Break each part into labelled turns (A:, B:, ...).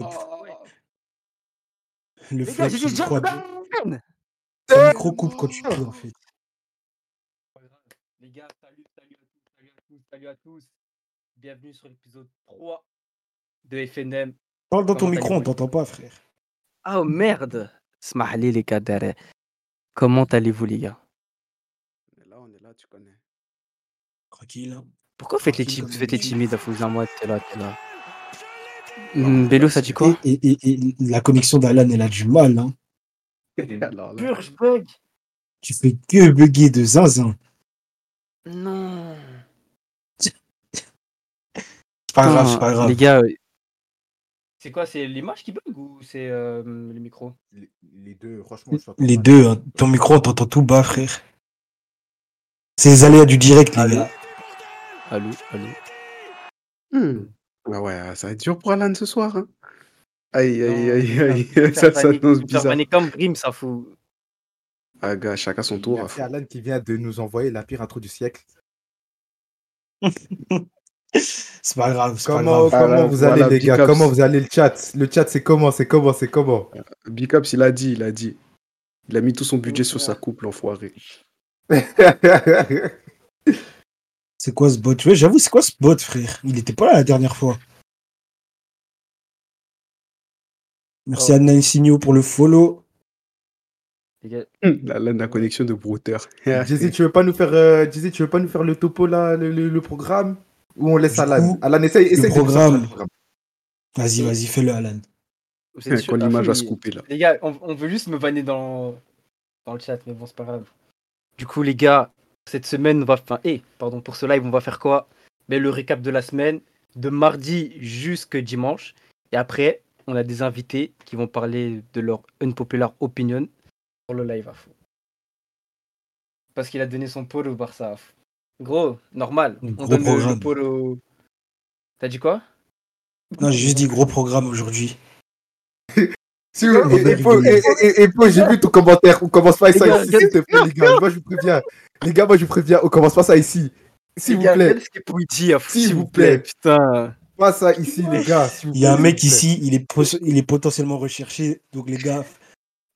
A: Oh.
B: Le
C: Les gars,
B: flex,
C: j'ai dit
B: Ton micro coupe quand tu cries en fait.
A: Les gars, salut, salut à tous, salut à tous, salut à tous. Bienvenue sur l'épisode 3 de FNM.
B: Parle dans ton
A: Comment
B: micro, on
A: allez-vous?
B: t'entend pas, frère.
C: Oh merde Smahli les gars derrière. Comment allez-vous les gars?
D: On est là, on est là, tu connais.
B: Tranquille. hein.
C: Pourquoi vous faites les,
B: Tranquille
C: tim-
B: comme
C: vous faites les timides à foutre moi T'es là, t'es là? Hmm, Bélo, ça dit quoi
B: Et, et- et- et la connexion d'Alan, elle a du mal. Hein.
A: Purge bug
B: Tu fais que bugger de zinzin.
C: Non
B: C'est pas grave, c'est pas grave.
C: Les gars, euh,
A: C'est quoi C'est l'image qui bug ou c'est euh, le micro?
E: Les, les deux, franchement, je
B: Les deux, hein. ton micro, on t'entend tout bas, frère. C'est les aléas du direct, les
C: Allô
B: gars.
C: allô, allô.
D: Hmm. Ah ouais, ça va être dur pour Alan ce soir. Hein. Aïe, aïe,
A: Non,
D: aïe, aïe. Ça s'annonce bizarre.
A: vanner comme Brim, ça fout.
D: Ah, gars, chacun son tour. à fond.
E: Alan qui vient de nous envoyer la pire intro du siècle.
B: C'est pas grave, c'est pas
E: Comment,
B: grave.
E: comment
D: Voilà,
E: vous
D: voilà,
E: allez les gars? Comment vous allez le chat? Le chat c'est comment? C'est comment? C'est comment?
D: Big Ups, il a dit, il a dit. Il a mis tout son budget sur sa coupe, l'enfoiré.
B: C'est quoi ce bot? Ouais, j'avoue, c'est quoi ce bot, frère? Il était pas là la dernière fois. Merci
A: Oh.
B: à Insigno pour le follow.
A: Gars,
D: Là, là, la connexion de brouteur.
E: Jay-Z, tu veux pas nous faire euh, tu veux pas nous faire le topo là, le, le- le programme? Ou on laisse Alan? Alan, essaye, essaye
B: programme.
E: le programme.
B: Vas-y, vas-y, fais-le, Alan.
A: vous êtes sûr-
D: Quand l'image va se couper, là.
A: Les gars, on, on veut juste me vanner dans, dans le chat, mais bon, c'est pas grave.
C: Du coup, les gars, cette semaine, on va. Enfin, eh, pardon, pour ce live, on va faire quoi?
A: Mais le récap de la semaine, de mardi jusqu'à dimanche. Et après, on a des invités qui vont parler de leur unpopular opinion pour le live à fond. Parce qu'il a donné son pôle au Barça. à fond. Gros, normal.
B: Gros
A: on donne le- le,
B: programme.
A: pôle au. T'as dit quoi?
B: Non, j'ai juste dit gros programme aujourd'hui.
E: Si vous- et, et, j'ai vu ton commentaire. On commence pas
A: Les
E: ça s'il te plaît, les gars. Moi, je vous préviens. Les gars, moi, je vous préviens. On commence pas ça ici. S'il vous plaît. S'il
A: S'il
E: vous
A: plaît,
E: plaît.
A: putain.
E: Pas ça ici, les gars. s'il vous
B: Il y a un mec ici, il est, il est potentiellement recherché. Donc, les gars,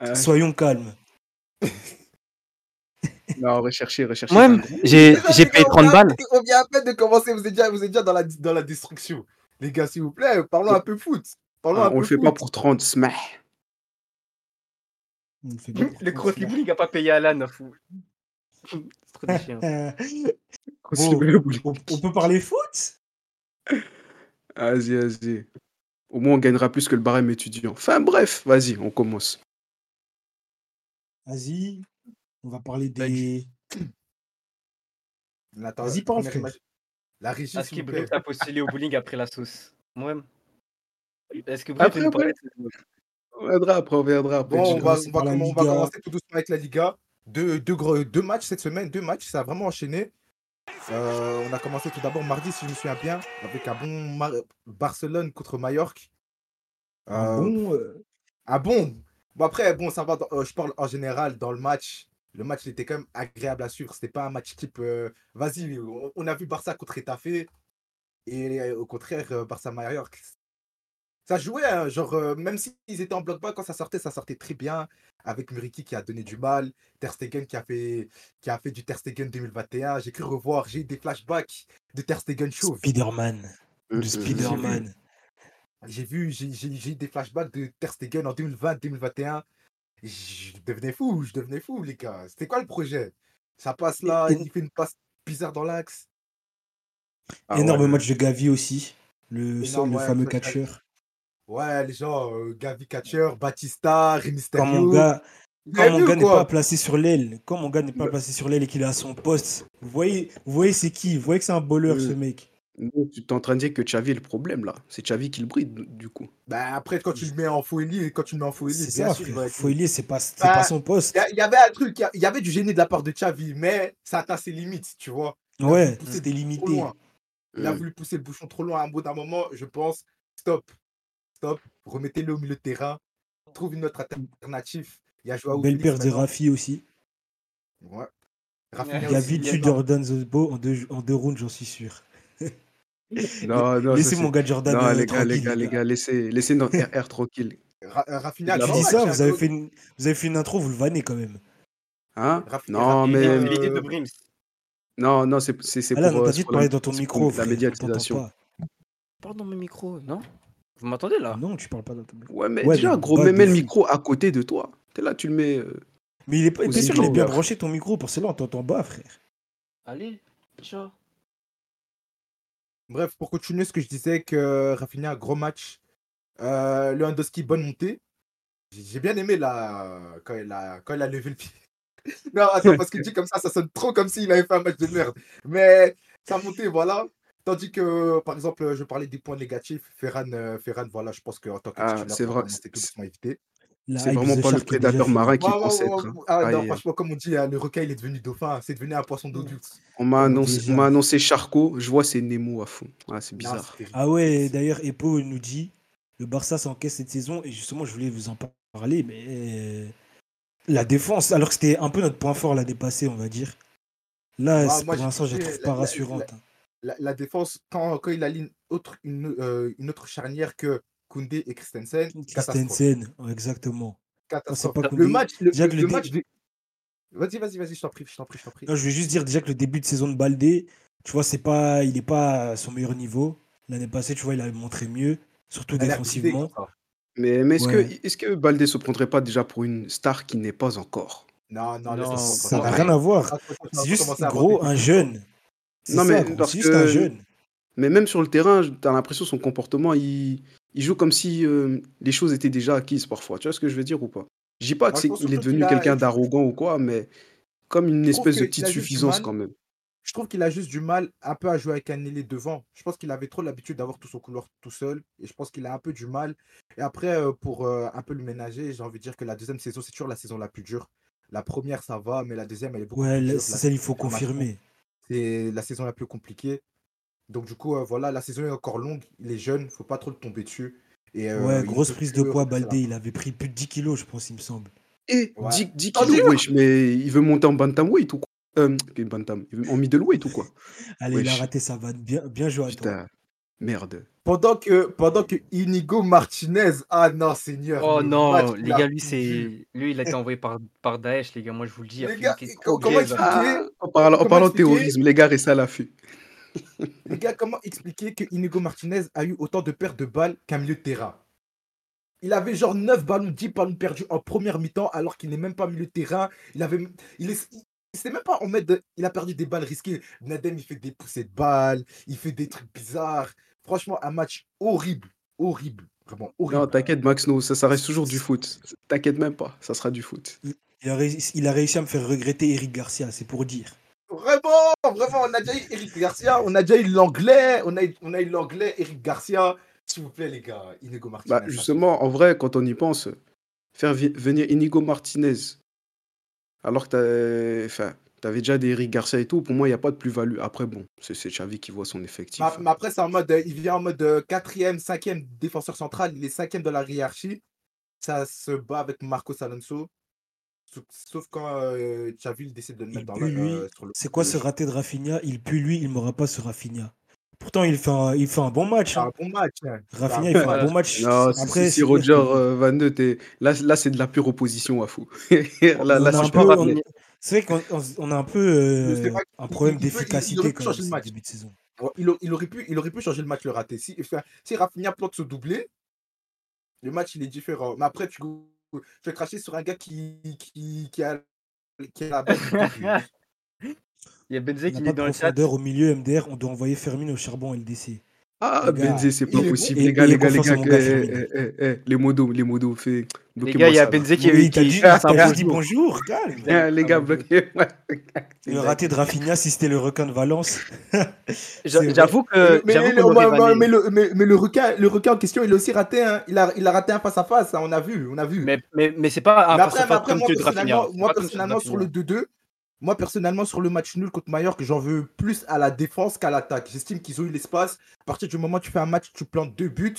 D: Ah,
B: soyons calmes.
D: non, rechercher, rechercher.
C: Moi, j'ai payé
E: gars,
C: 30
E: on vient-
C: balles.
E: On vient à peine de commencer. Vous êtes déjà, vous êtes déjà dans, la, dans la destruction. Les gars, s'il vous plaît, parlons un peu foot. Parlons
D: Ah,
E: un
D: on
E: peu
D: le fait
E: foot.
D: pas pour 30, smah.
B: On ne fait pas pour
A: Le cross
B: cela.
A: il a pas payé Alan, à fou. Trop.
B: Bon, on, on peut parler foot?
D: Vas-y, vas-y. Au moins, on gagnera plus que le barème étudiant. Enfin, bref, vas-y, on commence.
B: Vas-y, on va parler des. Vas-y, parle.
E: La régie,
A: Est-ce que. Brim t'a postulé au bowling après la sauce? Moi-même. Est-ce que Brim
D: Après,
A: peut nous parler
D: On viendra après, on viendra après.
E: Bon, on va, on, va, on va commencer tout doucement avec la Liga. Deux, deux, matchs cette semaine, deux matchs, ça a vraiment enchaîné. Euh, on a commencé tout d'abord mardi, si je me souviens bien, avec un bon Mar- Barcelone contre Mallorca.
B: Ah
E: Euh,
B: bon euh,
E: Ah bon Bon après, bon, ça va, dans- je parle en général dans le match. Le match il était quand même agréable à suivre. C'était pas un match type. Vas-y, on, on a vu Barça contre Etafé. Et au contraire, euh, Barça-Mallorca. Ça jouait, hein, genre, euh, même s'ils étaient en bloc bas, quand ça sortait, ça sortait très bien. Avec Muriki qui a donné du mal. Ter Stegen qui a fait, qui a fait du Ter Stegen 2021. J'ai cru revoir, j'ai eu des flashbacks de Ter Stegen chauve.
B: Spider-Man.
D: Mhm.
B: De Spider-Man.
E: J'ai vu, j'ai eu des flashbacks de Ter Stegen en 2020-2021. Je devenais fou, je devenais fou, les gars. C'était quoi le projet? Ça passe là, il fait une passe bizarre dans l'axe.
D: Ah
B: Énorme
D: ouais.
B: match de Gavi aussi. Le,
E: Énorme,
B: le
E: ouais,
B: fameux catcheur.
E: Ouais, les gens, euh, Gavi Catcher, Batista, Rey
B: Quand mon gars, quand mon gars n'est pas placé sur l'aile, quand mon gars n'est pas placé sur l'aile et qu'il est à son poste, vous voyez, vous voyez c'est qui? Vous voyez que c'est un bowler
D: Mm.
B: ce mec.
D: Non, tu t'es en train de dire que Xavi est le problème là. C'est Xavi qui le bride du coup.
E: Bah, après, quand tu le mets en faux ailier, quand tu le mets en faux ailier,
B: C'est
E: bien
B: ça, c'est pas, c'est
E: Bah,
B: pas son poste.
E: Il y avait un truc, il y avait du génie de la part de Xavi, mais ça atteint ses limites, tu vois. il a
B: Ouais,
E: voulu pousser
B: c'était
E: trop
B: limité.
E: loin. Il a
D: Mm.
E: voulu pousser le bouchon trop loin à un bout d'un moment, je pense. Stop. Stop. Remettez-le au milieu de terrain. Trouve une autre alternative. Il y a Joao
B: Belle paire de. Rafi aussi.
E: Ouais. Il y a dans-
B: Jordan Zosbo en deux, en deux rounds, j'en suis sûr.
D: Non, non,
B: Laissez
D: c'est-
B: mon gars Jordan.
D: Non,
B: euh,
D: les gars, les
B: tranquille,
D: gars, les gars, laissez, laissez notre RR tranquille.
E: Ra- euh, Rafinha,
D: Tu
B: dis ça, vous avez, fait une, vous avez fait une intro, vous le vannez quand même.
D: Hein? Non, mais.
E: euh,
A: L'idée de Brims.
D: Non, non, c'est c'est- c'est
B: Ah là,
D: pour,
B: on
D: euh,
B: dit de
D: pour
B: parler dans ton micro,
D: pour la médiatisation.
B: pas.
A: Parle dans mon micro, non? Vous m'entendez là?
B: Non, tu parles pas dans ton micro.
D: Ouais, mais
B: Ouais,
D: déjà, gros, mets, le micro à côté de toi. T'es là, tu le mets. euh,
B: Mais il est pas, sûr qu'il est bien branché ton micro Pour cela, on t'entend bas, frère.
A: Allez, ciao.
E: Bref, pour continuer ce que je disais, que Rafinha, gros match. Euh, Lewandowski, bonne montée. J'ai j'ai bien aimé là, quand, il a, quand il a levé le pied. non, attends, parce qu'il dit comme ça, ça sonne trop comme s'il avait fait un match de merde. Mais sa montée, voilà. Tandis que, par exemple, je parlais des points négatifs. Ferran, euh, Ferran voilà, je pense qu'en tant que
D: Ah, c'est vrai,
E: c'était complètement évité.
B: La
D: C'est vraiment pas le prédateur marin qui pensait
E: ouais,
D: être.
E: ouais. Ah, non, franchement, comme on dit, hein, le requin, il est devenu dauphin. C'est devenu un poisson d'eau douce.
D: On m'a annoncé, Charcot, je vois c'est Nemo à fond. Ah, c'est bizarre.
B: Ah ouais, d'ailleurs, Epo nous dit le Barça s'encaisse cette saison et justement, je voulais vous en parler, mais euh, la défense, alors que c'était un peu notre point fort l'année passée, on va dire. Là,
E: Ah,
B: pour l'instant, je la trouve
E: la-
B: pas
E: la-
B: rassurante.
E: La, la défense, quand, quand il aligne autre, une, euh, une autre charnière que Koundé et Christensen.
B: Christensen, exactement.
E: catastrophe.
B: pas
E: le match, le,
B: Déjà que
E: le
B: le dé-
E: match de- Vas-y, vas-y, vas-y, je t'en prie, je t'en prie, je t'en prie.
B: Non, je vais juste dire déjà que le début de saison de Baldé, tu vois, c'est pas, il n'est pas à son meilleur niveau. L'année passée, tu vois, il a montré mieux, surtout défensivement.
D: Mais, mais est-ce
B: Ouais.
D: que, est que Baldé se prendrait pas déjà pour une star qui n'est pas encore?
E: Non, non,
A: Non,
B: Ça n'a rien à voir. C'est juste, gros, un jeune.
D: Non,
B: ça,
D: mais parce
B: c'est juste un
D: que-
B: jeune.
D: Mais même sur le terrain, tu as l'impression son comportement, il, il joue comme si euh, les choses étaient déjà acquises parfois. Tu vois ce que je veux dire ou pas? Je dis pas qu'il est
E: surtout
D: devenu quelqu'un d'arrogant ou quoi, mais comme une
E: Je
D: espèce de
E: qu'il
D: petite
E: a juste du
D: suffisance
E: mal.
D: quand même.
E: Je trouve qu'il a juste du mal un peu à jouer avec un ailier devant. Je pense qu'il avait trop l'habitude d'avoir tout son couloir tout seul. Et je pense qu'il a un peu du mal. Et après, euh, pour euh, un peu le ménager, j'ai envie de dire que la deuxième saison, c'est toujours la saison la plus dure. La première, ça va, mais la deuxième, elle est beaucoup
B: Ouais,
E: plus dure. La
B: celle, il faut confirmer.
E: C'est la saison la plus compliquée. Donc, du coup, euh, voilà, la saison est encore longue. Il est jeune, faut pas trop le tomber dessus. Et, euh,
B: Ouais, grosse prise de poids, Baldé. Il avait pris plus de 10 kilos, je pense, il me semble.
D: Et
E: Ouais.
D: 10, 10
E: T'en
D: kilos,
E: dis,
D: wesh, mais il veut monter en bantamweight ou quoi? Euh, bantam? Il veut- En middleweight ou quoi?
B: Allez, il a raté sa vanne. Bien, bien joué à toi.
D: Putain, merde.
E: Pendant que, pendant que Inigo Martinez, ah non, Seigneur.
A: Oh
E: le
A: non,
E: match
A: les gars, lui, c'est. Lui, il a été envoyé par, par Daesh, les gars. Moi, je vous le dis.
E: Les
A: fait
E: gars, et comment expliquer-
D: Ah, en parlant, en
E: comment
D: parlant de terrorisme, les gars, restez à l'affût.
E: Les gars, comment expliquer que Inigo Martinez a eu autant de pertes de balles qu'un milieu de terrain? Il avait genre 9 ballons, 10 ballons perdus en première mi-temps alors qu'il n'est même pas milieu de terrain. Il avait. Il est. il- c'est même pas en de- Il a perdu des balles risquées. Nadem, il fait des poussées de balles. Il fait des trucs bizarres. Franchement, un match horrible. Horrible. Vraiment horrible.
D: Non, t'inquiète, Max, no, ça, ça reste toujours du foot. T'inquiète même pas, ça sera du foot.
B: Il a, réussi, il a réussi à me faire regretter Eric Garcia, c'est pour dire.
E: Vraiment, vraiment, on a déjà eu Eric Garcia. On a déjà eu l'anglais. On a, eu- on a eu l'anglais, Eric Garcia. S'il vous plaît, les gars. Inigo Martinez.
D: Bah, justement, en vrai, quand on y pense, faire venir Inigo Martinez, alors que t'as- enfin, t'avais déjà des Eric Garcia et tout, pour moi, il n'y a pas de plus-value. Après, bon, c'est Xavi qui voit son effectif.
E: Mais, mais après, c'est en mode, euh, il vient en mode euh, quatrième, cinquième défenseur central, il est cinquième de la hiérarchie. Ça se bat avec Marcos Alonso. Sauf- quand euh, Xavi décide de le
B: Il
E: mettre dans la, euh, sur le
B: C'est quoi ce raté de Rafinha? Il pue, lui, il m'aura pas ce Rafinha. Pourtant, il fait un, il fait un bon match. Hein.
E: un bon match. hein.
B: Rafinha, il fait
E: bon
B: un
E: match.
B: bon match.
D: Non, si-
B: Après,
D: Roger euh, Van là, là c'est de la pure opposition à fou. là,
B: on
D: là,
B: a peu- on- C'est vrai qu'on on- on a un peu euh, un problème d'efficacité quand même
E: changer le
B: ce
E: match.
B: début de saison.
E: Il, a- il aurait pu, il aurait pu changer le match, le raté. Si, si Rafinha plante ce doublé, le match il est différent. Mais après, tu, tu vas cracher sur un gars qui, qui, qui a, qui a la base du début.
A: Il y a Benzé qui est dans le chat.
B: profondeur au milieu MDR, on doit envoyer Fermine au charbon LDC.
D: Ah, Benzé, c'est pas possible. Les gars, les gars, les gars, eh, eh, eh, les modos, les modos, fait.
A: Les gars, il y a. Benzé qui qui-
B: dit,
A: Ah,
B: bonjour,
D: les gars, bloquez-moi.
B: Le raté de Rafinha, si c'était le requin de Valence.
A: J'avoue que.
E: mais- le, mais- mais le requin, le requin en question, il a aussi raté. hein. Il, a, il a raté un face à face. hein, On a vu, on a vu.
A: Mais, mais, mais c'est pas un face à
E: mais
A: face comme
E: moi,
A: celui de Rafinha.
E: moi, personnellement sur le
A: Rafinha.
E: 2-2, moi, personnellement, sur le match nul contre Mallorca, j'en veux plus à la défense qu'à l'attaque. J'estime qu'ils ont eu l'espace. À partir du moment où tu fais un match, tu plantes deux buts,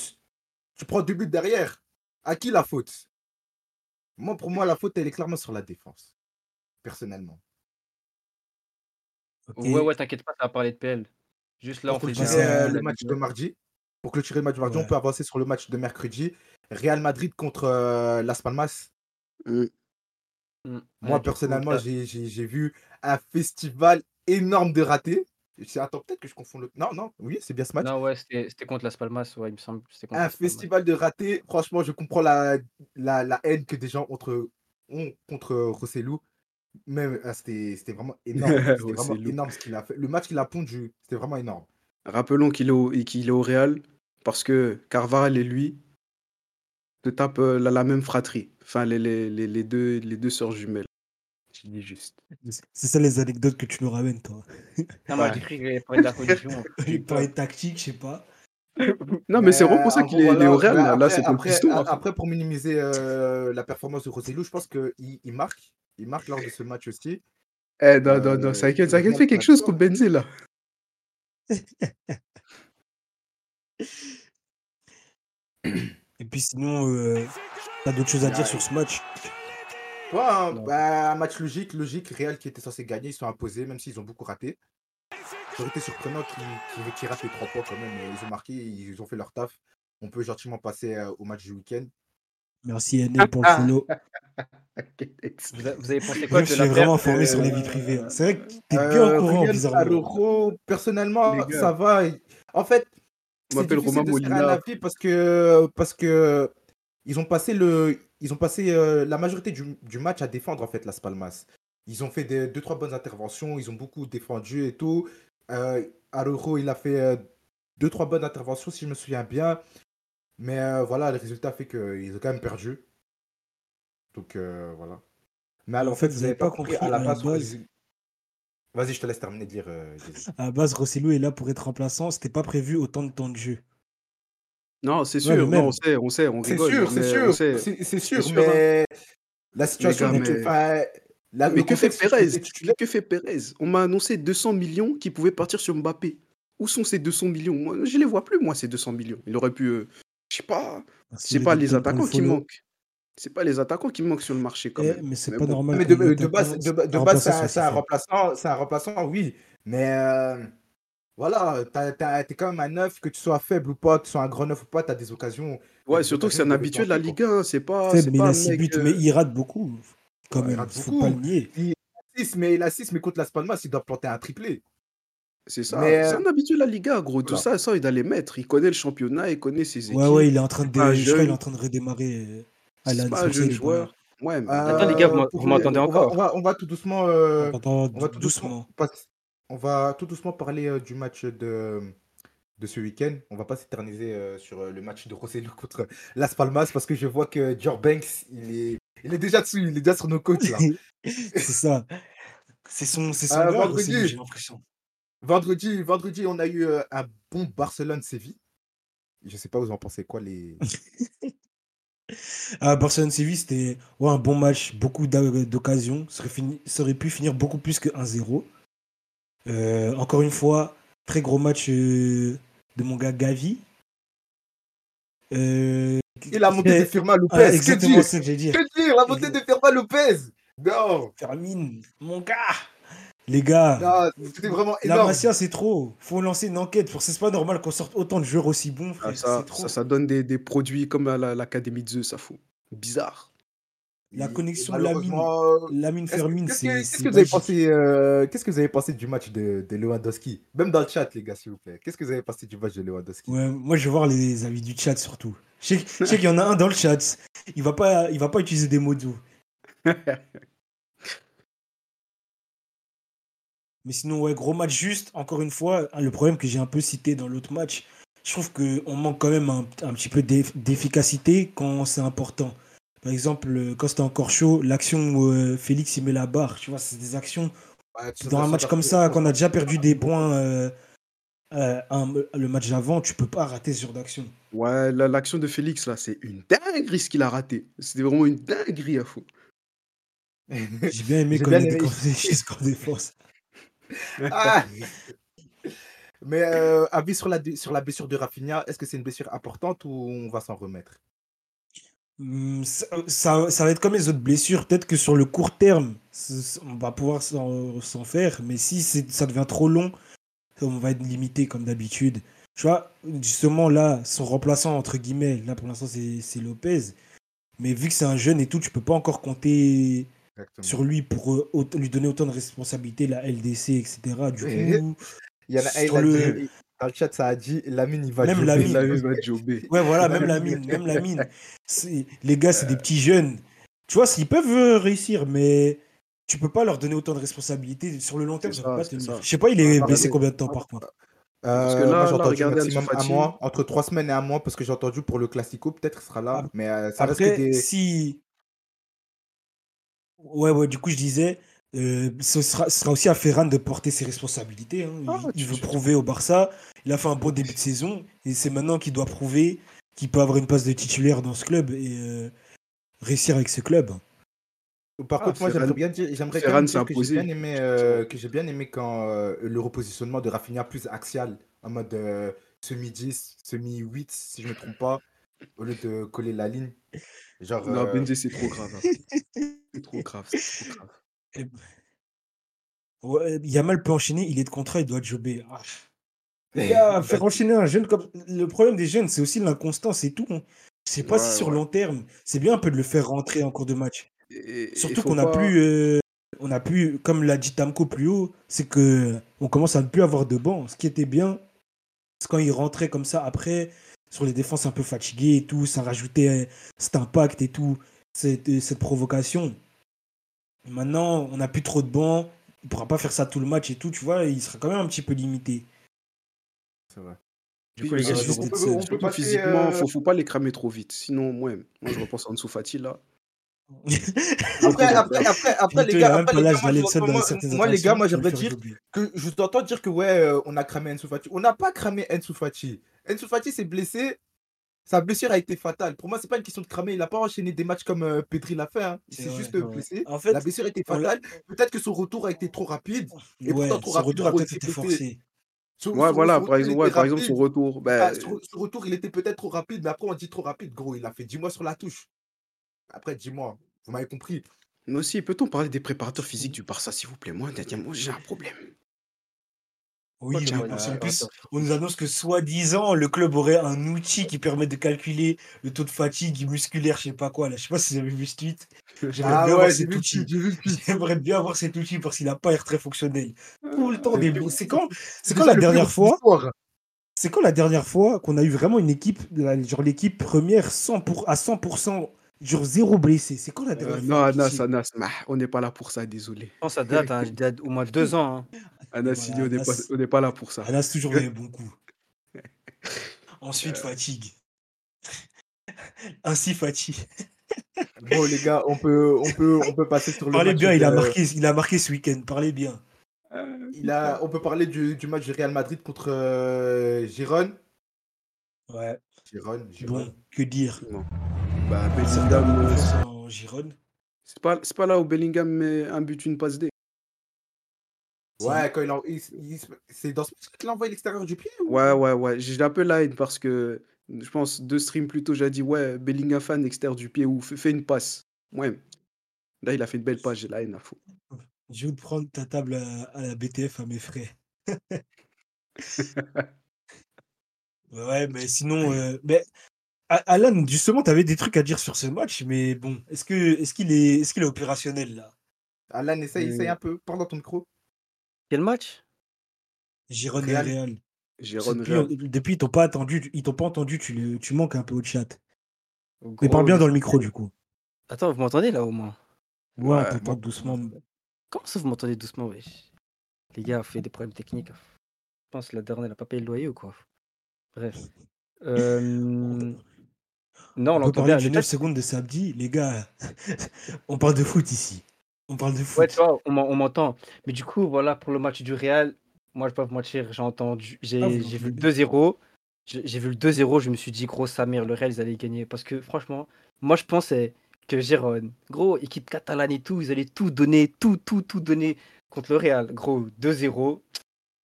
E: tu prends deux buts derrière. À qui la faute? Moi, pour moi, la faute, elle est clairement sur la défense. Personnellement.
A: Ouais, ouais, t'inquiète pas, ça va parler de PL. Juste là, on
E: Pour
A: fait
E: euh, le match de mardi. Pour clôturer le match de mardi,
B: Ouais.
E: on peut avancer sur le match de mercredi. Real Madrid contre euh, Las Palmas.
D: Mm.
A: Mm.
E: Moi,
A: Ouais,
E: personnellement,
A: là-
E: j'ai j'ai- j'ai vu un festival énorme de ratés. Attends, peut-être que je confonds le. Non, non, oui, c'est bien ce match.
A: Non, ouais, c'était c'était contre Las Palmas, ouais, il me semble. c'était contre
E: un festival de ratés. Franchement, je comprends la, la, la haine que des gens entre, ont contre Rossellou. Mais euh, c'était c'était vraiment énorme. C'était vraiment énorme ce qu'il a fait. Le match qu'il a pondu, c'était vraiment énorme.
D: Rappelons qu'il est, au- qu'il est au Real parce que Carvajal et lui tapent euh, la, la même fratrie. Enfin, les, les, les, les deux, les deux sœurs jumelles. Je dis juste.
B: C'est ça les anecdotes que tu nous ramènes, toi.
A: Non, moi, j'ai cru parler de la religion.
B: Il parlait tactique, je sais pas.
D: Non, mais, c'est vraiment pour ça
E: en
D: qu'il est, au Real. là,
E: après,
D: c'est ton
E: après,
D: piston.
E: a- après, pour minimiser euh, la performance de Rossellou, je pense qu'il il marque. Il marque lors de ce match aussi.
D: Eh, non, non, non,
E: euh,
D: ça
E: Real
D: fait quelque chose contre Benzé, là.
B: Et puis sinon, euh, t'as d'autres choses à dire sur ce match?
E: Ouais, hein, bah, un match logique, logique, Real qui était censé gagner, ils sont imposés, même s'ils ont beaucoup raté. Ça aurait été surprenant qu'ils qu'ils ratent les trois points quand même. mais Ils ont marqué, ils ont fait leur taf. On peut gentiment passer euh, au match du week-end.
B: Merci NL pour le follow.
A: Vous, a- vous avez pensé quoi de
B: je
A: la
B: suis vraiment informé sur les
A: euh,
B: vies privées. hein. C'est vrai que t'es bien
E: Euh,
B: au courant, bizarrement.
E: Araujo, personnellement, ça va. En fait,
D: M'appelle Romain Molina.
E: parce que parce que ils ont passé le ils ont passé euh, la majorité du, du match à défendre en fait Las Palmas. Ils ont fait des, deux trois bonnes interventions, ils ont beaucoup défendu et tout. Euh, Araujo, il a fait euh, deux trois bonnes interventions si je me souviens bien. Mais euh, voilà, le résultat fait qu'ils ont quand même perdu. Donc euh, voilà. Mais alors,
B: En fait, vous avez pas compris,
E: à la
B: à la
E: base.
B: base-
E: Vas-y, je te laisse terminer de lire. euh.
B: À base, Rossellou est là pour être remplaçant. C'était pas prévu autant de temps de jeu.
D: Non, c'est
B: Ouais,
D: sûr,
B: mais
D: non, on sait, on sait, on
E: C'est sûr, c'est
D: mais
E: sûr, c'est c'est sûr,
D: sûr, hein.
E: mais la situation.
D: gars, mais-
E: la-
D: Mais que fait Pérez. Que fait Pérez On m'a annoncé 200 millions qui pouvaient partir sur Mbappé. Où sont ces 200 millions? Moi, Je les vois plus, moi, ces 200 millions. Il aurait pu. euh, je sais pas.
B: Merci,
D: C'est pas les attaquants qui manquent. C'est pas les attaquants qui manquent sur le marché quand
B: Eh,
D: même.
B: mais c'est pas
D: bon.
B: normal.
E: Mais
B: que
E: de, base, de, base, c'est un, remplaçant, c'est un remplaçant, oui. Mais euh, voilà, t'es quand même un neuf, que tu sois faible ou pas, que tu sois un grand neuf ou pas, t'as des occasions.
D: Ouais,
E: des
D: surtout que c'est un habitué de la Ligue 1. C'est pas. C'est
B: mais il a
D: un
B: 6
D: mec.
B: buts,
D: euh,
B: mais il rate beaucoup. Quand
E: Ouais, il
B: même,
E: rate
B: faut
E: beaucoup.
B: pas le nier.
E: Six, mais il a 6, mais contre Las Palmas, il doit planter un triplé.
D: C'est ça.
E: Mais,
D: C'est
E: euh,
D: un habitué de la Liga, gros. Tout ça, ça, il doit les mettre. Il connaît le championnat, il connaît ses équipes.
B: Ouais, ouais, il est en train de, je crois qu'il est en train de redémarrer. À
D: C'est
B: la
D: pas un jeune joueur. Ouais, mais
A: Attends, les gars, vous
E: Euh,
A: vous m'entendez
E: les- on va-
A: encore
E: on va, on va tout doucement. euh,
B: On
E: va tout doucement, on va tout doucement parler euh, du match de, de ce week-end. On va pas s'éterniser euh, sur euh, le match de Rosselló contre Las Palmas parce que je vois que Dior Banks, il est, il est déjà dessus, il est déjà sur nos côtes là.
B: c'est ça. C'est son, c'est son
E: Euh, vendredi.
B: J'ai l'impression.
E: vendredi, vendredi, on a eu euh, un bon Barcelone-Séville. Je sais pas, vous en pensez quoi les.
B: Ah, Barcelone-Séville, c'était ouais, un bon match, beaucoup d'occasions. Ça, aurait fini- ça aurait pu finir beaucoup plus que 1-0. Euh, encore une fois, très gros match euh, de mon gars Gavi. Euh,
E: Et la montée de Firma Lopez.
B: ah,
E: que
B: exactement
E: dire
B: ce que j'ai dit.
E: Que dire La montée de Firma Lopez? Non
B: Termine, mon gars. Les gars,
E: C'était vraiment
B: la. Masia, c'est trop. Faut lancer une enquête. C'est pas normal qu'on sorte autant de joueurs aussi bons,
D: Ah, ça,
B: c'est trop.
D: ça, ça donne des, des produits comme l'Académie de Zeus, ça fout. Bizarre.
B: La
E: Et-
B: connexion Lamine, Lamine Fermine,
E: Qu'est-ce
B: c'est.
E: que, qu'est-ce que vous avez pensé euh, Qu'est-ce que vous avez pensé du match de, de Lewandowski? Même dans le chat, les gars, s'il vous plaît. Qu'est-ce que vous avez pensé du match de Lewandowski?
B: Ouais, moi, je veux voir les avis du chat surtout. Je sais, je sais qu'il y en a un dans le chat. Il va pas, il va pas utiliser des mots doux. Mais sinon, ouais, gros match juste. Encore une fois, le problème que j'ai un peu cité dans l'autre match, je trouve qu'on manque quand même un, un petit peu d'eff- d'efficacité quand c'est important. Par exemple, euh, quand c'était encore chaud, l'action où euh, Félix il met la barre, tu vois, c'est des actions.
E: Ouais,
B: Dans un match comme ça, qu'on a déjà perdu des points euh, euh, un- le match d'avant, tu peux pas rater ce genre d'action.
D: Ouais, la- l'action de Félix, là, c'est une dinguerie ce qu'il a raté. C'était vraiment une dinguerie à fou.
B: J'ai bien aimé quand
E: bien
B: des.
E: Ah Mais euh, avis sur la, sur la blessure de Rafinha, est-ce que c'est une blessure importante ou on va s'en remettre?
B: Hum, Ça, ça, ça va être comme les autres blessures. Peut-être que sur le court terme, on va pouvoir s'en faire. Mais si ça devient trop long, on va être limité comme d'habitude. Tu vois, justement là, son remplaçant, entre guillemets, là pour l'instant c'est c'est Lopez. Mais vu que c'est un jeune et tout, tu peux pas encore compter
E: Exactement.
B: sur lui pour euh, autant- lui donner autant de responsabilités, la LDC, etc. Du
E: Et-
B: coup,
E: Il y en a un,
B: sur le-
E: dit- dans le chat, ça a dit Lamine, il va
B: Même
E: jobber.
B: Lamine.
D: La va jobber.
B: Ouais, voilà, même la mine, même la mine. C'est- Les gars, c'est des petits jeunes. Tu vois, s'ils peuvent euh, réussir, mais tu peux pas leur donner autant de responsabilités. Sur le long terme, ça pas tenir. Je sais pas, il est
E: Ah,
B: blessé combien de temps par contre?
D: Parce que
E: Euh,
D: là-
E: j'ai entendu maximum un mois, entre trois semaines et un mois, parce que j'ai entendu pour le Classico, peut-être il sera là,
B: Ah,
E: mais euh, ça reste que
B: Après,
E: des.
B: si. Ouais, ouais, du coup, je disais, euh, ce, sera, ce sera aussi à Ferran de porter ses responsabilités. hein. Il-
E: Ah,
B: il, veut prouver au Barça. Il a fait un bon début de saison. Et c'est maintenant qu'il doit prouver qu'il peut avoir une place de titulaire dans ce club et euh, réussir avec ce club.
E: Par
D: Ah,
E: contre, moi, j'aimerais bien dire, j'aimerais dire que j'ai bien aimé, euh, que j'ai bien aimé quand euh, le repositionnement de Rafinha plus axial, en mode euh, semi-10, semi-8, si je me trompe pas, au lieu de coller la ligne. Genre,
D: Non,
E: euh,
D: Benzé, c'est trop grave. hein. C'est trop grave, c'est trop grave.
B: Et- Ouais, Yamal peut enchaîner, il est de contrat, il doit jobber. Ah. Les gars, faire enchaîner un jeune comme. Le problème des jeunes, c'est aussi l'inconstance et tout. hein. Sais pas
D: Ouais,
B: si sur
D: ouais.
B: long terme, c'est bien un peu de le faire rentrer en cours de match.
D: Et-
B: Surtout qu'on n'a
D: pas-
B: plus, euh, on a plus, comme l'a dit Tamco plus haut, c'est que on commence à ne plus avoir de banc. Ce qui était bien, c'est quand il rentrait comme ça après sur les défenses un peu fatiguées et tout, ça rajoutait cet impact et tout, cette, euh, cette provocation. Maintenant, on n'a plus trop de banc, il pourra pas faire ça tout le match et tout, tu vois, il sera quand même un petit peu limité.
E: c'est vrai.
A: Du coup, les gars,
B: être
E: peut- on peut passer,
D: physiquement,
E: euh,
D: faut, faut pas les cramer trop vite. Sinon, moi, moi je repense à Ansu Fati là.
E: Après, après, après, après, les gars, après, les moi, les gars, moi, j'aimerais dire que je t'entends dire que ouais, euh, on a cramé Ensu Fati. On n'a pas cramé Ensu Fati. Ensu Fati s'est blessé. Sa blessure a été fatale. Pour moi, c'est pas une question de cramer. Il n'a pas enchaîné des matchs comme euh, Pedri l'a fait. hein. Il
B: C'est
E: s'est juste
B: ouais.
E: blessé.
B: En fait,
E: La blessure a été fatale. Peut-être que son retour a été trop rapide. Et
B: ouais,
E: pourtant, trop
B: son
E: rapide,
B: retour a peut-être été forcé.
E: Son-
D: Ouais,
E: son-
D: voilà,
E: son
D: par exemple, ouais, par exemple, son retour. bah,
E: Ah, son, son retour, il était peut-être trop rapide, mais après, on dit trop rapide, gros. Il a fait 10 mois sur la touche. Après, dis-moi, vous m'avez compris.
D: Mais aussi, peut-on parler des préparateurs physiques du Barça, s'il vous plaît? Moi, moi j'ai un problème.
B: Oui,
A: tu
B: mais qu'en
A: un
B: plus, on nous annonce que soi-disant, le club aurait un outil qui permet de calculer le taux de fatigue musculaire, je sais pas quoi. Là. Je sais pas si vous avez vu ce tweet. J'aimerais
E: Ah
B: bien
E: ouais,
B: avoir cet outil. J'aimerais bien avoir cet outil parce qu'il n'a pas l'air très fonctionnel. Tout le temps
E: C'est
B: des C'est quand, c'est quand la dernière fois. C'est quand la dernière fois qu'on a eu vraiment une équipe, genre l'équipe première 100 pour, à 100%, genre zéro blessé C'est quand la dernière
D: Euh,
B: fois
D: non, Anas, Anas, bah, on n'est pas là pour ça, désolé.
A: Que ça date, hein, il au moins deux ans. hein.
D: Anas,
B: voilà,
D: il dit, on n'est pas,
B: Anas-
D: on n'est pas là pour ça.
B: Anas, toujours des bons coups. Ensuite, fatigue. Ainsi, fatigue.
E: Bon, les gars, on peut, on peut, on peut passer sur le
B: Parlez
E: match
B: bien, il a marqué, il a marqué ce week-end. Parlez bien.
E: il a, on peut parler du, du match du Real Madrid contre euh, Girone.
B: Ouais.
E: Girone, Girone.
B: Bon, que dire
D: Non. Bah, Bellingham, euh,
B: Gironde.
D: c'est pas, c'est pas là où Bellingham met un but, une passe D.
E: Ouais, quand il, en- il- il- c'est dans ce match qu'il a envoyé l'extérieur du pied ou...
D: Ouais, ouais, ouais. J'ai un peu la haine parce que je pense deux streams plus tôt, j'ai dit, ouais, Bellingham fan extérieur du pied ou fais, fais une passe. Ouais. Là, il a fait une belle passe, j'ai la haine à fond.
B: Je vais prendre ta table à, à la BTF à mes frais. ouais, mais sinon, euh, mais A- Alan, justement, tu avais des trucs à dire sur ce match, mais bon, est-ce que est-ce qu'il est est-ce qu'il est opérationnel là?
E: Alan, essaye, essaye
A: Euh,
E: un peu. Parle dans ton micro.
A: Quel match?
B: Gironde et
E: Real.
B: Depuis,
D: Real.
B: depuis, ils t'ont pas attendu, ils t'ont pas entendu, tu, le- tu manques un peu au chat. Mais
A: Gros,
B: parle bien dans le micro du coup.
A: Attends, vous m'entendez là au moins?
B: Ouais,
D: Ouais,
B: on t'entend
D: moi-
B: doucement.
A: Comment ça vous m'entendez doucement wesh? Les gars, on fait des problèmes techniques. Je pense que la dernière n'a pas payé le loyer ou quoi? Bref. Euh, Non, on
B: On peut
A: l'entend
B: parler
A: bien.
B: du
A: Le
B: 9
A: chat-
B: secondes de Sabdi, les gars. on parle de foot ici. On parle de foot.
A: Ouais, tu vois, on m'en- on m'entend. Mais du coup, voilà, pour le match du Real, moi, je peux pas vous mentir, j'ai entendu, j'ai
B: Ah,
A: vu le
B: l'entendez.
A: 2-0. J'ai j'ai vu le 2-0, je me suis dit, gros, Samir, le Real, ils allaient gagner. Parce que franchement, moi, je pensais que Gérone, gros, équipe catalane et tout, ils allaient tout donner, tout, tout, tout donner contre le Real. Gros, 2-0.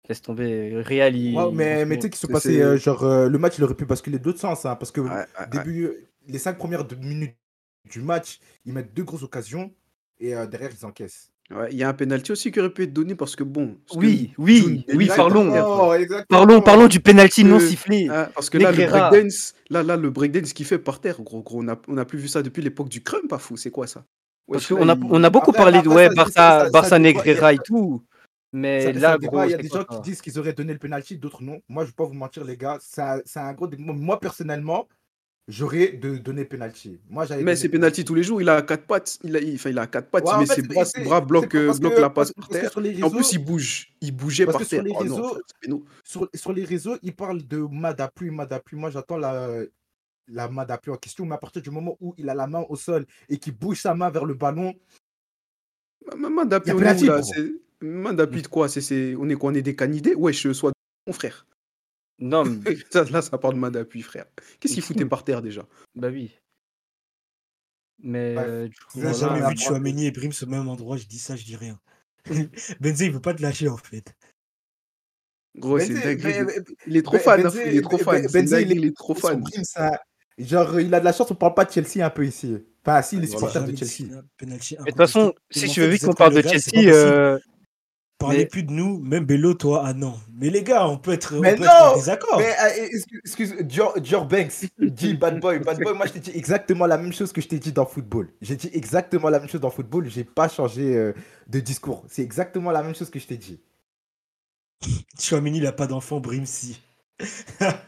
A: Laisse tomber. Le Real, il.
E: Ouais, mais, tu sais qu'il se
D: C'est-
E: passait,
D: c'est-
E: euh, genre, euh, le match, il aurait pu basculer d'autres sens, hein, parce que
D: Ouais, ouais, ouais.
E: début, les cinq premières minutes du match, ils mettent deux grosses occasions et euh, derrière, ils encaissent.
D: Ouais, il y a un penalty aussi qui aurait pu être donné parce que bon. parce
A: Oui, oui, oui, parlons.
E: Exactement.
A: Parlons, parlons du penalty non
D: Euh,
A: sifflé.
D: Ah, parce que là, le breakdance, là, là, le breakdance qu'il fait par terre, gros, gros, on n'a on a plus vu ça depuis l'époque du crump, pas fou, c'est quoi ça?
A: Parce qu'on a, on a beaucoup
E: Après-
A: parlé de ouais,
E: ça,
A: Barça,
E: ça- ça-
A: Barça
E: ça dépend,
A: Negreira
E: il y
A: et tout. Mais
E: Ça-
A: là, gros,
E: il y a des
A: quoi,
E: gens qui disent qu'ils auraient donné le penalty, d'autres non. Moi, je vais pas vous mentir, les gars. C'est un, gros. Moi, personnellement, j'aurais de donné penalty. Moi,
D: Mais c'est penalty tous les jours, il a quatre pattes, il a, il, enfin, il a quatre pattes,
E: Ouais,
D: il
E: fait,
D: ses bras, bras bloquent,
E: que-
D: la passe par terre.
E: sur les
D: en plus,
E: réseaux-
D: il bouge, il bougeait
E: Parce
D: par
E: que sur
D: terre.
E: les
D: Oh non,
E: réseaux-
D: frère, c'est péno.
E: sur, sur les réseaux, ils parlent de main d'appui, main d'appui. Moi, j'attends la, la main d'appui en question, mais à partir du moment où il a la main au sol et qu'il bouge sa main vers le ballon,
D: Ma- Main d'appui, Là Main d'appui de quoi C'est- c'est- On est quoi On est des canidés? Wesh, sois mon frère.
A: Non, mais-
D: Ça, là, ça parle de main d'appui, frère. Qu'est-ce qu'il foutait par terre déjà?
A: Bah oui. Mais
E: Bref,
A: euh, du coup,
B: Tu n'as
E: Voilà,
B: jamais vu. Chouameni et Brims au même endroit, je dis ça, je dis rien. Benzé, il veut pas te lâcher en fait.
D: Gros, c'est dingue. Il est trop fan, hein,
E: Benzé-
D: il est trop fan.
E: Ben-
D: c'est
E: Benzé,
D: il est trop fan.
E: prime, ça- Genre, il a de la chance, on parle pas de Chelsea un peu ici. Enfin, si, les
D: Voilà.
E: supporters de Chelsea.
A: de toute façon, si tu veux vite qu'on parle de Chelsea, euh,
B: Parlez
A: mais-
B: plus de nous, même Bello, toi, ah non. Mais les gars, on peut être, on
E: Mais
B: être en
E: non
B: désaccord.
E: Mais euh, excuse, excuse Dior, Dior Banks dit bad boy. Bad boy, moi je t'ai dit exactement la même chose que je t'ai dit dans football. J'ai dit exactement la même chose dans football. J'ai pas changé euh, de discours. C'est exactement la même chose que je t'ai dit.
B: Chouameni, il a pas d'enfant, Brims,
A: Ah,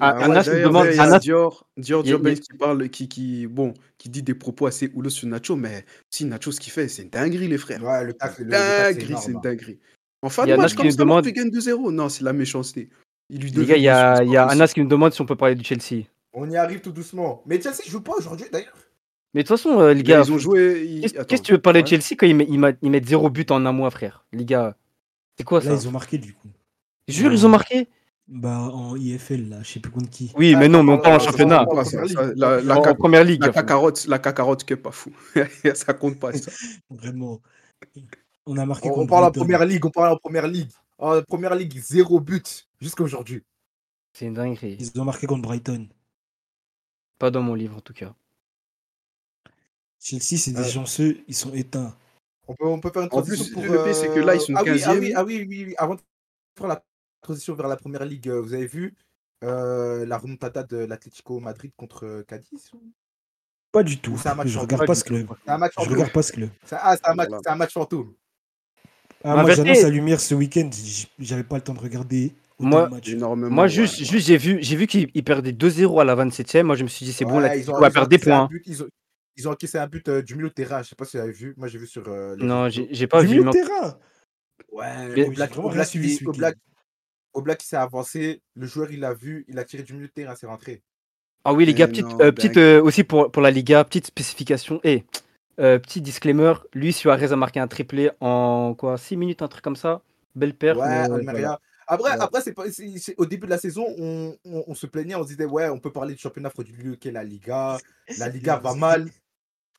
D: Ah ouais,
A: Anas nous
D: d'ailleurs,
A: demande-
D: il y a
A: Anas-
D: Dior, Dior,
A: Il y a-
D: Dior Banks qui parle, qui, qui, bon, qui dit des propos assez houleux sur Nacho, mais si Nacho, ce qu'il fait, c'est une dinguerie, les frères.
E: Ouais, le c'est
D: dinguerie, c'est une
E: énorme.
D: dinguerie. En fin
A: Il y
D: de
A: a
D: match, comme
A: qui
D: ça,
A: nous
D: demande... gagne 2-0. Non, c'est la méchanceté. Il lui
A: les gars, il y a, il y a. Anas qui nous demande si on peut parler de Chelsea.
E: On y arrive tout doucement. Mais Chelsea joue pas aujourd'hui d'ailleurs.
A: Mais de toute façon, euh, les gars,
D: ils ont joué. ils-
A: qu'est-ce que tu veux parler de
D: ouais.
A: Chelsea quand ils, met- ils met- ils mettent zéro but en un mois, frère Les gars, c'est quoi
B: Là,
A: ça?
B: ils ont marqué du coup.
A: Jure, ils ont marqué?
B: Bah, en IFL, là, je sais plus contre qui.
A: Oui,
E: Ah,
A: mais non, mais on parle en championnat.
D: Pas ça, ça, la, la,
A: En,
D: ca-
A: en première ligue.
D: la cacarotte, la cacarotte que pas fou. ça compte pas ça.
B: Vraiment. On a marqué
E: On, on
B: contre
E: parle en
B: Brighton.
E: première ligue. On parle en première ligue. En première ligue, zéro but jusqu'à aujourd'hui.
A: C'est une dinguerie.
B: Ils ont marqué contre Brighton.
A: Pas dans mon livre, en tout cas.
B: Chelsea, c'est des
E: Euh.
B: chanceux, ils sont éteints.
E: On peut, on peut faire une
D: En plus,
E: pour.
D: le pire, c'est que là, ils sont
E: ah oui, ah
D: 15e.
E: oui, ah oui, oui, oui. Avant de faire la transition vers la première ligue, euh, vous avez vu euh, la remontada de l'Atlético Madrid contre euh, Cadiz ou-
B: Pas du tout.
E: C'est un match
B: Je regarde
A: Pas
B: pas
A: du
B: ce club.
E: C'est un match
B: Je regarde pas ce club.
E: C'est ah, c'est un, match-
D: Voilà.
E: c'est un match fantôme.
B: Ah, moi, j'annonce la lumière ce week-end. J'avais pas le temps de regarder. autant
A: Moi-. Moi,
D: ouais.
A: juste, juste j'ai vu, j'ai vu qu'ils ils perdaient 2-0 à la 27e. Moi, je me suis dit, c'est bon, là,
E: ils
A: on
E: ont-
A: va
E: ils ont
A: perdre des
E: encaissé un
A: points.
E: but, ils, ont, ils ont encaissé un but euh, du milieu de terrain. Je sais pas si vous avez vu. Moi, j'ai vu sur. euh,
A: Non, j'ai pas
B: du
A: vu.
B: milieu de terrain?
E: Ouais,
A: Mais-
B: J'ai vraiment
E: Oblak, s'est avancé. Le joueur, il l'a vu. Il a tiré du milieu de terrain. C'est rentré.
A: Ah oui, les gars,
D: Mais
A: petite,
D: non,
A: euh, petite euh, aussi pour, pour la Liga, petite spécification. Et petit disclaimer, lui, Suarez a marqué un triplé en quoi 6 minutes, un truc comme ça. Belle perte.
E: Ouais,
A: mais, euh, voilà.
E: Après,
A: Ouais.
E: après c'est pas, c'est- c'est- au début de la saison, on, on- on se plaignait, on se disait, ouais, on peut parler du championnat frauduleux qu'est la Liga. La Liga va mal.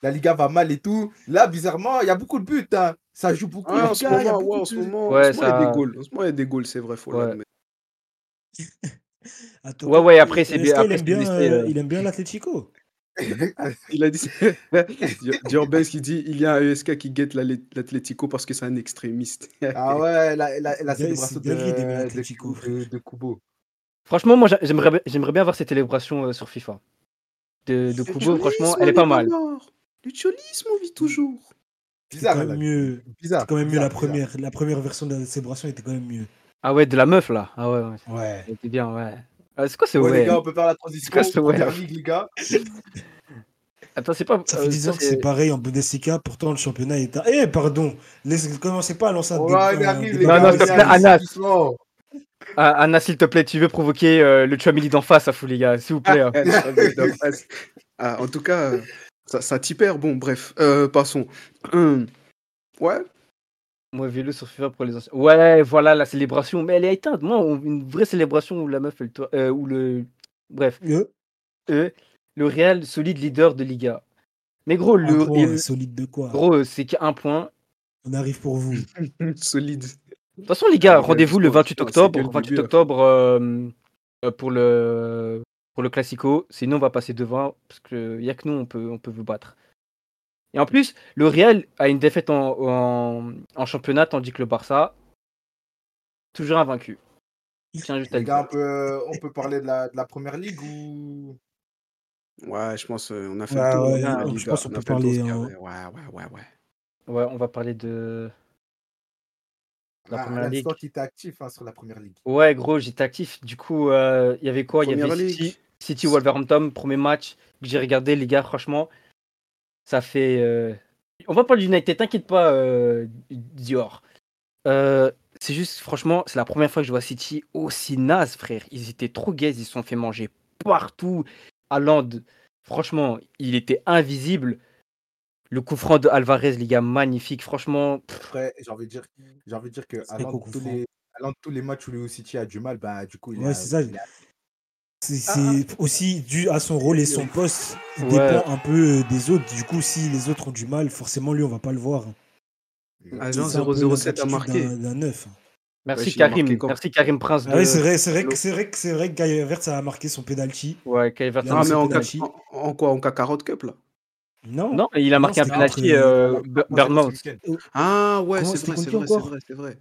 E: La Liga va mal et tout. Là, bizarrement, il y a beaucoup de buts. hein. Ça joue beaucoup.
D: Ah, en ce
E: gars, il y a
D: moment, ouais,
E: beaucoup
D: en ce moment,
A: Ouais,
D: en ce moment, il y a des goals. En ce moment, il y a des goals, c'est vrai, faut
A: Ouais.
D: l'admettre.
B: Attends,
A: Ouais, ouais, après, c'est bien- après,
B: aime bien, euh,
A: euh.
B: il aime bien l'Atlético?
D: Il a dit. Dior Benz qui dit il y a un ESK qui guette l'Atlético parce que c'est un extrémiste.
E: Ah ouais, la, la, la
B: C'est
E: célébration de, de, de, de Kubo.
A: Franchement, moi, j'a- j'aimerais bien- j'aimerais bien avoir cette célébration euh, sur FIFA. De, de Kubo, franchement, elle est pas mal.
D: Cholisme, on vit toujours.
B: C'est
E: Bizarre,
B: quand même mieux.
E: Bizarre.
B: C'est quand même mieux
E: bizarre,
B: la
E: bizarre.
B: première. La première version de la célébration était quand même mieux.
A: Ah ouais, de la meuf, là. Ah ouais, ouais.
B: Ouais.
A: C'était bien, ouais. Ah, c'est quoi ce
E: Bon, les
A: ouais?
E: gars, on peut faire la transition.
A: quoi ce ouais?
E: les gars.
A: Attends, c'est pas.
B: Ça
A: euh,
B: fait 10 ans que c'est pareil en Bundesliga, pourtant le championnat est. Eh, pardon Ne commencez pas à lancer un débat-
E: les
B: débat
A: Non, non,
E: on
A: s'il te plaît, Anas. Ah, Anna, s'il te plaît, tu veux provoquer euh, le Chouamili d'en face, à fou, les gars, s'il vous plaît. hein.
D: Ah, en tout cas, euh, ça, ça t'y perd. Bon, bref, euh, passons. Hum. Ouais,
A: Moi, vélo sur FIFA pour les anciens. Ouais, voilà la célébration, mais elle est éteinte. Moi, on- une vraie célébration où la meuf, elle euh, où le. Bref,
B: Euh,
A: eux, le Real, solide leader de Liga. Mais gros,
B: un
A: le.
B: point,
A: il-
B: solide de quoi?
A: Gros, c'est qu'un point.
B: On arrive pour vous.
D: solide.
A: De toute façon, les gars, rendez-vous le
D: justement,
A: 28
D: justement, c'est
A: octobre.
D: quel
A: 28
D: début,
A: octobre euh, euh, pour le pour le Classico. Sinon, on va passer devant parce qu'il n'y a que nous, on peut, on peut vous battre. Et en plus, le Real a une défaite en, en, en championnat, tandis que le Barça, toujours invaincu. Tiens juste à
E: Les
A: le
E: gars, on peut, on peut parler de la, de la première ligue ou?
D: Ouais, je pense euh, on a fait
B: Ouais,
D: le tour.
B: ouais,
D: la
B: je
D: Liga,
B: pense qu'on
D: on a
B: peut
D: tour,
B: parler en-
D: avait. Ouais, ouais, ouais, ouais.
A: Ouais, on va parler de la
E: Ah,
A: première ligue.
E: qui était actif hein, sur la première ligue.
A: Ouais, gros, j'étais actif. Du coup, euh, il y avait quoi? Il y avait
D: ligue.
A: City, City Wolverhampton, premier match que j'ai regardé, les gars, franchement. Ça fait. euh, On va parler d'United, t'inquiète pas, euh, Dior. C'est juste, franchement, c'est la première fois que je vois City aussi naze, frère. Ils étaient trop gays, ils se sont fait manger partout. Haaland, franchement, il était invisible. Le coup franc de Alvarez, les gars, magnifique. Franchement,
E: Après, j'ai envie de dire, j'ai envie de dire que
B: C'est
E: allant de tous les, allant de tous les matchs où le City a du mal, bah du coup il
B: Ouais,
E: a-
B: c'est ça.
E: il a-
B: C'est
E: Ah,
B: c'est aussi dû à son rôle et son poste. Il
A: Ouais.
B: dépend un peu euh, des autres. Du coup, si les autres ont du mal, forcément, lui, on va pas le voir.
D: Agent
B: un peu
D: 007 a marqué.
B: d'un- D'un neuf.
A: merci
D: Wesh, il a
A: Karim. Merci Karim Prince. De...
B: Ah ouais, c'est vrai, c'est vrai, que- c'est vrai que c'est vrai que Guy Havertz a marqué son penalty.
A: Ouais, a
D: Ah,
A: marqué
D: mais en, en, en quoi? En Kakarot Cup, là?
B: Non.
A: Non, il a
B: Non,
A: marqué un penalty, euh,
E: ce week-end,
D: Ah, ouais, c'est vrai, c'est vrai, c'est vrai, c'est vrai.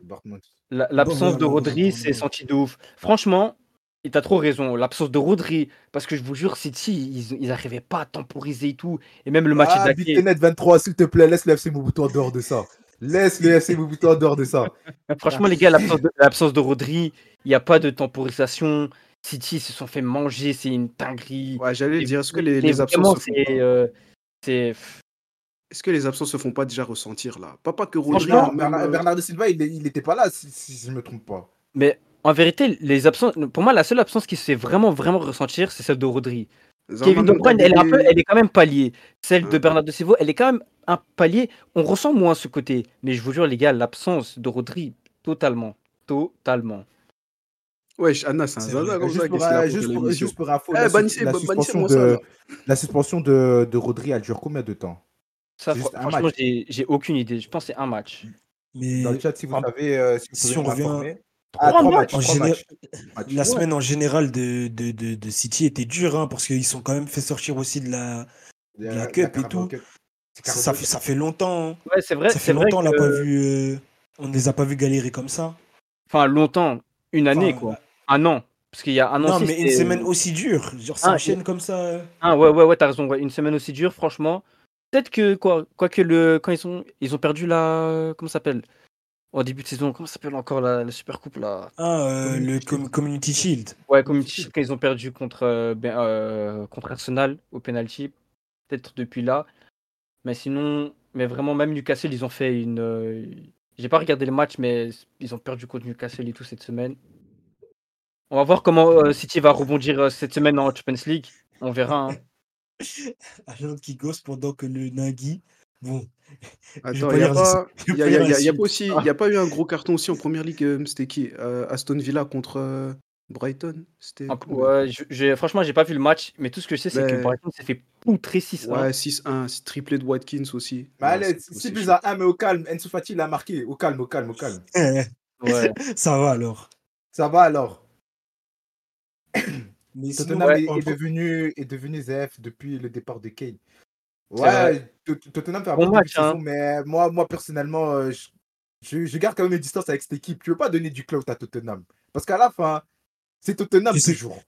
A: L'absence de Rodri
B: ouais.
A: senti de ouf. Franchement, et t'as trop raison. L'absence de Rodri, parce que je vous jure, City, ils, ils arrivaient pas à temporiser et tout. Et même le match
E: Ah,
A: d'Ake.
E: Bittenet 23, s'il te plaît, laisse le FC Mobutu en dehors de ça. Laisse le FC Mobutu en dehors de ça.
A: Franchement, les gars, l'absence de, Rodri, il n'y a pas de temporisation. City se sont fait manger, c'est une dinguerie.
D: Ouais, j'allais dire, est-ce que les, absences
A: c'est.
D: Est-ce que les absences se font pas déjà ressentir là? Pas pas que Rodri,
E: Bernard-
D: euh,
E: Bernardo Silva, il il était pas là, si, si je me trompe pas.
A: Mais en vérité, les absences, pour moi, la seule absence qui se fait vraiment, vraiment ressentir, c'est celle de Rodri. Kevin De Bruyne, elle est, elle quand même palier. Celle de
D: Ouais.
A: Bernardo Silva, elle est quand même un palier. On ressent moins ce côté. Mais je vous jure, les gars, l'absence de Rodri, totalement. Totalement.
D: Wesh, Anna, c'est un zaza comme
E: Juste
D: ça.
E: pour,
D: qu'est-ce qu'il a pour
E: juste pour-
D: émission
E: juste pour info,
D: Eh,
E: la, la suspension, de, la de, de Rodri, elle dure combien de temps?
A: Ça, fr-
E: juste un
A: franchement,
E: match.
A: j'ai j'ai aucune idée. Je pense que c'est un match.
B: Mais
E: Dans le chat, si vous savez, euh, si
B: on revient-
E: Ah, trois
A: matchs.
E: matchs.
B: En
E: trois
B: géné-
E: matchs. Match.
B: la semaine en général de, de, de, de City était dure, hein, parce qu'ils sont quand même fait sortir aussi de la.
E: Euh,
B: la cup et tout.
E: Cup.
B: Ça, ça fait, ça fait longtemps. hein.
A: Ouais, c'est vrai.
B: ça fait longtemps, on l'a
A: que-
B: pas vu. euh, on ne les a pas vus galérer comme ça.
A: Enfin, longtemps. Une année,
B: Enfin,
A: quoi. Un an. Parce qu'il y a un an.
B: Non, mais une semaine aussi dure. Genre, ça
A: Ah,
B: enchaîne comme ça.
A: Ah, ouais, ouais, ouais, t'as raison. ouais. Une semaine aussi dure, franchement. Peut-être que, quoi, quoi que le, quand ils ont, ils ont perdu la. Comment ça s'appelle? Au début de saison, comment ça s'appelle encore la, la Super Coupe, là?
B: Ah, euh,
E: Community
B: le
E: Shield.
B: com- Community Shield.
A: Ouais, comme quand ils ont perdu contre, euh, ben, euh, contre Arsenal au penalty, peut-être depuis là. Mais sinon, mais vraiment, même Newcastle, ils ont fait une. J'ai pas regardé le match, mais ils ont perdu contre Newcastle et tout cette semaine. On va voir comment euh, City va rebondir euh, cette semaine en Champions League. On verra. hein.
B: Qui gosse pendant que le Nagui. Bon.
D: Attends, il n'y a
B: pas lire
D: pas,
B: je vais
D: y a,
B: pas
D: y a-
B: lire
D: y a-
B: la
D: y a
B: suite.
D: pas aussi, y a pas eu un gros carton aussi en première ligue. euh, C'était qui Euh, Aston Villa contre euh, Brighton. C'était.
A: Ah, ouais, je- j'ai- franchement, j'ai pas vu le match, mais tout ce que je sais, c'est que
D: Mais-
A: Brighton s'est fait poutrer 6
D: Ouais, 6-1, c'est triplé de Watkins aussi.
E: Mais
D: Ouais,
E: allez,
D: c'était
E: 6
D: aussi
E: buts
D: chaud.
E: à 1, mais au calme. Enzo Fati, il a marqué. Au calme, au calme, au calme.
A: Ouais.
B: ça va alors.
E: Ça va alors.
B: Mais
E: Tottenham
B: ouais,
E: est,
B: en-
E: est devenu, est devenu ZF depuis le départ de Kane.
A: C'est.
E: Ouais, Tot- Tottenham fait un
A: Bon match, hein.
E: mais moi, moi personnellement, euh, je, je- je garde quand même une distance avec cette équipe. Tu veux pas donner du clout à Tottenham. Parce qu'à la fin, c'est Tottenham
B: Tu sais-
E: toujours.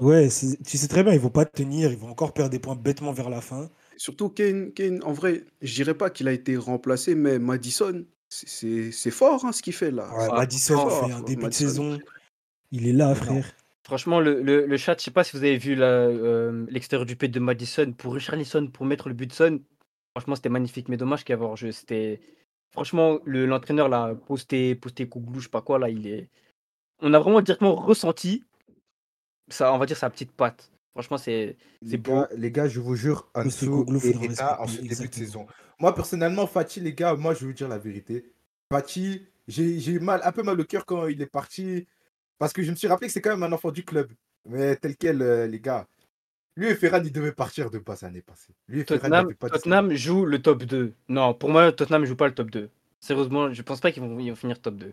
B: Ouais, c'est- tu sais très bien, ils vont pas tenir, ils vont encore perdre des points bêtement vers la fin.
D: Surtout Kane, Kane, en vrai, je dirais pas qu'il a été remplacé, mais Madison, c'est- fort hein, ce qu'il fait là.
B: Ouais, Madison
D: fort,
B: fait un début de saison. Il est là, frère.
A: Franchement, le, le, le chat, je sais pas si vous avez vu euh, l'extérieur du pet de Madison pour Richarlison pour mettre le but de Son. Franchement, c'était magnifique, mais dommage qu'il y avait hors-jeu. C'était franchement le l'entraîneur là posté posté Kouglou, je sais pas quoi là, il est. On a vraiment directement ressenti ça, on va dire sa petite patte. Franchement, c'est
E: Les
A: beau.
E: gars, les gars, je vous jure, Ansu et Eta en
B: respecter,
E: ce début de saison. Moi, personnellement, Fati, les gars, moi, je vais vous dire la vérité. Fati, j'ai eu mal, un peu mal au cœur quand il est parti. Parce que je me suis rappelé que c'est quand même un enfant du club. Mais tel quel, euh, les gars. Lui et Ferran, ils devaient partir de passe l'année passée. Lui et Ferran,
A: Tottenham,
E: pas.
A: Tottenham joue le top 2. Non, pour moi, Tottenham joue pas le top 2. Sérieusement, je pense pas qu'ils vont, vont finir top 2.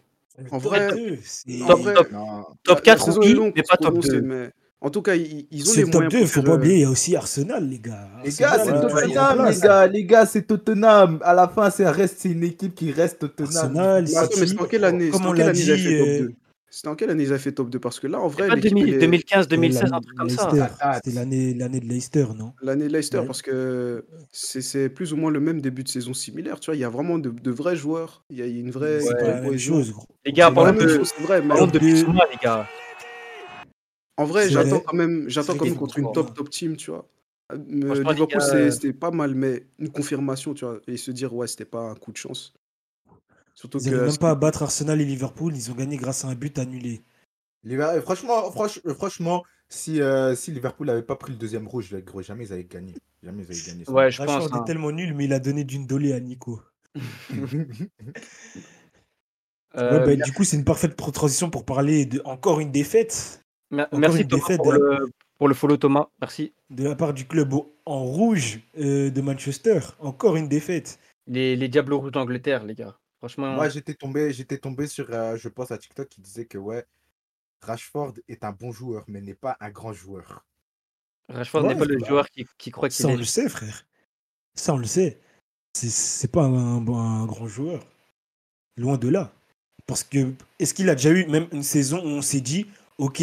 D: En vrai-
B: c'est-
A: Top-
D: vrai,
A: top-
E: Non.
A: Top
D: la- la
A: 4,
D: saison
A: oui,
D: est longue
A: mais pas top
D: prononcer,
A: 2.
D: mais En tout cas, ils, ils ont
B: C'est
D: les
B: le top
D: moyens
B: 2,
D: pour
B: faut pas oublier, il y a aussi Arsenal, les gars.
E: Les gars, c'est Tottenham, les gars, les gars, c'est Tottenham. À la fin, ça reste c'est une équipe qui reste Tottenham.
B: Arsenal,
D: Mais c'était en quelle année?
B: comme on
D: quelle
B: l'a dit,
D: fait top 2 C'était en quelle année ils avaient fait top 2 Parce que là, en vrai,
C: Pas
D: l'équipe,
C: 2000
D: elle est-
C: 2015,
B: euh,
C: 2016,
B: l'année
C: un truc comme
B: de
C: ça.
B: Leicester.
E: Ah,
B: C'était l'année l'année de Leicester, non?
D: L'année Leicester,
B: Ouais.
D: parce que c'est c'est plus ou moins le même début de saison similaire. Tu vois, il y a vraiment de, de vrais joueurs. Il y a une vraie,
B: chose, gros.
C: Les gars, de,
D: chose, c'est vrai, mais
C: parlons de. Bissouma, les gars.
D: en vrai, j'attends quand même, j'attends quand même contre une top top team, tu vois. Euh, Liverpool,
C: euh,
D: c'était pas mal, mais une confirmation, tu vois, et se dire, ouais, c'était pas un coup de chance. Surtout
B: Ils n'arrivent
D: que
B: même pas à battre Arsenal et Liverpool, ils ont gagné grâce à un but annulé.
E: Franchement, franch- euh, franchement, si, euh, si Liverpool n'avait pas pris le deuxième rouge, jamais ils avaient gagné. Jamais ils avaient gagné. ça.
C: Ouais, je pense. Hein.
B: est tellement nul, mais il a donné d'une dolée à Nico.
C: Euh,
B: Ouais, bah, du coup, c'est une parfaite transition pour parler de encore une défaite
C: mer-
B: encore
C: Merci
B: une
C: Thomas
B: défaite,
C: pour le, pour le follow Thomas. Merci.
B: de la part du club en rouge euh, de Manchester. Encore une défaite.
C: Les, les Diables Rouges d'Angleterre, les gars. Franchement,
E: Moi, j'étais tombé, j'étais tombé sur, euh, je pense, à TikTok qui disait que ouais, Rashford est un bon joueur, mais n'est pas un grand joueur.
C: Rashford
B: Ouais,
C: n'est pas le joueur qui, qui croit qu'il
B: Ça, on
C: est.
B: le sait, frère. Ça, on le sait. C'est- C'est pas un, un- un grand joueur. Loin de là. Parce que, est-ce qu'il a déjà eu même une saison où on s'est dit, ok,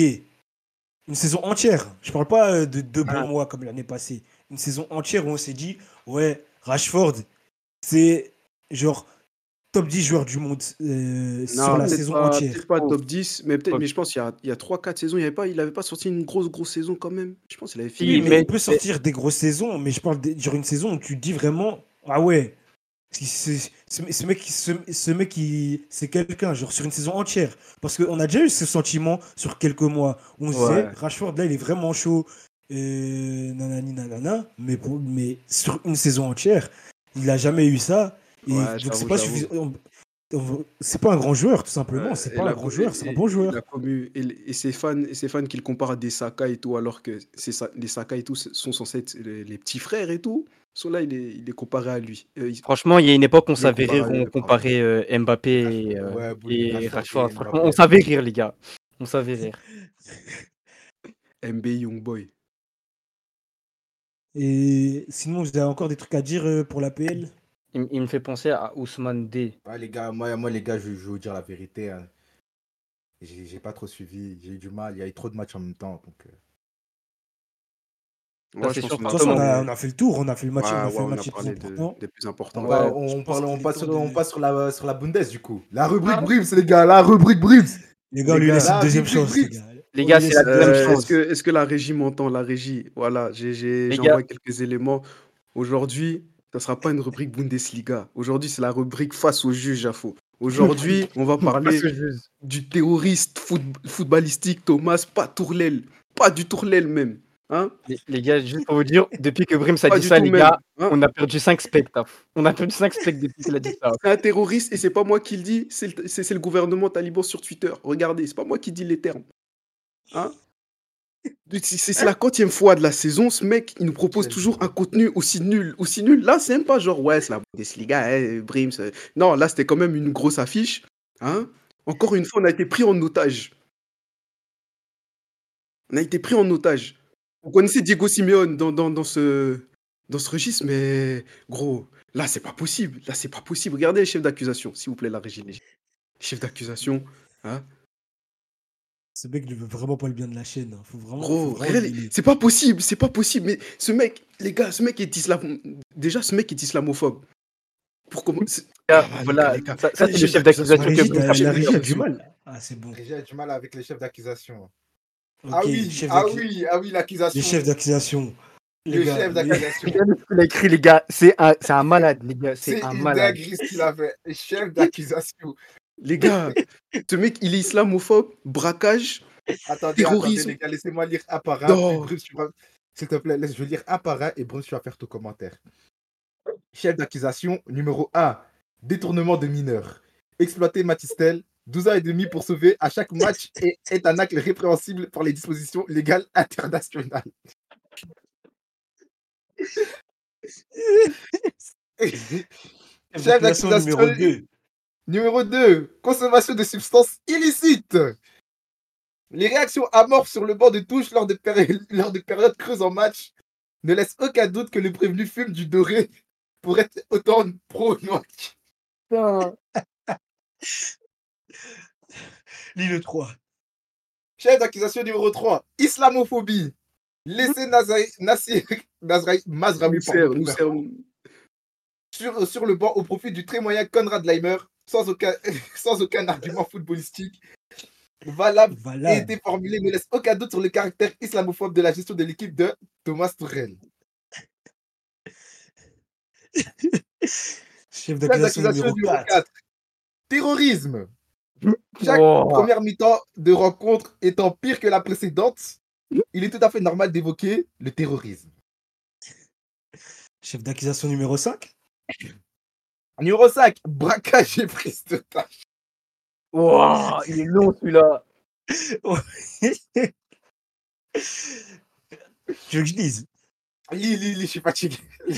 B: une saison entière, je parle pas euh, de deux bons
C: Ah.
B: mois comme l'année passée, une saison entière où on s'est dit, ouais, Rashford, c'est genre top 10 joueurs du monde euh, sur la saison
D: pas,
B: entière.
D: peut-être pas top 10, mais peut-être,
C: Oh.
D: mais je pense qu'il y a, il y a 3-4 saisons, il avait pas, il avait pas sorti une grosse, grosse saison quand même. Je pense qu'il avait fini.
B: Oui,
D: mais-
B: mais, il peut sortir des grosses saisons, mais je parle de, genre une saison où tu te dis vraiment, ah ouais, ce, ce mec, ce, ce mec, c'est quelqu'un, genre sur une saison entière. Parce qu'on a déjà eu ce sentiment sur quelques mois où on se disait,
C: Ouais.
B: Rashford, là, il est vraiment chaud, euh, nanani, nanana, mais, pour, mais sur une saison entière, il a jamais eu ça. Et
D: Ouais,
B: donc, c'est pas suffisant. on- on- C'est pas un grand joueur, tout simplement.
D: Euh,
B: c'est pas un grand joueur, c'est un bon joueur.
D: commu- et, et ses fans, et ses fans qui le comparent à des Saka et tout, alors que c'est ça- les Saka et tout sont censés être les, les petits frères et tout. Sont là, il est, il est comparé à lui. Euh, il-
C: Franchement, il y a une époque, on
D: Le
C: savait rire, on comparait euh, Mbappé et, euh,
E: Ouais, Bouli,
C: et
E: Rashford
C: Rashford.
E: et
C: Franchement,
E: Mbappé.
C: on savait rire, les gars. On savait rire.
D: MB Young Boy.
B: Et sinon, vous avez encore des trucs à dire euh, pour l'APL
C: Il, il me fait penser à Ousmane D.
E: Ouais, les gars, moi, moi les gars, je, je vais vous dire la vérité. hein. J'ai pas trop suivi, j'ai eu du mal, il y a eu trop de matchs en même temps. Donc, euh,
D: Ouais, je pense
B: on a, on a fait le tour, on a fait le match,
D: Ouais,
B: on a
D: ouais,
B: fait le
D: on
B: match
D: a
B: le plus
D: parlé de-
B: important.
D: des plus importants.
E: on, parle, on, passe sur, on
B: de-
E: passe sur la, sur la Bundes du coup. La rubrique Brims, les gars, la rubrique Brims.
B: Les gars, on
E: Les
B: lui
E: gars,
B: laisse une deuxième chance, les gars.
C: C'est la deuxième
D: Euh,
C: chance.
D: Est-ce que, que la régie m'entend La régie, voilà, j'ai-
C: gars.
D: quelques éléments. Aujourd'hui, ça sera pas une rubrique Bundesliga. Aujourd'hui, c'est la rubrique face au juge, Jafo. Aujourd'hui, on va parler du terroriste foot- footballistique Thomas, pas Tourlel. Pas du Tourlel même. Hein
C: Les, les gars, juste pour vous dire, depuis que Brims a dit ça, les
D: même.
C: gars,
D: hein
C: on a perdu 5 specs, taf. On a perdu 5 specs depuis qu'il a dit ça.
D: c'est un terroriste et c'est pas moi qui le dis, c'est le, c'est- c'est le gouvernement taliban sur Twitter. Regardez, c'est pas moi qui dis les termes. Hein c'est la quantième fois de la saison, ce mec, il nous propose toujours un contenu aussi nul, aussi nul. Là, c'est même pas genre, ouais, c'est la Bundesliga, hein, Brims. euh. Non, là, c'était quand même une grosse affiche. Hein Encore une fois, on a été pris en otage. On a été pris en otage. Vous connaissez Diego Simeone dans, dans, dans ce, dans ce registre, mais gros, là, c'est pas possible. Là, c'est pas possible. Regardez les chefs d'accusation, s'il vous plaît, la régie. Les chefs d'accusation. Hein
B: Ce mec ne veut vraiment pas le bien de la chaîne. hein. Faut vraiment,
D: Gros,
B: faut vraiment
D: regardez,
B: l'aider.
D: c'est pas possible, c'est pas possible. Mais ce mec, les gars, ce mec est islam... Déjà, ce mec est islamophobe. Pour comment c'est-
C: Gars,
D: Ah,
C: voilà,
D: gars, les gars.
C: ça, ça,
D: Les
C: c'est le chef d'accusation
B: régie,
C: que a
B: régie a du mal. Ah, c'est bon.
E: J'ai du mal avec les chefs d'accusation. Ah oui,
B: chef
E: ah oui, ah oui, l'accusation.
B: Les chefs d'accusation. Les
E: Le
B: gars,
E: chef d'accusation.
C: Qu'il a écrit, les gars. C'est un, c'est un malade, les gars.
E: C'est
C: C'est un malade.
E: dinguerie ce qu'il a fait. Chef d'accusation.
D: Les gars, ce mec, il est islamophobe, braquage.
E: Attendez,
D: Terrorisme.
E: attendez, les gars, laissez-moi lire un par un. S'il te plaît, laisse, je vais lire un par un et Bruce, tu vas faire ton commentaire. Chef d'accusation numéro 1. Détournement de mineurs. Exploiter Matistel, 12 ans et demi pour sauver à chaque match et est un acte répréhensible par les dispositions légales internationales. Chef
B: D'accusation
E: d'accusation
B: numéro 2.
E: Numéro 2, consommation de substances illicites. Les réactions amorphes sur le banc de touche lors de, péri- lors de périodes creuses en match ne laissent aucun doute que le prévenu fume du doré pour être autant pro noir.
B: Lis le 3.
E: Chef d'accusation numéro 3, islamophobie. Laissez Nazari, Nassir, Mazraoui sur, sur le banc au profit du très moyen Conrad Leimer sans aucun, sans aucun argument footballistique valable et
B: Voilà.
E: été formulé ne laisse aucun doute sur le caractère islamophobe de la gestion de l'équipe de Thomas Tuchel.
B: Chef d'accusation numéro
E: numéro
B: 4.
E: 4. Terrorisme. Chaque
A: Oh.
E: première mi-temps de rencontre étant pire que la précédente, il est tout à fait normal d'évoquer le terrorisme.
B: Chef d'accusation numéro 5.
E: Numéro 5, braquage et prise de tâche.
A: Wow, il est long celui-là.
B: Tu veux que je dise?
E: Lis, je suis fatigué.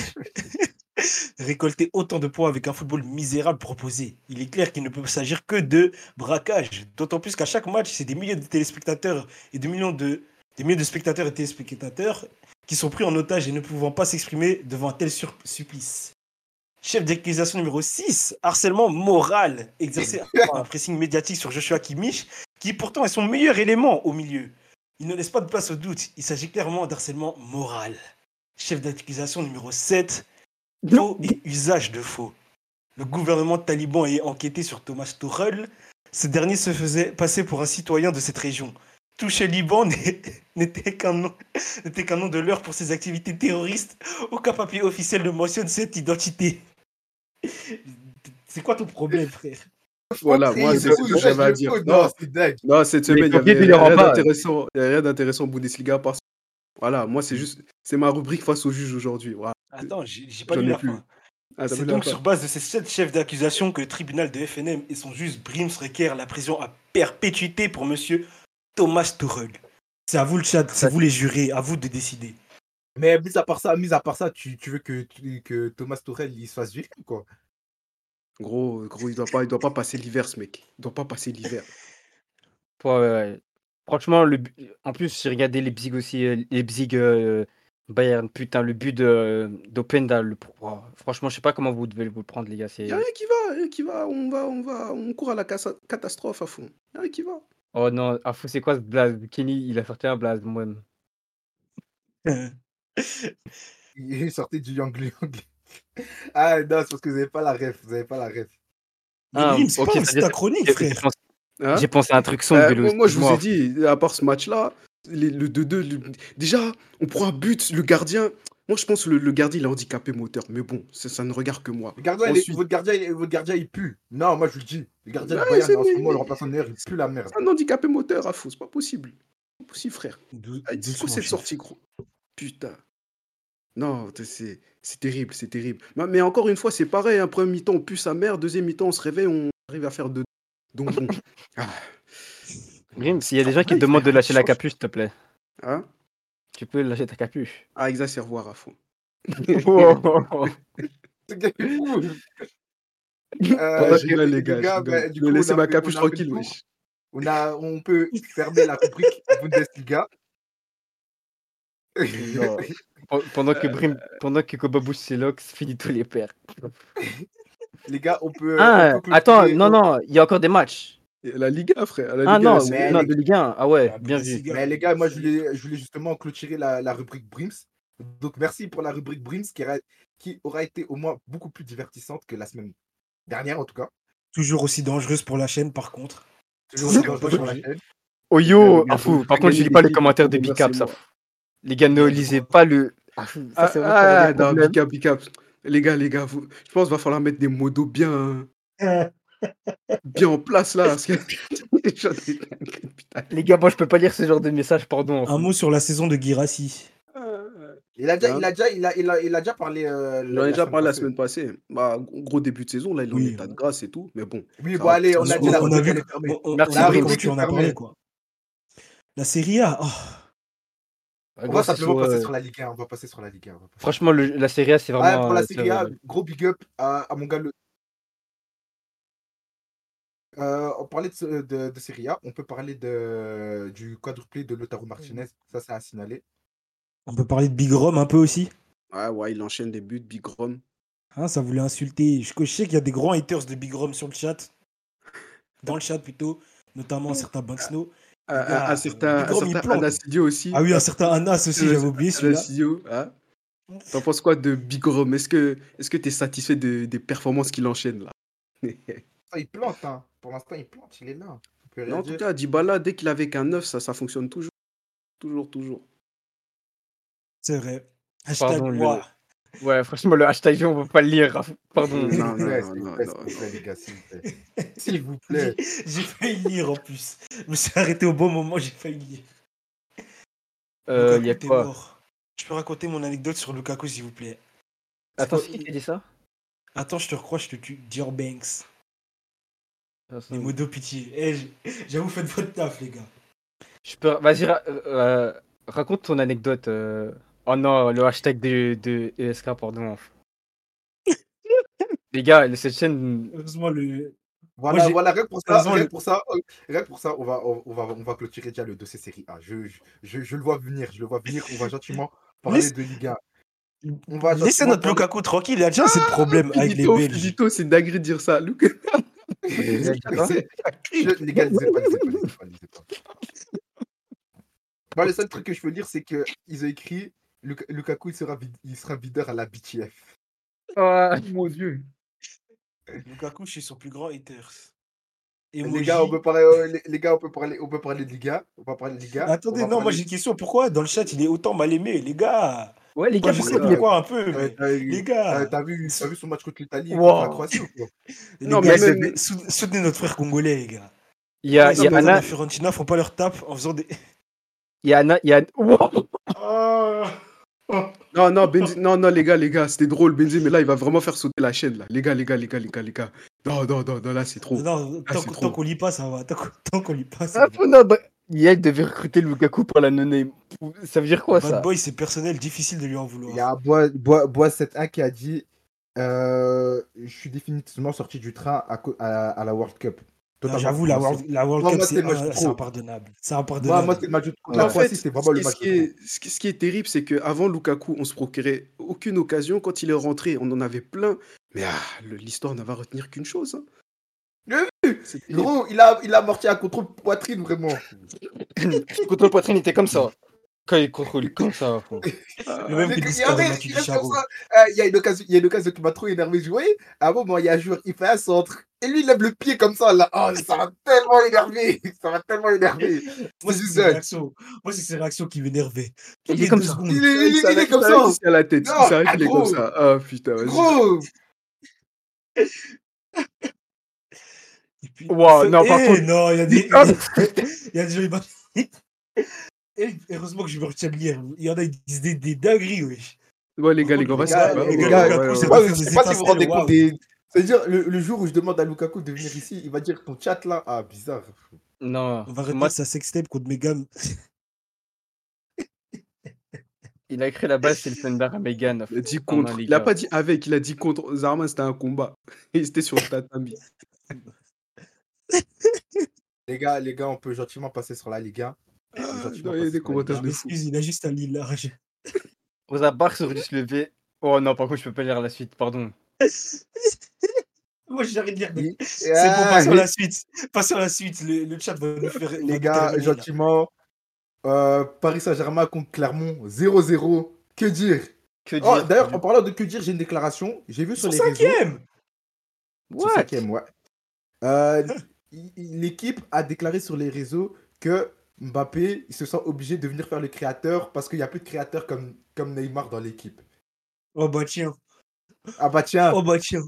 B: Récolter autant de points avec un football misérable proposé. Il est clair qu'il ne peut s'agir que de braquage. D'autant plus qu'à chaque match, c'est des milliers de téléspectateurs et des millions de, des milliers de spectateurs et téléspectateurs qui sont pris en otage et ne pouvant pas s'exprimer devant un tel sur- supplice. Chef d'accusation numéro 6, harcèlement moral exercé par un pressing médiatique sur Joshua Kimmich, qui pourtant est son meilleur élément au milieu. Il ne laisse pas de place au doute, il s'agit clairement d'harcèlement moral. Chef d'accusation numéro 7, faux et usage de faux. Le gouvernement taliban ayant enquêté sur Thomas Tuchel, ce dernier se faisait passer pour un citoyen de cette région. Touché Liban n'était qu'un nom, n'était qu'un nom de l'heure pour ses activités terroristes. Aucun papier officiel ne mentionne cette identité. C'est quoi ton problème, frère
D: Voilà, moi,
E: il
D: c'est ce que j'avais à dire. Non,
E: Non, c'est dingue.
D: Non, cette semaine, il n'y avait rien d'intéressant. A rien d'intéressant en Bundesliga. Parce... Voilà, moi, c'est juste. C'est ma rubrique face au juge aujourd'hui. Voilà.
B: Attends, j'ai j'ai pas lu la
D: plus.
B: fin.
D: Ah,
B: C'est donc sur base de ces sept chefs d'accusation que le tribunal de FNM et son juge Brims requièrent la prison à perpétuité pour monsieur Thomas Tuchel. C'est à vous le chat, c'est vous les jurés, à vous de décider.
E: Mais mis à part ça, mis à part ça tu, tu veux que, tu- que Thomas Tuchel il se fasse virer ou quoi?
D: Gros, gros, il doit pas, il doit pas passer l'hiver, ce mec. Il doit pas passer l'hiver.
A: Ouais, ouais, ouais. Franchement, le... en plus, j'ai regardé Leipzig aussi. euh, Leipzig euh, Bayern. Putain, le but de- d'Openda. Le... oh, franchement, je sais pas comment vous devez vous le prendre, les gars.
D: Il
A: C'est...
D: n'y a rien qui va, rien qui va. On va, on va, on court à la catastrophe à fond. Il a rien qui va.
A: Oh non, ah, fou, c'est quoi ce blaze Kenny, il a sorti un blaze, moi-même.
E: Il est sorti du Yang Liang. Ah non, c'est parce que vous n'avez pas la ref. Vous n'avez pas la ref.
A: Ah,
B: Brims,
A: ok,
B: pense,
A: ça
B: c'est ta chronique,
A: J'ai
B: frère.
A: pensé,
D: Hein
A: j'ai pensé à un truc sombre,
D: Euh,
A: Vélo,
D: moi, je vous ai dit, à part ce match-là, les- le 2-2, le- déjà, on prend un but, le gardien. Moi, je pense que le, le gardien, il est handicapé moteur. Mais bon, ça, ça ne regarde que moi.
E: Le gardien, il est- votre, gardien, il est- votre gardien, il pue. Non, moi je vous le dis. Le gardien
D: Ouais,
E: Bayern, en ce moment, le remplaçant de il pue la merde.
D: C'est un handicapé moteur à faux, c'est pas possible. C'est pas possible, frère. Quoi cette sortie, gros Putain. Non, c'est c'est terrible, c'est terrible. Mais, mais encore une fois, c'est pareil. Un premier mi-temps, on pue sa mère. Deuxième mi-temps, on se réveille, on arrive à faire deux. Donc, bon. Ah,
A: Grim, s'il y a des gens qui te demandent de lâcher la capuche, s'il te plaît,
D: hein?
A: Tu peux lâcher ta capuche.
D: ah exacervoir à fond.
E: Gars.
D: Voilà,
E: Euh,
D: rigole, les gars. je
E: bah, du coup, on
D: ma capuche
E: on
D: tranquille, wesh.
E: On, a, on peut fermer la rubrique Bundesliga.
A: Non. Pendant que Brim, pendant que Kobabouche Selox finit tous les pères.
E: Les gars, on peut.
A: Ah,
E: on peut
A: attends, non, non, il y a encore des matchs.
D: La Liga, frère. La
A: Ah
D: Liga,
A: non,
E: mais
A: non,
E: les-
A: de Ligue 1. Ah ouais,
B: La
A: bien vu.
E: Mais les gars, moi je voulais, je voulais justement clôturer la, la rubrique Brims. Donc merci pour la rubrique Brims qui, aura- qui aura été au moins beaucoup plus divertissante que la semaine dernière en tout cas.
B: Toujours aussi dangereuse pour la chaîne, par contre.
E: Toujours aussi
B: pas
E: sur la chaîne.
A: Oh yo,
D: a-
A: ah fou. Par contre, je lis pas les commentaires de
D: donc là,
A: Bicap,
D: c'est
A: ça. Les gars, ne lisez pas le. Ah, ça,
D: Ah,
A: c'est vraiment
D: ah,
A: un
D: non, big up, big up. Les gars, les gars, vous- je pense qu'il va falloir mettre des modos bien, bien en place là. Parce que...
A: Les gars, moi, je peux pas lire ce genre de message, pardon.
B: Un mot sur la saison de Girassi.
E: Il a déjà,
D: Hein?
E: il a déjà, il a, il a, il a déjà parlé. euh,
D: déjà parlé la semaine passée. Bah, gros début de saison, là, il est en
B: Oui.
D: état de grâce et tout. Mais bon,
E: Oui, bon,
D: va.
E: allez, on a
B: On-
E: dit la
B: on a vu on- on-
A: Merci,
B: on a vu tu en as parlé, quoi. La Serie A, oh,
E: On
A: Gros,
E: va simplement passer
A: euh,
E: sur la Ligue 1. On va passer sur la Ligue 1. on va passer.
A: Franchement, le- la Serie A, c'est
E: Ah,
A: vraiment.
E: pour la
A: euh,
E: Serie A, gros big up à, à mon gars le Euh, on parlait de, de, de Serie A, on peut parler de, du quadruplé de Lautaro Martinez, ça c'est à signaler.
B: On peut parler de Big Rom un peu aussi.
D: Ouais, ouais, il enchaîne des buts, Big Rom.
B: Hein, ça voulait insulter. Je, je sais qu'il y a des grands haters de Big Rom sur le chat. Dans le chat plutôt. Notamment un certain Banksno.
D: Certain, certain
B: plante.
D: Anastadio aussi.
B: Ah oui, un certain Anas aussi, j'avais oublié celui-là.
D: Hein. T'en penses quoi de Big Rom Est-ce que est-ce que t'es satisfait de- des performances qu'il enchaîne là?
E: Ça, il plante, hein. pour l'instant il plante, il est là.
D: Non, En tout cas, Dybala, dès qu'il avait qu'un 9, ça, ça fonctionne toujours. Toujours, toujours.
B: C'est vrai. Hashtag
A: Pardon,
B: moi.
A: Ouais, franchement, le hashtag, on peut pas le lire. Raph. Pardon.
D: Non, non, non,
E: s'il vous plaît, les gars, s'il vous plaît. S'il vous plaît.
B: J'ai failli lire en plus. Je me suis arrêté au bon moment, j'ai failli lire.
A: Euh,
B: Lukaku,
A: y a
B: t'es
A: quoi
B: mort. Je peux raconter mon anecdote sur Lukaku, s'il vous plaît?
A: Attends, c'est qui qui a dit ça
B: Attends, je te recrois, je te tue. Dior Banks. Les mots de pitié. Eh, j- j'avoue, faites votre taf, les gars.
A: Je peux... Vas-y, ra- euh, raconte ton anecdote. euh. Oh non, le hashtag de, de ESK, pardon. Les gars, cette chaîne.
B: Heureusement, le.
E: Voilà,
B: Moi,
E: voilà, rien que pour ça, rien
B: le-
E: pour ça, euh, rien que pour ça, on va, on, on va, on va clôturer déjà le dossier série A. Je, je, je, je le vois venir, je le vois venir. On va gentiment parler
B: Laisse-
E: de Liga. On va
B: Laissez notre
E: parler-
B: Lukaku tranquille, il a déjà assez de problèmes avec les Belges.
D: C'est dingue de dire ça.
E: Je- Les gars, lisez pas, lisez pas, lisez pas, lisez pas. Bah, le seul truc que je peux dire, c'est qu'ils ont écrit Luka- Lukaku, il sera, il sera videur à la BTF.
A: Ouais, mon dieu.
B: Lukaku, je suis son plus grand haters.
E: Les
B: Emoji.
E: gars, on peut parler, euh, les, les gars, on peut parler, on peut parler de Liga. On va parler de Liga.
B: Attendez, non, moi j'ai une question. Pourquoi dans le chat il est autant mal aimé Les gars?
A: Ouais, les gars,
B: je sais
A: pourquoi-
B: un peu, mais.
E: t'as eu-
B: Les gars
E: t'as vu, t'as vu son match contre l'Italie et
A: Wow.
E: contre la Croatie ou quoi
B: Les
D: Non,
B: gars,
D: mais même-
B: c'est- sou- soutenez notre frère congolais, les gars.
A: Il y a, il y a
B: Les
A: Anna.
B: La Fiorentina font pas leur tape en faisant des.
A: Il y a Anna. Il y a. Wow.
D: Non, non, Benzi... non, non, les gars, les gars, c'était drôle, Benzi, mais là, il va vraiment faire sauter la chaîne, là. Les gars, les gars, les gars, les gars, les gars. Non, non, non, non là, c'est trop.
B: Non, tant qu'on-
D: trop.
B: tant qu'on lit pas, ça va. Tant qu'on tant qu'on lit pas, ça
A: Ah,
B: va.
A: non, bah, Yael devait recruter Lukaku pour la nonner. Ça veut dire quoi
B: Bad
A: ça
B: Boy, c'est personnel, difficile de lui en
E: Il y
B: vouloir.
E: a Bois, Bois, Bois 7-1 qui a dit euh, Je suis définitivement sorti du train à, à la World Cup.
B: J'avoue, la. World, la World
E: Moi,
B: Cup,
E: moi,
B: c'est impardonnable. C'est
E: Moi,
B: impardonnable.
E: moi c'est le match de contre
D: En
E: la
D: fait,
E: Croatie, c'était vraiment
D: ce
E: le
D: qui-
E: match
D: ce qui
E: de
D: ce qui- ce qui est terrible, c'est qu'avant Lukaku, on se procurait aucune occasion. Quand il est rentré, on en avait plein. Mais ah, l'histoire ne va retenir qu'une chose. hein.
E: Gros, il a, il a amorti un contrôle poitrine, vraiment.
A: Contre le poitrine, il était comme ça. Quand il contrôle comme ça.
E: il ça. Euh, Il y a une occasion, il y a une occasion qui m'a trop énervé. Je voyais, à un moment, il y a un joueur, il fait un centre. Et lui, il lève le pied comme ça, là. Oh, ça m'a tellement énervé. Ça m'a tellement énervé.
B: Moi,
E: C'est
B: ses réactions. Moi, c'est ses réactions qui m'énervaient.
A: Il est
B: Les
A: comme ça.
E: Il est, il est- il est comme
D: Ça ici à la tête.
E: Non,
D: il est
E: gros.
D: comme ça. Ah putain, vas-y.
E: Gros.
B: Et puis-
A: Wow, non, par contre-
B: Non, il y a des.
A: Ah,
B: Il y a des gens. ils m'ont- Et heureusement que je me retiens de lire. Il y en a qui disent des, des dingueries, wesh.
D: Ouais, les gars, les gars, on va
E: Les
D: se
E: gars, les je sais pas si vous vous rendez compte des. C'est-à-dire, le, le jour où je demande à Lukaku de venir ici, il va dire ton chat là. Ah, bizarre.
A: Non.
B: On va arrêter
A: Moi,
B: sa sextape contre Megan.
A: il a écrit la base, c'est le Thunder à Megan.
D: Il a dit
A: Oh
D: contre.
A: non,
D: il a
A: gars.
D: pas dit avec, il a dit contre. Zarman, c'était un combat. Il était sur le tatami.
E: Les gars, les gars, on peut gentiment passer sur la Ligue 1.
D: Ah, il y a des
E: sur la
D: commentaires
E: Ligue
D: de
E: 1.
D: fou.
B: Excuse, il a juste un lit large.
A: Rosa Barks aurait dû se lever. Oh non, par contre, je peux pas lire la suite, pardon.
B: Moi, j'arrête de lire. C'est bon,
E: Ah,
B: passons à
E: les-
B: la suite. Passons à la suite. Le, le chat va nous faire.
E: Les gars, gentiment. euh, Paris Saint-Germain contre Clermont, 0-0. Que dire?
A: Que
E: Oh,
A: dire
E: D'ailleurs, en parlant de que dire, j'ai une déclaration. J'ai vu sur
B: Sur
E: les réseaux.
B: cinquième
E: Sur
A: What?
E: cinquième, ouais. Euh, L'équipe a déclaré sur les réseaux que Mbappé, il se sent obligé de venir faire le créateur parce qu'il n'y a plus de créateur comme, comme Neymar dans l'équipe.
B: Oh bah tiens.
E: Ah bah tiens,
B: Oh bah tiens.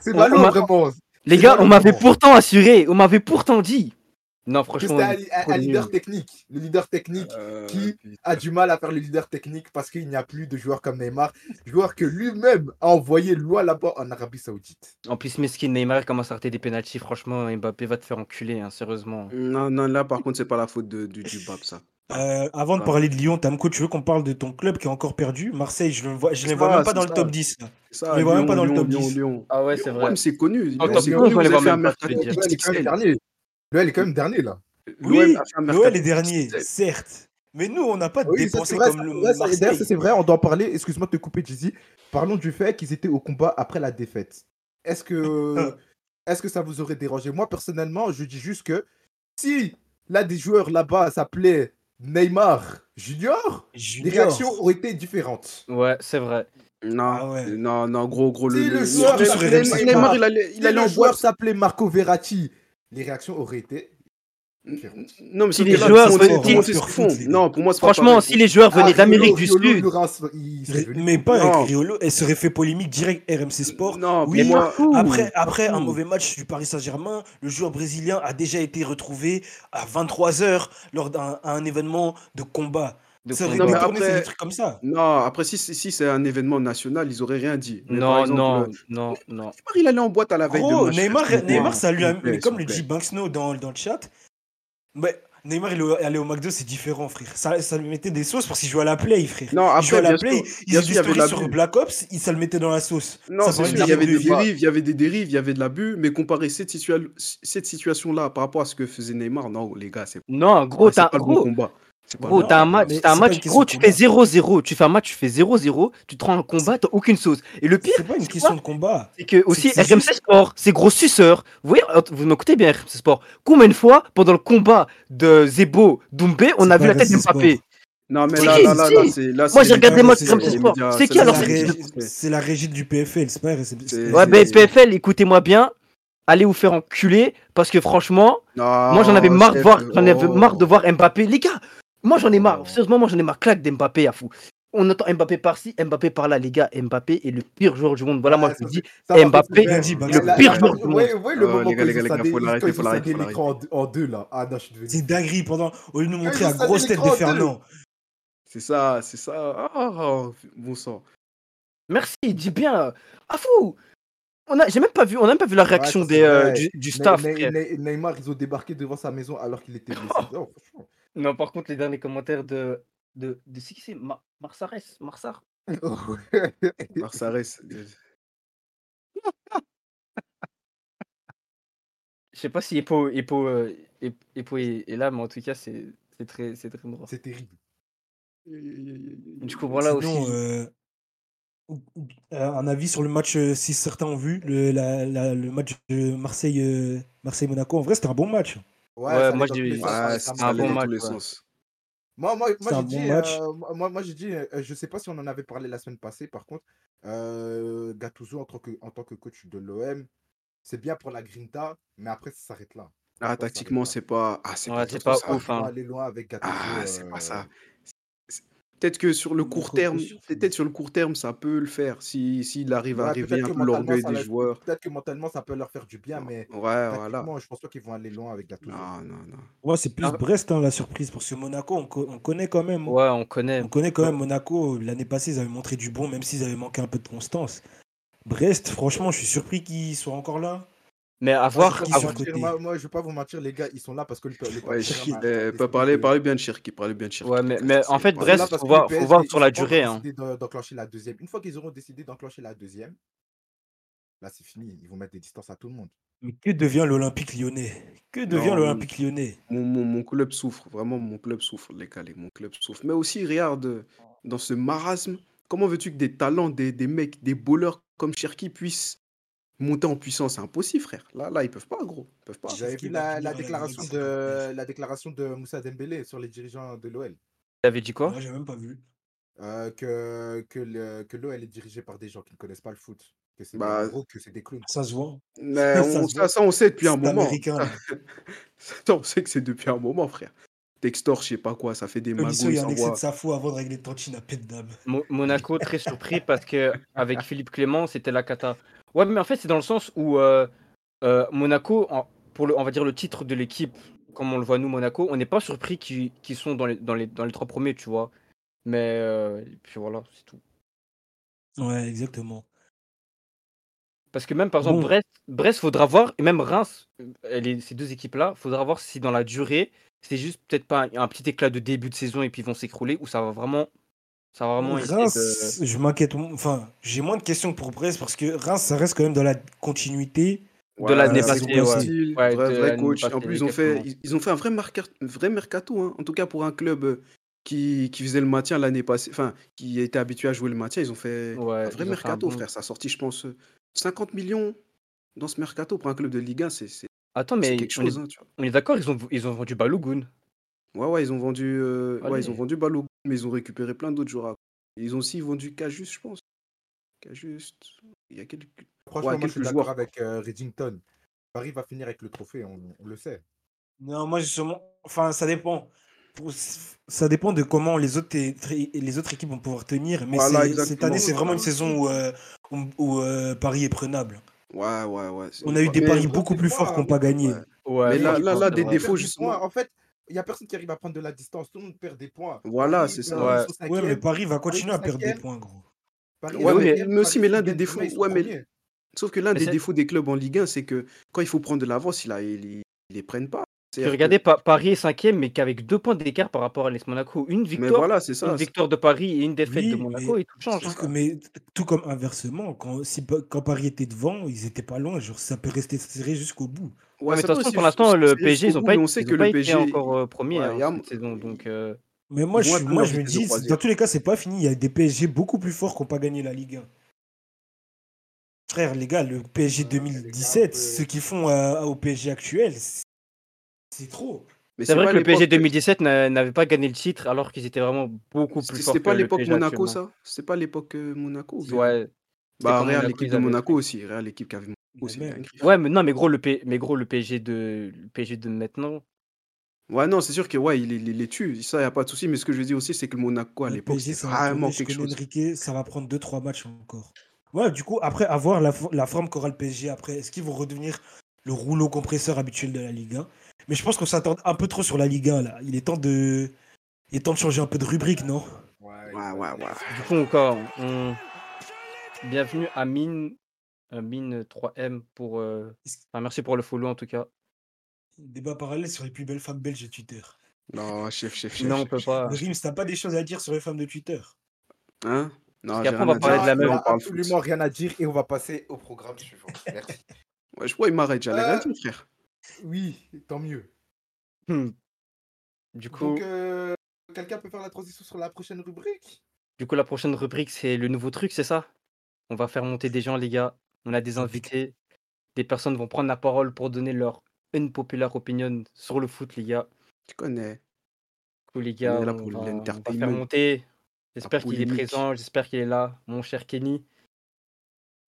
E: c'est
A: on-
E: malin
A: on m'a-
E: vraiment.
A: Les gars, on m'avait pourtant assuré, on m'avait pourtant dit. Non, franchement.
E: c'était un, un-
A: trop
E: un leader
A: nul.
E: technique. Le leader technique
D: Euh,
E: Qui
D: putain.
E: a du mal à faire le leader technique parce qu'il n'y a plus de joueurs comme Neymar. Joueur que lui-même a envoyé loin là-bas en Arabie Saoudite.
A: En plus, Meskin Neymar commence à rater des pénalties. Franchement, Mbappé va te faire enculer, hein, sérieusement.
D: Non, non, là, par contre, c'est pas la faute de, du, du Bab, ça.
B: Euh, avant de parler de Lyon, Tamco, tu veux qu'on parle de ton club qui est encore perdu? Marseille, je, le vois, je les vois
D: ça,
B: même pas dans le top 10. là.
D: Ça,
B: On les voit même pas dans le
D: Lyon,
B: top
D: Lyon,
B: 10.
D: Lyon.
A: Ah ouais, c'est vrai.
D: c'est connu.
A: En
D: Lyon,
A: top
D: c'est
A: 11,
D: connu.
A: on les voit même pas,
E: L'OL est quand même dernier. Est là.
B: Oui, L'OL est dernier, certes. Mais nous, on n'a pas
E: Oui,
B: dépensé
E: vrai,
B: comme le
E: ça- D'ailleurs,
B: Marseille.
E: c'est vrai, on doit en parler. Excuse-moi de te couper, Jizzy. Parlons du fait qu'ils étaient au combat après la défaite. Est-ce que, est-ce que ça vous aurait dérangé? Moi, personnellement, je dis juste que si là des joueurs là-bas s'appelaient Neymar Junior, les réactions auraient été différentes.
A: Ouais, c'est vrai.
D: Non,
B: Ah ouais.
D: non, non, gros, gros.
E: Si
D: le,
E: joueur
D: Neymar,
B: s'appelait
D: Neymar,
B: Neymar,
D: Neymar, il allait, il
E: Si
D: allait en
E: le joueur
D: boîte.
E: s'appelait Marco Verratti, les réactions auraient été différentes.
D: Non, mais
A: Si les joueurs
D: Non, pour moi,
A: Franchement, si les joueurs venaient
E: Ah,
A: d'Amérique du Sud.
B: Mais pas avec Riolo, elle serait fait polémique direct RMC Sport.
D: Non,
B: Oui,
D: moi.
B: Après, après un mauvais match du Paris Saint-Germain, le joueur brésilien a déjà été retrouvé à 23h lors d'un un événement de combat.
A: De
B: ça.
D: Non, mais
B: détourné, c'est
D: après-
B: des trucs comme ça.
D: non, après, si, si si c'est un événement national, ils auraient rien dit. Mais
A: Non,
D: exemple,
A: non,
D: euh,
A: non, non.
D: Neymar, il allait en boîte à la veille de
B: Gros,
D: match.
B: Neymar, Neymar, ça lui a,
D: plaît,
B: mais comme le dit
D: plaît.
B: Banksno dans, dans le chat, mais Neymar, il est allé au McDo, c'est différent, frère. Ça, ça lui mettait des sauces parce qu'il jouait à la play, frère.
D: Non,
B: il jouait
D: après,
B: à la play, il faisait des
D: il y avait
B: stories sur. Black Ops, il, ça le mettait dans la sauce.
D: Non,
B: ça
D: il y avait des dérives, il y avait des dérives, il y avait de l'abus, mais comparer cette, situa- cette situation-là par rapport à ce que faisait Neymar, non, les gars, c'est
A: Non, gros,
D: c'est
A: t'as
D: pas le bon
A: gros,
D: combat.
A: Gros, t'as un match,
B: mais
A: t'as un match, gros,
B: de
A: tu fais 0-0, tu fais un match, tu fais 0-0, tu te rends un combat, t'as aucune sauce. Et le pire,
B: C'est pas une
A: tu
B: question
A: vois,
B: de combat.
A: c'est que aussi RMC
B: juste-
A: Sport, c'est gros suceur. Vous voyez, euh, vous m'écoutez bien RMC Sport. Combien de fois pendant le combat de Zebo Doumbé, on a vu la tête d'Mbappé
B: Sport.
D: Non, mais
A: C'est
D: là,
A: qui,
D: là, là,
A: Moi j'ai regardé moi RMC Sport. C'est qui alors
D: c'est-
B: la régie du PFL, c'est pas
A: Ouais, ben
D: c'est-
A: PFL, écoutez-moi bien. Allez vous faire enculer parce que franchement, moi j'en avais marre de voir, j'en avais marre de voir Mbappé. Les gars, moi j'en ai marre.
E: Oh.
A: Sérieusement, moi j'en ai marre. Claque d'Mbappé à fou. On entend Mbappé par-ci, Mbappé par-là. Les gars, Mbappé est le pire joueur du monde. Voilà, moi
E: Ah,
A: je vous dis. Mbappé,
B: Banksy.
E: la-
A: pire
E: la-
A: joueur du monde.
E: Ouais, ouais, le
D: Oh,
E: moment
D: les gars,
E: quand scindé
D: faut
E: l'écran en, deux là. Ah non, je suis devenu.
B: C'est dinguerie pendant au lieu de nous
E: Mais
B: montrer la grosse tête de. Fernand.
D: C'est ça, c'est ça. Ah, bon sang.
A: Merci, dis bien. Ah fou on a, j'ai même pas vu, on a même pas vu la réaction
E: Ouais,
A: des, euh, du, staff.
E: Ne-
A: frère.
E: Ne- Neymar, ils ont débarqué devant sa maison alors qu'il était blessé. Franchement.
A: Non, par contre, les derniers commentaires de, de, de c'est qui c'est Ma- Marsares, Marsar.
D: Marsares.
A: Je sais pas si Epo, Epo, euh, Ep- Epo est, est là, mais en tout cas, c'est, c'est très, c'est très drôle.
E: C'est terrible.
A: Du coup, voilà
B: Sinon,
A: aussi.
B: euh, un avis sur le match, euh, si certains ont vu, le, la- la- le match de Marseille, euh, Marseille-Monaco. En vrai, c'était un bon match.
E: Ouais,
A: Ouais,
E: ça
A: moi, j'ai- Ouais,
E: tous
A: un bon match, ouais.
E: Moi, moi, moi j'ai dit, euh, moi, moi j'ai dit, euh, je sais pas si on en avait parlé la semaine passée, par contre, euh, Gattuso en tant que, en tant que coach de l'OM, c'est bien pour la Grinta, mais après ça s'arrête là.
D: Ah, tactiquement, c'est pas. Ah, c'est
A: Ouais,
D: pas
A: pas
D: ça.
A: ouf. hein.
E: aller loin avec Gattuso.
D: Ah, c'est pas
E: euh,
D: ça. Peut-être que sur le court terme, peut-être sur le court terme, ça peut le faire. Si s'il arrive à
E: ouais,
D: réveiller
E: peut-être
D: un peu l'orgueil des joueurs.
E: peut-être que mentalement ça peut leur faire du bien, mais
D: Ouais, voilà.
E: je pense pas qu'ils vont aller loin avec Gattuso.
D: Non, non, non.
B: Moi, c'est plus
A: Ah.
B: Brest, hein, la surprise, parce que Monaco, on, co- on connaît quand même. hein.
A: Ouais, on connaît.
B: On connaît quand même Monaco. L'année passée, ils avaient montré du bon, même s'ils avaient manqué un peu de constance. Brest, franchement, je suis surpris qu'ils soient encore là.
A: Mais à
E: Moi,
A: voir,
E: je vais
B: qui
E: pas
A: à
E: vous
B: sont
A: voir-
E: mentir,
B: côté.
E: moi, moi, je vais pas vous mentir, les gars, ils sont là parce que le, le
D: Ouais, euh,
E: décidé
D: parler, parler bien de Cherki, parler bien de Cherki.
A: Ouais, mais, mais en fait,
D: pas-
A: Brest,
E: que le
A: voir, sur la
E: pas
A: durée. Hein.
E: d'enclencher la deuxième. Une fois qu'ils auront décidé d'enclencher la deuxième, là c'est fini, ils vont mettre des distances à tout le monde.
B: Mais que devient l'Olympique lyonnais? Que devient l'Olympique lyonnais?
D: Mon, mon, mon club souffre, vraiment, mon club souffre, les gars, mon club souffre. Mais aussi, regarde, dans ce marasme, comment veux-tu que des talents, des, des mecs, des bowlers comme Cherki puissent monter en puissance C'est impossible, frère. Là, là, ils peuvent pas, gros. Ils peuvent pas.
B: Qui
E: vu la, déclaration de la déclaration de Moussa Dembélé sur les dirigeants de l'OL
A: T'avais dit quoi?
B: Moi, j'ai même pas vu.
E: Euh, que que le- que l'OL est dirigé par des gens qui ne connaissent pas le foot, que c'est
D: Bah,
E: en gros que c'est des clowns.
B: Ça se voit.
D: Mais
B: Ça
D: on-
B: se
D: ça,
B: voit.
D: ça, on sait depuis un moment.
B: américain. là.
D: Ça, on sait que c'est depuis un moment, frère. Textor, je sais pas quoi, ça fait des magouilles,
B: il y a
D: ça
B: un excès de sa foi avant de régler Tontine à pète d'âme.
A: Mo- Monaco très surpris parce que avec Philippe Clément c'était la cata. Ouais mais en fait c'est dans le sens où euh, euh, Monaco en- pour le on va dire le titre de l'équipe comme on le voit nous Monaco on n'est pas surpris qu'ils sont dans les, dans les dans les trois premiers tu vois. Mais euh, puis voilà c'est tout.
B: Ouais, exactement.
A: Parce que même par exemple
B: Bon.
A: Brest Brest faudra voir et même Reims les- ces deux équipes là faudra voir si dans la durée c'est juste peut-être pas un, un petit éclat de début de saison et puis ils vont s'écrouler ou ça va vraiment Ça va vraiment
B: Reims,
A: de...
B: je m'inquiète. Enfin, j'ai moins de questions pour Brest parce que Reims, ça reste quand même dans la continuité.
A: De l'année
B: la
A: passée, ouais. Ouais,
D: vrai, vrai coach. En plus, ils ont, fait, ils, ils ont fait un vrai, marqueur, vrai mercato. hein. En tout cas, pour un club euh, qui, qui faisait le maintien l'année passée, enfin, qui était habitué à jouer le maintien, ils ont fait
A: Ouais,
D: un vrai
A: un
D: mercato,
A: bon-
D: frère. Ça a sorti, je pense, euh, 50 millions dans ce mercato pour un club de Ligue 1. C'est
A: Attends, mais
D: quelque
A: on est,
D: chose. hein, tu vois.
A: on est d'accord, ils ont, ils ont vendu Balogun.
D: Ouais, ouais, ils ont vendu, euh, ouais, ils ont
A: Allez.
D: vendu Balogun, mais ils ont récupéré plein d'autres joueurs. Ils ont aussi vendu Cajus, je pense. Cajus. Il y a quelques.
E: Franchement,
D: Ouais,
E: moi, je suis d'accord avec euh, Reddington. Paris va finir avec le trophée, on, on le sait.
B: Non, moi, justement, enfin, ça dépend. Ça dépend de comment les autres, é- les autres équipes vont pouvoir tenir. Mais
D: Voilà,
B: cette année, c'est vraiment une saison où, euh, où, où, euh, Paris est prenable.
D: Ouais, ouais, ouais.
B: On a eu des paris beaucoup plus forts qui n'ont pas gagné.
D: Ouais.
A: Ouais,
D: Mais là- là- là, des défauts, justement.
E: En fait, n'y a personne qui arrive à prendre de la distance. Tout le monde perd des points.
D: Voilà,
E: Paris,
D: c'est
E: euh,
D: ça.
A: Ouais.
B: mais. Paris va continuer à perdre des points, gros.
E: Paris
D: Ouais, mais- aussi, mais l'un des défauts- ouais, mais-. Sauf que l'un
A: Mais
D: des
A: c'est-
D: défauts des clubs en Ligue 1, c'est que quand il faut prendre de l'avance, ils les prennent pas. Que-
A: Pa- Paris est cinquième, mais qu'avec deux points d'écart par rapport à l'Est Monaco. Une
D: Mais
A: victoire,
D: voilà, c'est ça.
A: une victoire de Paris et une défaite de Monaco,
B: mais-
A: et tout change. Hein.
B: que- mais tout comme inversement, quand, si, quand Paris était devant, ils étaient pas loin. Genre, ça peut rester serré jusqu'au bout.
A: Ouais, mais de
D: ça
A: toute
D: peut
A: façon,
D: aussi
A: pour l'instant, le PSG, ils n'ont pas,
D: on sait
A: ils
D: que
A: ont pas
D: le PSG.
A: encore euh,
D: a-
A: cette saison. Donc, euh,
B: Mais moi, je, moi, je me dis, dans tous les cas, c'est pas fini. Il y a des PSG beaucoup plus forts qui n'ont pas gagné la Ligue 1. Frère, les gars, le PSG
E: Ouais, les gars,
B: 2017,
E: un peu-
B: ce qu'ils font euh, au PSG actuel, c'est trop.
D: Mais
A: c'est vrai que le PSG
D: l'époque-
A: 2017 n'a- n'avait pas gagné le titre alors qu'ils étaient vraiment beaucoup plus forts
D: c'était pas l'époque Monaco,
A: actuellement.
D: ça? C'était pas l'époque euh, Monaco
A: Ouais.
D: Bah, Real, l'équipe de Monaco aussi. Real, l'équipe qui avait aussi.
A: Ouais, mais non, mais gros, le, P- mais gros, le PSG de, le PSG de maintenant.
D: Ouais, non, c'est sûr que ouais, il, il- il les tue. Ça, y a pas de souci. Mais ce que je veux dire aussi, c'est que le Monaco à l'époque,
B: va
D: vraiment quelque chose.
B: Enrique, ça va prendre 2-3 matchs encore. Ouais, du coup, après avoir la, la forme qu'aura le PSG après, est-ce qu'ils vont redevenir le rouleau compresseur habituel de la Ligue 1 Mais je pense qu'on s'attend un peu trop sur la Ligue 1 là. Il est temps de, il est temps de changer un peu de rubrique, non?
E: Ouais,
D: Ouais, ouais, ouais.
A: Du coup, encore, on... bienvenue à Mine, euh, Mine 3M pour. euh, enfin, merci pour le follow en tout cas.
B: Débat parallèle sur les plus belles femmes belges de Twitter.
D: Non, chef, chef, chef.
A: Non, on
D: chef,
A: peut
D: chef.
A: pas.
B: Rims, t'as pas des choses à dire sur les femmes de Twitter
D: Hein? Non,
A: Parce
D: rien
A: on va parler de la
E: il a
D: On foot.
E: absolument rien à dire et on va passer au programme suivant. Merci.
D: Ouais, je crois qu'il m'arrête. J'allais rien
E: Euh,
D: dire, frère.
E: Oui, tant mieux.
A: Hmm. Du coup,
E: Donc, euh, quelqu'un peut faire la transition sur la prochaine rubrique?
A: Du coup, la prochaine rubrique, c'est le nouveau truc, c'est ça? On va faire monter des gens, les gars. On a des invités. Des personnes vont prendre la parole pour donner leur unpopular opinion sur le foot, les gars.
D: Tu connais.
A: Du coup, les gars,
D: est là
A: on
D: pour
A: va, on va faire monter. J'espère qu'il est présent, j'espère qu'il est là. Mon cher Kenny,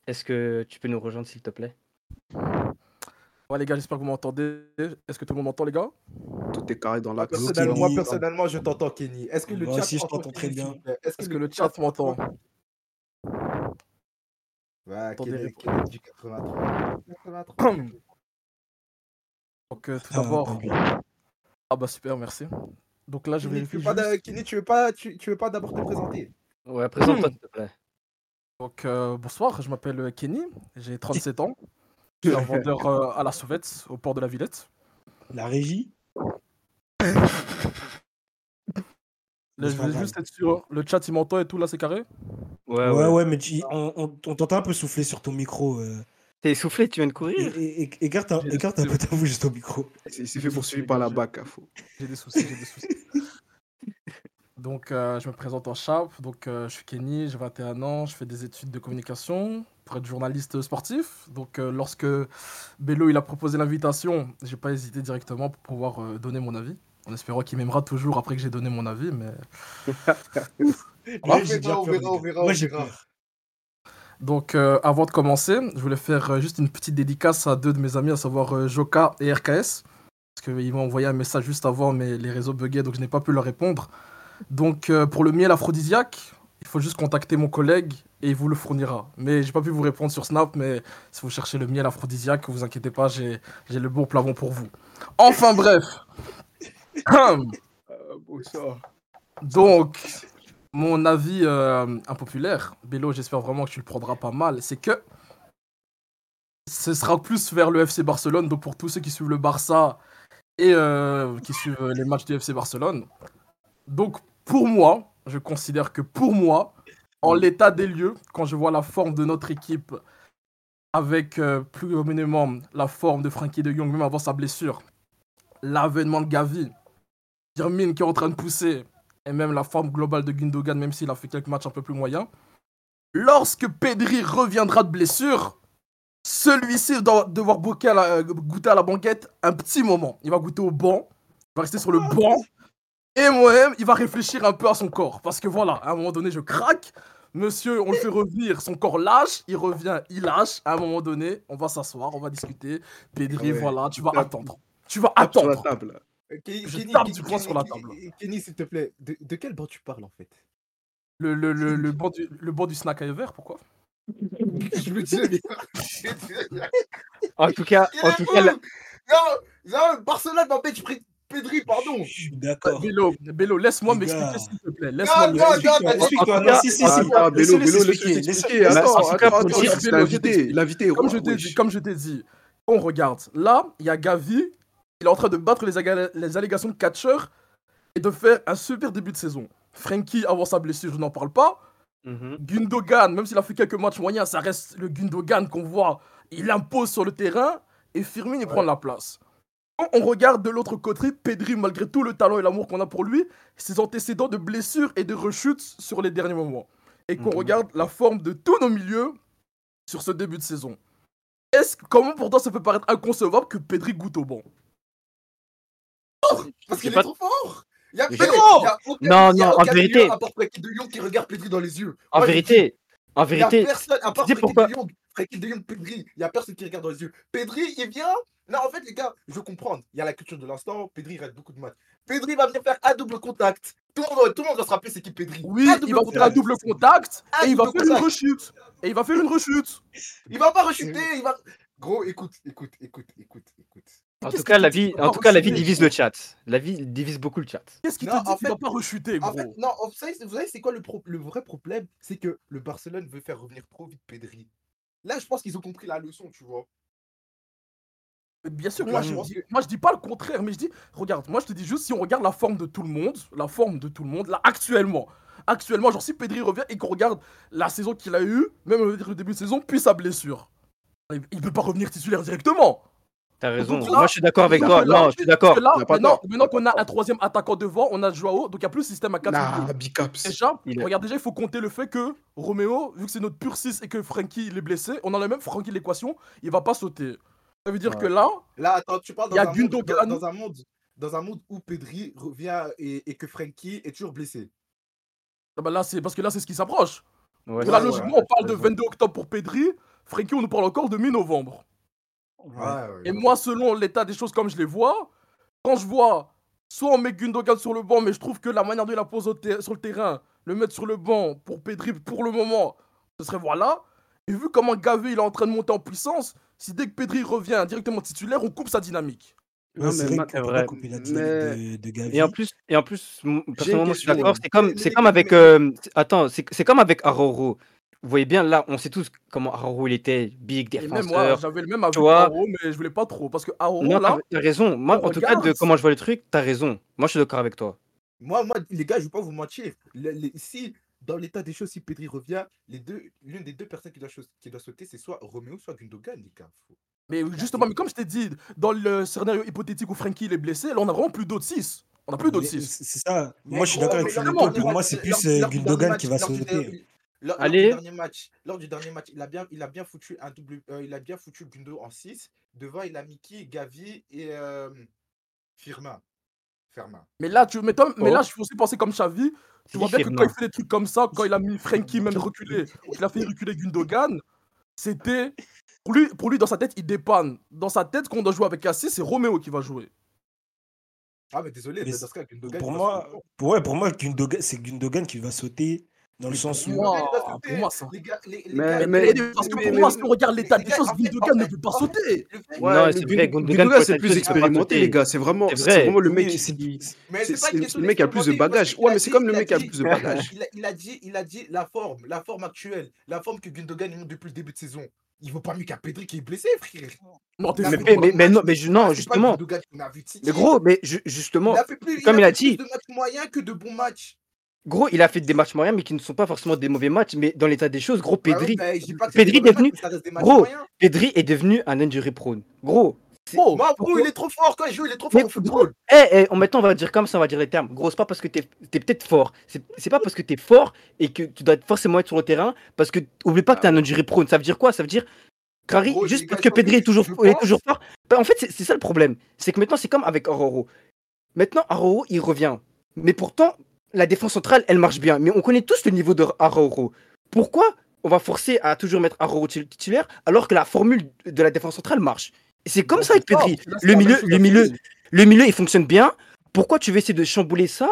A: est-ce que tu peux nous rejoindre, s'il te plaît?
F: Ouais, les gars, j'espère que vous m'entendez. Est-ce que tout le monde m'entend, les gars?
D: Tout est carré dans l'axe.
E: personnellement, moi, personnellement, je t'entends, Kenny. Est-ce que le chat
B: je t'entends très bien.
E: Est-ce
F: que le chat m'entend?
E: Kenny du 83. 83.
F: Donc, euh, tout d'abord. Ah, bah super, merci. Donc là, je
E: Kenny,
F: vérifie
E: tu veux pas
F: juste.
E: d'a- Kenny, tu veux pas, tu, tu veux pas d'abord te présenter?
A: Ouais, présente-toi, s'il te plaît.
F: Donc, euh, bonsoir, je m'appelle euh, Kenny, j'ai 37 ans. Je suis un vendeur euh, à la sauvette, au port de la Villette.
B: La régie?
F: Là, je voulais juste être sûr, le chat il m'entend et tout, là c'est carré?
A: Ouais,
B: Ouais,
A: ouais.
B: ouais, mais tu- on, on- on t'entend un peu souffler sur ton micro. euh.
A: T'es essoufflé, tu viens de courir?
B: Écarte un, écarte un peu ta bouche de ton micro.
D: Il s'est fait poursuivre par la BAC. à faux.
F: J'ai des soucis, j'ai des soucis. Donc, euh, je me présente en chape. Donc, euh, je suis Kenny, j'ai 21 ans, je fais des études de communication pour être journaliste sportif. Donc, euh, lorsque Bello il a proposé l'invitation, j'ai pas hésité directement pour pouvoir euh, donner mon avis. En espérant qu'il m'aimera toujours après que j'ai donné mon avis, mais
E: On verra, on verra, on verra,
B: Moi,
E: on verra.
B: peur.
F: Donc, euh, avant de commencer, je voulais faire euh, juste une petite dédicace à deux de mes amis, à savoir euh, Joka et RKS. Parce qu'ils m'ont envoyé un message juste avant, mais les réseaux buggaient, donc je n'ai pas pu leur répondre. Donc, euh, pour le miel aphrodisiaque, il faut juste contacter mon collègue et il vous le fournira. Mais j'ai pas pu vous répondre sur Snap, mais si vous cherchez le miel aphrodisiaque, vous inquiétez pas, j'ai le bon plafond pour vous. Enfin bref. Hum. Donc, mon avis euh, impopulaire, Bélo, j'espère vraiment que tu le prendras pas mal, c'est que ce sera plus vers le FC Barcelone, donc pour tous ceux qui suivent le Barça et euh, qui suivent les matchs du FC Barcelone. Donc, pour moi, je considère que pour moi, en l'état des lieux, quand je vois la forme de notre équipe, avec euh, plus communément la forme de Frankie de Jong, même avant sa blessure, l'avènement de Gavi, Firmine qui est en train de pousser, et même la forme globale de Gundogan, même s'il a fait quelques matchs un peu plus moyens, lorsque Pedri reviendra de blessure, celui-ci doit devoir goûter à, la, goûter à la banquette un petit moment. Il va goûter au banc, il va rester sur le banc, et moi-même, il va réfléchir un peu à son corps. Parce que voilà, à un moment donné, je craque. Monsieur, on le fait revenir, son corps lâche, il revient, il lâche. À un moment donné, on va s'asseoir, on va discuter. Pedri,
D: Ouais,
F: voilà, tu vas attendre. Tu vas
D: sur la
F: attendre.
D: table.
E: Kenny,
F: Je
E: Kenny,
F: tape
E: Kenny,
F: du poing sur la
E: Kenny,
F: table.
E: Kenny, s'il te plaît, de, de quel banc tu parles en fait?
F: Le, le, le, le, banc du, le banc du snack à verre, pourquoi?
E: Je me disais.
A: En tout cas, en tout cas, la-
E: Non, non, Barcelone m'empêche Pedri, pardon.
B: Je suis d'accord.
F: Bello, Bello laisse-moi m'expliquer, s'il te plaît. Laisse-moi
E: Non,
F: me-
E: non,
B: Explique-toi,
E: non,
B: explique-toi.
A: en tout
B: Non,
A: cas-
B: si, si,
A: en
B: si.
A: tout
D: Attends, Bélo,
B: Laisse-le
D: Bélo,
B: s'expliquer,
D: laisse-le
B: laisse-
D: s'expliquer.
A: Mais
D: Attends,
A: en tout cas,
D: attends,
A: pour
D: attends,
A: dire-
D: c'est
F: Bélo, je
D: l'invité,
F: t'explique.
D: l'invité est
F: Comme je t'ai dit, comme je t'ai dit, on regarde. Là, il y a Gavi, il est en train de battre les, aga- les allégations de catcher et de faire un super début de saison. Frankie, avant sa blessure, je n'en parle pas.
A: Mhm.
F: Gundogan, même s'il a fait quelques matchs moyens, ça reste le Gundogan qu'on voit. Il impose sur le terrain et Firmine, il prend la place. Quand on regarde de l'autre côté, Pedri, malgré tout le talent et l'amour qu'on a pour lui, ses antécédents de blessures et de rechutes sur les derniers moments. Et qu'on
A: Mhm.
F: regarde la forme de tous nos milieux sur ce début de saison. Est-ce comment pour toi ça peut paraître inconcevable que Pedri goûte au banc?
E: Parce qu'il est trop fort. Il y a, il
A: Non,
E: il
A: non, en vérité-
E: à part Frenkie de Jong qui regarde Pedri dans les yeux.
A: en vérité, en
E: Il
A: vérité,
E: personne, à part
A: tu sais
E: Frenkie
A: pourquoi
E: de Jong, Frenkie de Jong, Pedri, il y a personne qui regarde dans les yeux. Pedri, il vient. Non, en fait, les gars, je comprends. Il y a la culture de l'instant. Pedri rate beaucoup de matchs. Pedri va venir faire un double contact. Tout le monde, tout le monde va se rappeler c'est qui Pedri.
F: Oui, il va faire un
E: contact.
F: double contact et il va faire une rechute. Et il va faire une rechute.
E: Il va pas rechuter. Il va. Gros, écoute, écoute, écoute, écoute, écoute.
A: En tout cas, la vie, en tout cas, la vie divise le chat. La vie divise beaucoup le chat.
F: Qu'est-ce qui
E: Non,
F: te dit
E: en
F: qu'il
E: fait-
F: va pas rechuter,
E: En fait, non, vous savez, vous savez c'est quoi le, pro- le vrai problème? C'est que le Barcelone veut faire revenir trop vite Pedri. Là, je pense qu'ils ont compris la leçon, tu vois.
F: Bien sûr, moi je, dis,
E: que-
F: moi je dis pas le contraire, mais je dis, regarde, moi je te dis juste si on regarde la forme de tout le monde, la forme de tout le monde, là actuellement, actuellement, genre si Pedri revient et qu'on regarde la saison qu'il a eue, même le début de saison, puis sa blessure, il, il peut pas revenir titulaire directement.
A: T'as raison.
F: Là-
A: Moi, je suis d'accord avec toi.
F: là-
A: Non, je suis d'accord.
F: Maintenant, qu'on a un troisième attaquant devant, on a Joao, donc il n'y a plus le système à 4
D: Nah, Bicaps.
F: Déjà,
A: Il
F: regarde, déjà, il faut compter le fait que Roméo, vu que c'est notre pur 6 et que Frankie il est blessé, on a le même Frankie l'équation, il va pas sauter. Ça veut dire
A: Ouais.
F: que là,
E: Là, attends, tu parles
F: Il
E: dans,
F: y a
E: un, monde, dans, dans un monde dans un monde où Pedri revient et, et que Frankie est toujours blessé.
F: ah bah là c'est parce que là c'est ce qui s'approche.
A: Ouais,
F: là, logiquement,
E: ouais,
F: on parle de
A: raison.
F: 22 octobre pour Pedri, Frankie, on nous parle encore de mi-novembre.
E: Ouais,
F: Et
E: ouais.
F: moi, selon l'état des choses comme je les vois, quand je vois soit on met Gundogan sur le banc, mais je trouve que la manière de la pose sur le terrain, le mettre sur le banc pour Pedri, pour le moment, ce serait voilà. Et vu comment Gavi il est en train de monter en puissance, si dès que Pedri revient directement titulaire, on coupe sa dynamique.
D: Non,
B: Ouais,
D: mais
A: c'est
B: peut
A: vrai.
B: couper la dynamique
D: Mais-
B: de, de Gavi.
A: Et en plus, et en plus, personnellement, moi, je suis d'accord. C'est comme, c'est comme avec. euh, attends, c'est c'est comme avec Aroro. Vous voyez bien là, on sait tous comment Aroro il était, big
F: Et même moi,
A: défenseur.
F: j'avais le même
A: vois.
F: Aro, mais je voulais pas trop. Parce que Aro,
A: Non,
F: là,
A: t'as raison. Moi, en tout cas, de comment je vois le truc, t'as raison. Moi, je suis d'accord avec toi.
E: Moi, moi, les gars, je vais pas vous mentir. Le- si, dans l'état des choses, si Pedri revient, les deux, l'une des deux personnes qui doit, chose- qui doit sauter, c'est soit Roméo, soit Gundogan, les gars. Faut-
F: Mais justement, mais comme je t'ai dit, dans le scénario hypothétique où Frankie il est blessé, là on a vraiment plus d'autres 6. On a plus d'autres
B: Mais
F: 6.
B: C'est ça.
E: Mais
B: Moi, je suis d'accord avec
E: dernier
B: Pour moi, c'est plus euh, Gundogan qui va sauter.
E: Lors- du dernier match, lors du dernier match, il a bien, il a bien foutu un double, euh, il a bien foutu Gundo en 6. Devant, il a Mickey, Gavi et euh, Firmin. Firmin.
F: Mais là, tu, mais, toi- mais
A: Oh.
F: là, je suis aussi pensé comme Xavi. Tu vois bien que quand il fait des trucs comme ça, quand il a mis Frankie même reculé, qu'il a fait reculer Gundogan, c'était. Pour lui, pour lui, dans sa tête, il dépanne. Dans sa tête, quand on doit jouer avec Cassis, c'est Roméo qui va jouer.
E: Ah, mais désolé,
B: Mais
E: mais dans ce cas, Gundogan.
B: Pour
E: il
B: moi, pour, ouais, pour moi Gundogan- c'est Gundogan qui va sauter dans le sens où.
F: pour moi, ça.
E: Les gars, les, les
D: Mais-
F: Parce que pour
E: mais-
F: moi, si on regarde l'état des choses, Gundogan ne peut pas sauter.
A: Non,
D: mais
A: c'est vrai, Gundogan,
D: c'est plus expérimenté, les gars. C'est vraiment, le mec qui. le mec qui a le plus de bagages. Ouais, mais c'est
E: dit-
D: comme le
E: il a
D: mec qui a le
E: dit-
D: plus de bagages.
E: Il a, dit, il a dit la forme, la forme actuelle, la forme que Gundogan il monte depuis le début de saison. Il vaut pas mieux qu'un Pedri qui est blessé, frère.
F: Non,
A: Mais,
F: fou.
E: fait
A: mais, mais, mais non, mais je- non,
E: pas
A: justement. Mais gros, mais ju- justement,
E: il a fait plus,
A: comme il a
E: fait plus
A: dit-
E: de matchs moyens que de bons matchs.
A: Gros, il a fait des matchs moyens, mais qui ne sont pas forcément des mauvais matchs. Mais dans l'état des choses, gros,
E: Bah oui,
A: Pedri,
E: bah,
A: Pedri
E: mauvais
A: devenu-
E: mais
A: gros. Pedri est devenu un injury prone. Gros,
F: Oh,
A: pourquoi-
E: gros, il est trop fort quand il joue, il est trop
A: Mais
E: fort au football.
A: Eh, eh, en maintenant, on va dire comme ça, on va dire les termes. Gros, c'est pas parce que t'es es, peut-être fort. C'est pas parce que t'es fort et que tu dois forcément être sur le terrain. Parce que, oublie pas que t'es un injury prone. Ça veut dire quoi? Ça veut dire,
E: Gros,
A: juste parce que Pedri est toujours, est toujours fort. Bah, en fait, c'est ça le problème. C'est que maintenant, c'est comme avec Aroro. Maintenant, Aroro, il revient. Mais pourtant, la défense centrale, elle marche bien. Mais on connaît tous le niveau de Aroro. Pourquoi on va forcer à toujours mettre tit- titulaire alors que la formule de la défense centrale marche? C'est comme
F: Bon,
A: ça avec Pedri. Le milieu, le milieu, le milieu, il fonctionne bien. Pourquoi tu veux essayer de chambouler ça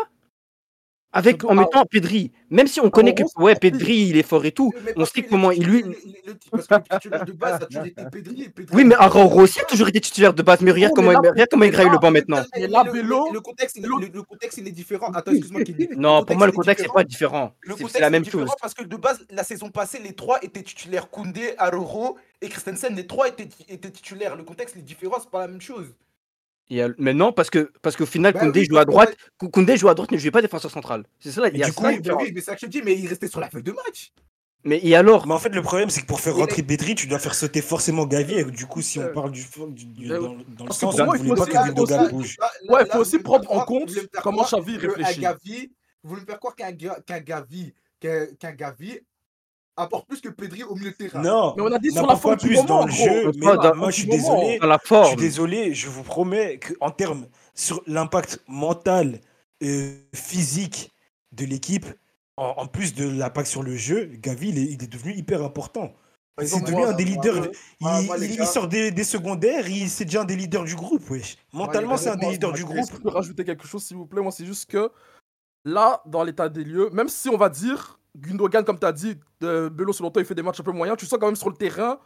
A: avec en mettant Pedri Même si on connaît que ouais. Pedri, il est fort et tout. On sait comment il lui.
E: titulaire, il est- il est- Parce que le titulaire de base, ça a toujours été Pedri. Pedri
A: Oui, mais Aroro aussi a toujours été titulaire de base. Mais regarde comment, il-
F: là,
A: regarde comment il
F: mais
A: graille le banc maintenant.
E: Le- contexte, il est-
F: l'autre-
E: le, le contexte, il est différent. Attends, excuse-moi.
A: Non, pour moi, le contexte, c'est pas différent. C'est la même chose.
G: parce que de base, la saison passée, les trois étaient titulaires. Koundé, Aroro et Christensen, les trois étaient, étaient titulaires. Le contexte est différent, c'est pas la même chose.
A: Il a- Mais non, parce que parce qu'au final,
E: Bah
A: Koundé
E: oui,
A: joue à droite. Kou- Koundé joue à droite, ne jouait pas défenseur central. C'est ça, il y a
B: du
A: ça,
B: coup,
E: Oui, mais c'est ça que je te dis, mais il restait sur la feuille de match.
A: Mais et alors?
B: Mais en fait, le problème, c'est que pour faire
E: Et
B: rentrer Pedri, tu dois faire sauter forcément Gavi. Et du coup, si on parle du, du- du-
F: Euh,
B: dans, dans le sens
F: moi,
B: vous
F: il
B: voulez
F: faut
B: pas que Gundogan bouge.
F: Ouais, faut aussi prendre en compte comment Xavi
E: réfléchit. Gavi, vous voulez me faire croire qu'un Ga- qu'un Gavi, qu'un Gavi apporte plus que Pedri au milieu de terrain.
B: Non,
F: Mais on a dit sur la forme
B: plus
F: moment,
B: dans le jeu.
A: Mais
B: Mais
A: pas dans-
B: moi, je suis désolé.
A: la
B: Je suis
A: forme
B: désolé, je vous promets qu'en termes sur l'impact mental, euh, physique de l'équipe, en, en plus de l'impact sur le jeu, Gavi, il est, il est devenu hyper important. C'est devenu
E: moi,
B: un des
E: moi,
B: leaders.
E: moi,
B: de-
E: moi,
B: il, sort des, des secondaires, il- c'est déjà un des leaders du groupe, wesh. Mentalement, c'est un des
E: moi,
B: leaders
E: moi,
B: du groupe.
F: Je peux rajouter quelque chose, s'il vous plaît? Moi, c'est juste que là, dans l'état des lieux, même si on va dire Gundogan, comme tu as dit, euh, Bello, selon toi, il fait des matchs un peu moyens, tu sens quand même sur le terrain,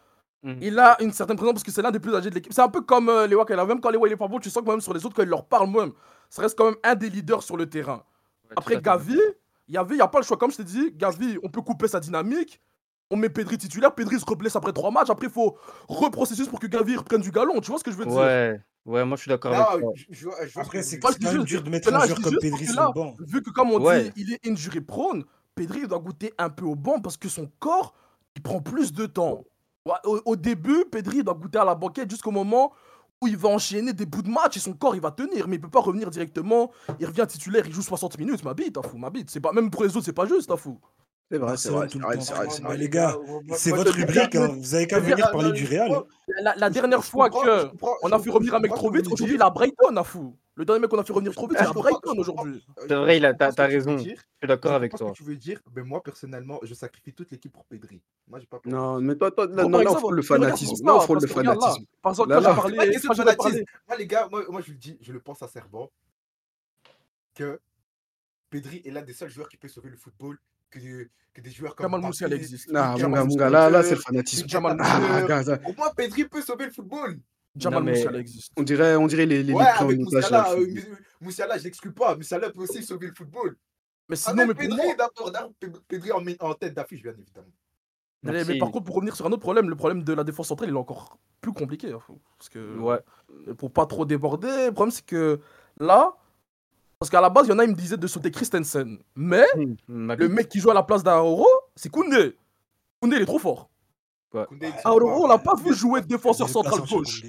A: Mhm.
F: il a une certaine présence parce que c'est l'un des plus âgés de l'équipe. C'est un peu comme euh, Lewa Kela. Même quand Lewa il est pas bon, tu sens que même sur les autres, quand il leur parle même, ça reste quand même un des leaders sur le terrain. Après, Gavi, il y avait, il y a pas le choix. Comme je t'ai dit, Gavi, on peut couper sa dynamique. On met Pedri titulaire, Pedri se reblesse après trois matchs. Après, il faut reprocessus pour que Gavi reprenne du galon. Tu vois ce que je veux dire?
A: Ouais, ouais, moi je suis d'accord avec toi.
E: je- je je
B: Après,
E: que
B: c'est quand dur de mettre
F: là,
B: un joueur comme Pedri sur le banc.
F: Vu que, comme on
A: Ouais.
F: dit, il est injury prone, Pedri doit goûter un peu au banc parce que son corps, il prend plus de temps. Au, début, Pedri doit goûter à la banquette jusqu'au moment où il va enchaîner des bouts de match et son corps il va tenir, mais il peut pas revenir directement. Il revient titulaire, il joue 60 minutes, ma bite, t'as ma bite. C'est pas même pour les autres, c'est pas juste, t'as fou.
D: C'est vrai, c'est vrai,
B: tout
D: c'est
B: le
D: vrai,
B: temps.
D: c'est vrai, c'est vrai.
B: les gars, c'est votre rubrique, hein. vous avez qu'à
E: je-
B: venir parler
E: non,
B: du Real.
F: La, la dernière
E: je
F: fois
E: comprends,
F: que
E: je comprends,
F: on
E: je
F: a fait revenir un mec trop vite, aujourd'hui il a Brighton, à fou. Le dernier mec qu'on a fait revenir trop vite, c'est Brighton aujourd'hui.
A: C'est vrai, il a- t'as raison. Je suis d'accord avec toi.
E: tu veux dire, mais moi personnellement, je sacrifie toute l'équipe pour Pedri. Moi, j'ai pas.
D: Non, mais toi, toi non, on frôle le fanatisme. Là, on frôle le fanatisme.
F: Par exemple,
D: Là,
F: quand j'ai parlé,
E: fanatisme. Moi, les gars, moi, moi, je le dis, je le pense sincèrement, que Pedri est l'un des seuls joueurs qui peut sauver le football, que, que des joueurs comme
F: Jamal
E: Mbappé,
F: Moussiala existe.
D: Non, mon
E: Jamal
D: gars, là, là, c'est le fanatisme.
F: Jamal
D: Ah,
E: moi, Pedri peut sauver le football.
F: Jamal Moussiala existe.
D: on dirait, on dirait les, les,
E: Ouais, avec Moussiala, euh, je l'exclus pas. Moussiala peut aussi sauver le football.
F: Mais sinon,
E: Avec
F: mais
E: Pedri,
F: moi,
E: d'abord, d'abord, Pedri en, en tête d'affiche, bien évidemment.
F: Mais, par contre, pour revenir sur un autre problème, le problème de la défense centrale, il est encore plus compliqué. hein, Parce que,
A: Ouais.
F: pour pas trop déborder, le problème, c'est que là, parce qu'à la base, il y en a, ils me disaient de sauter Christensen. Mais
A: Ma
F: le
A: bite.
F: mec qui joue à la place d'Aoro, c'est Koundé. Koundé, il est trop fort.
E: Koundé,
F: Aoro,
E: pas.
F: on l'a pas vu jouer défenseur central gauche.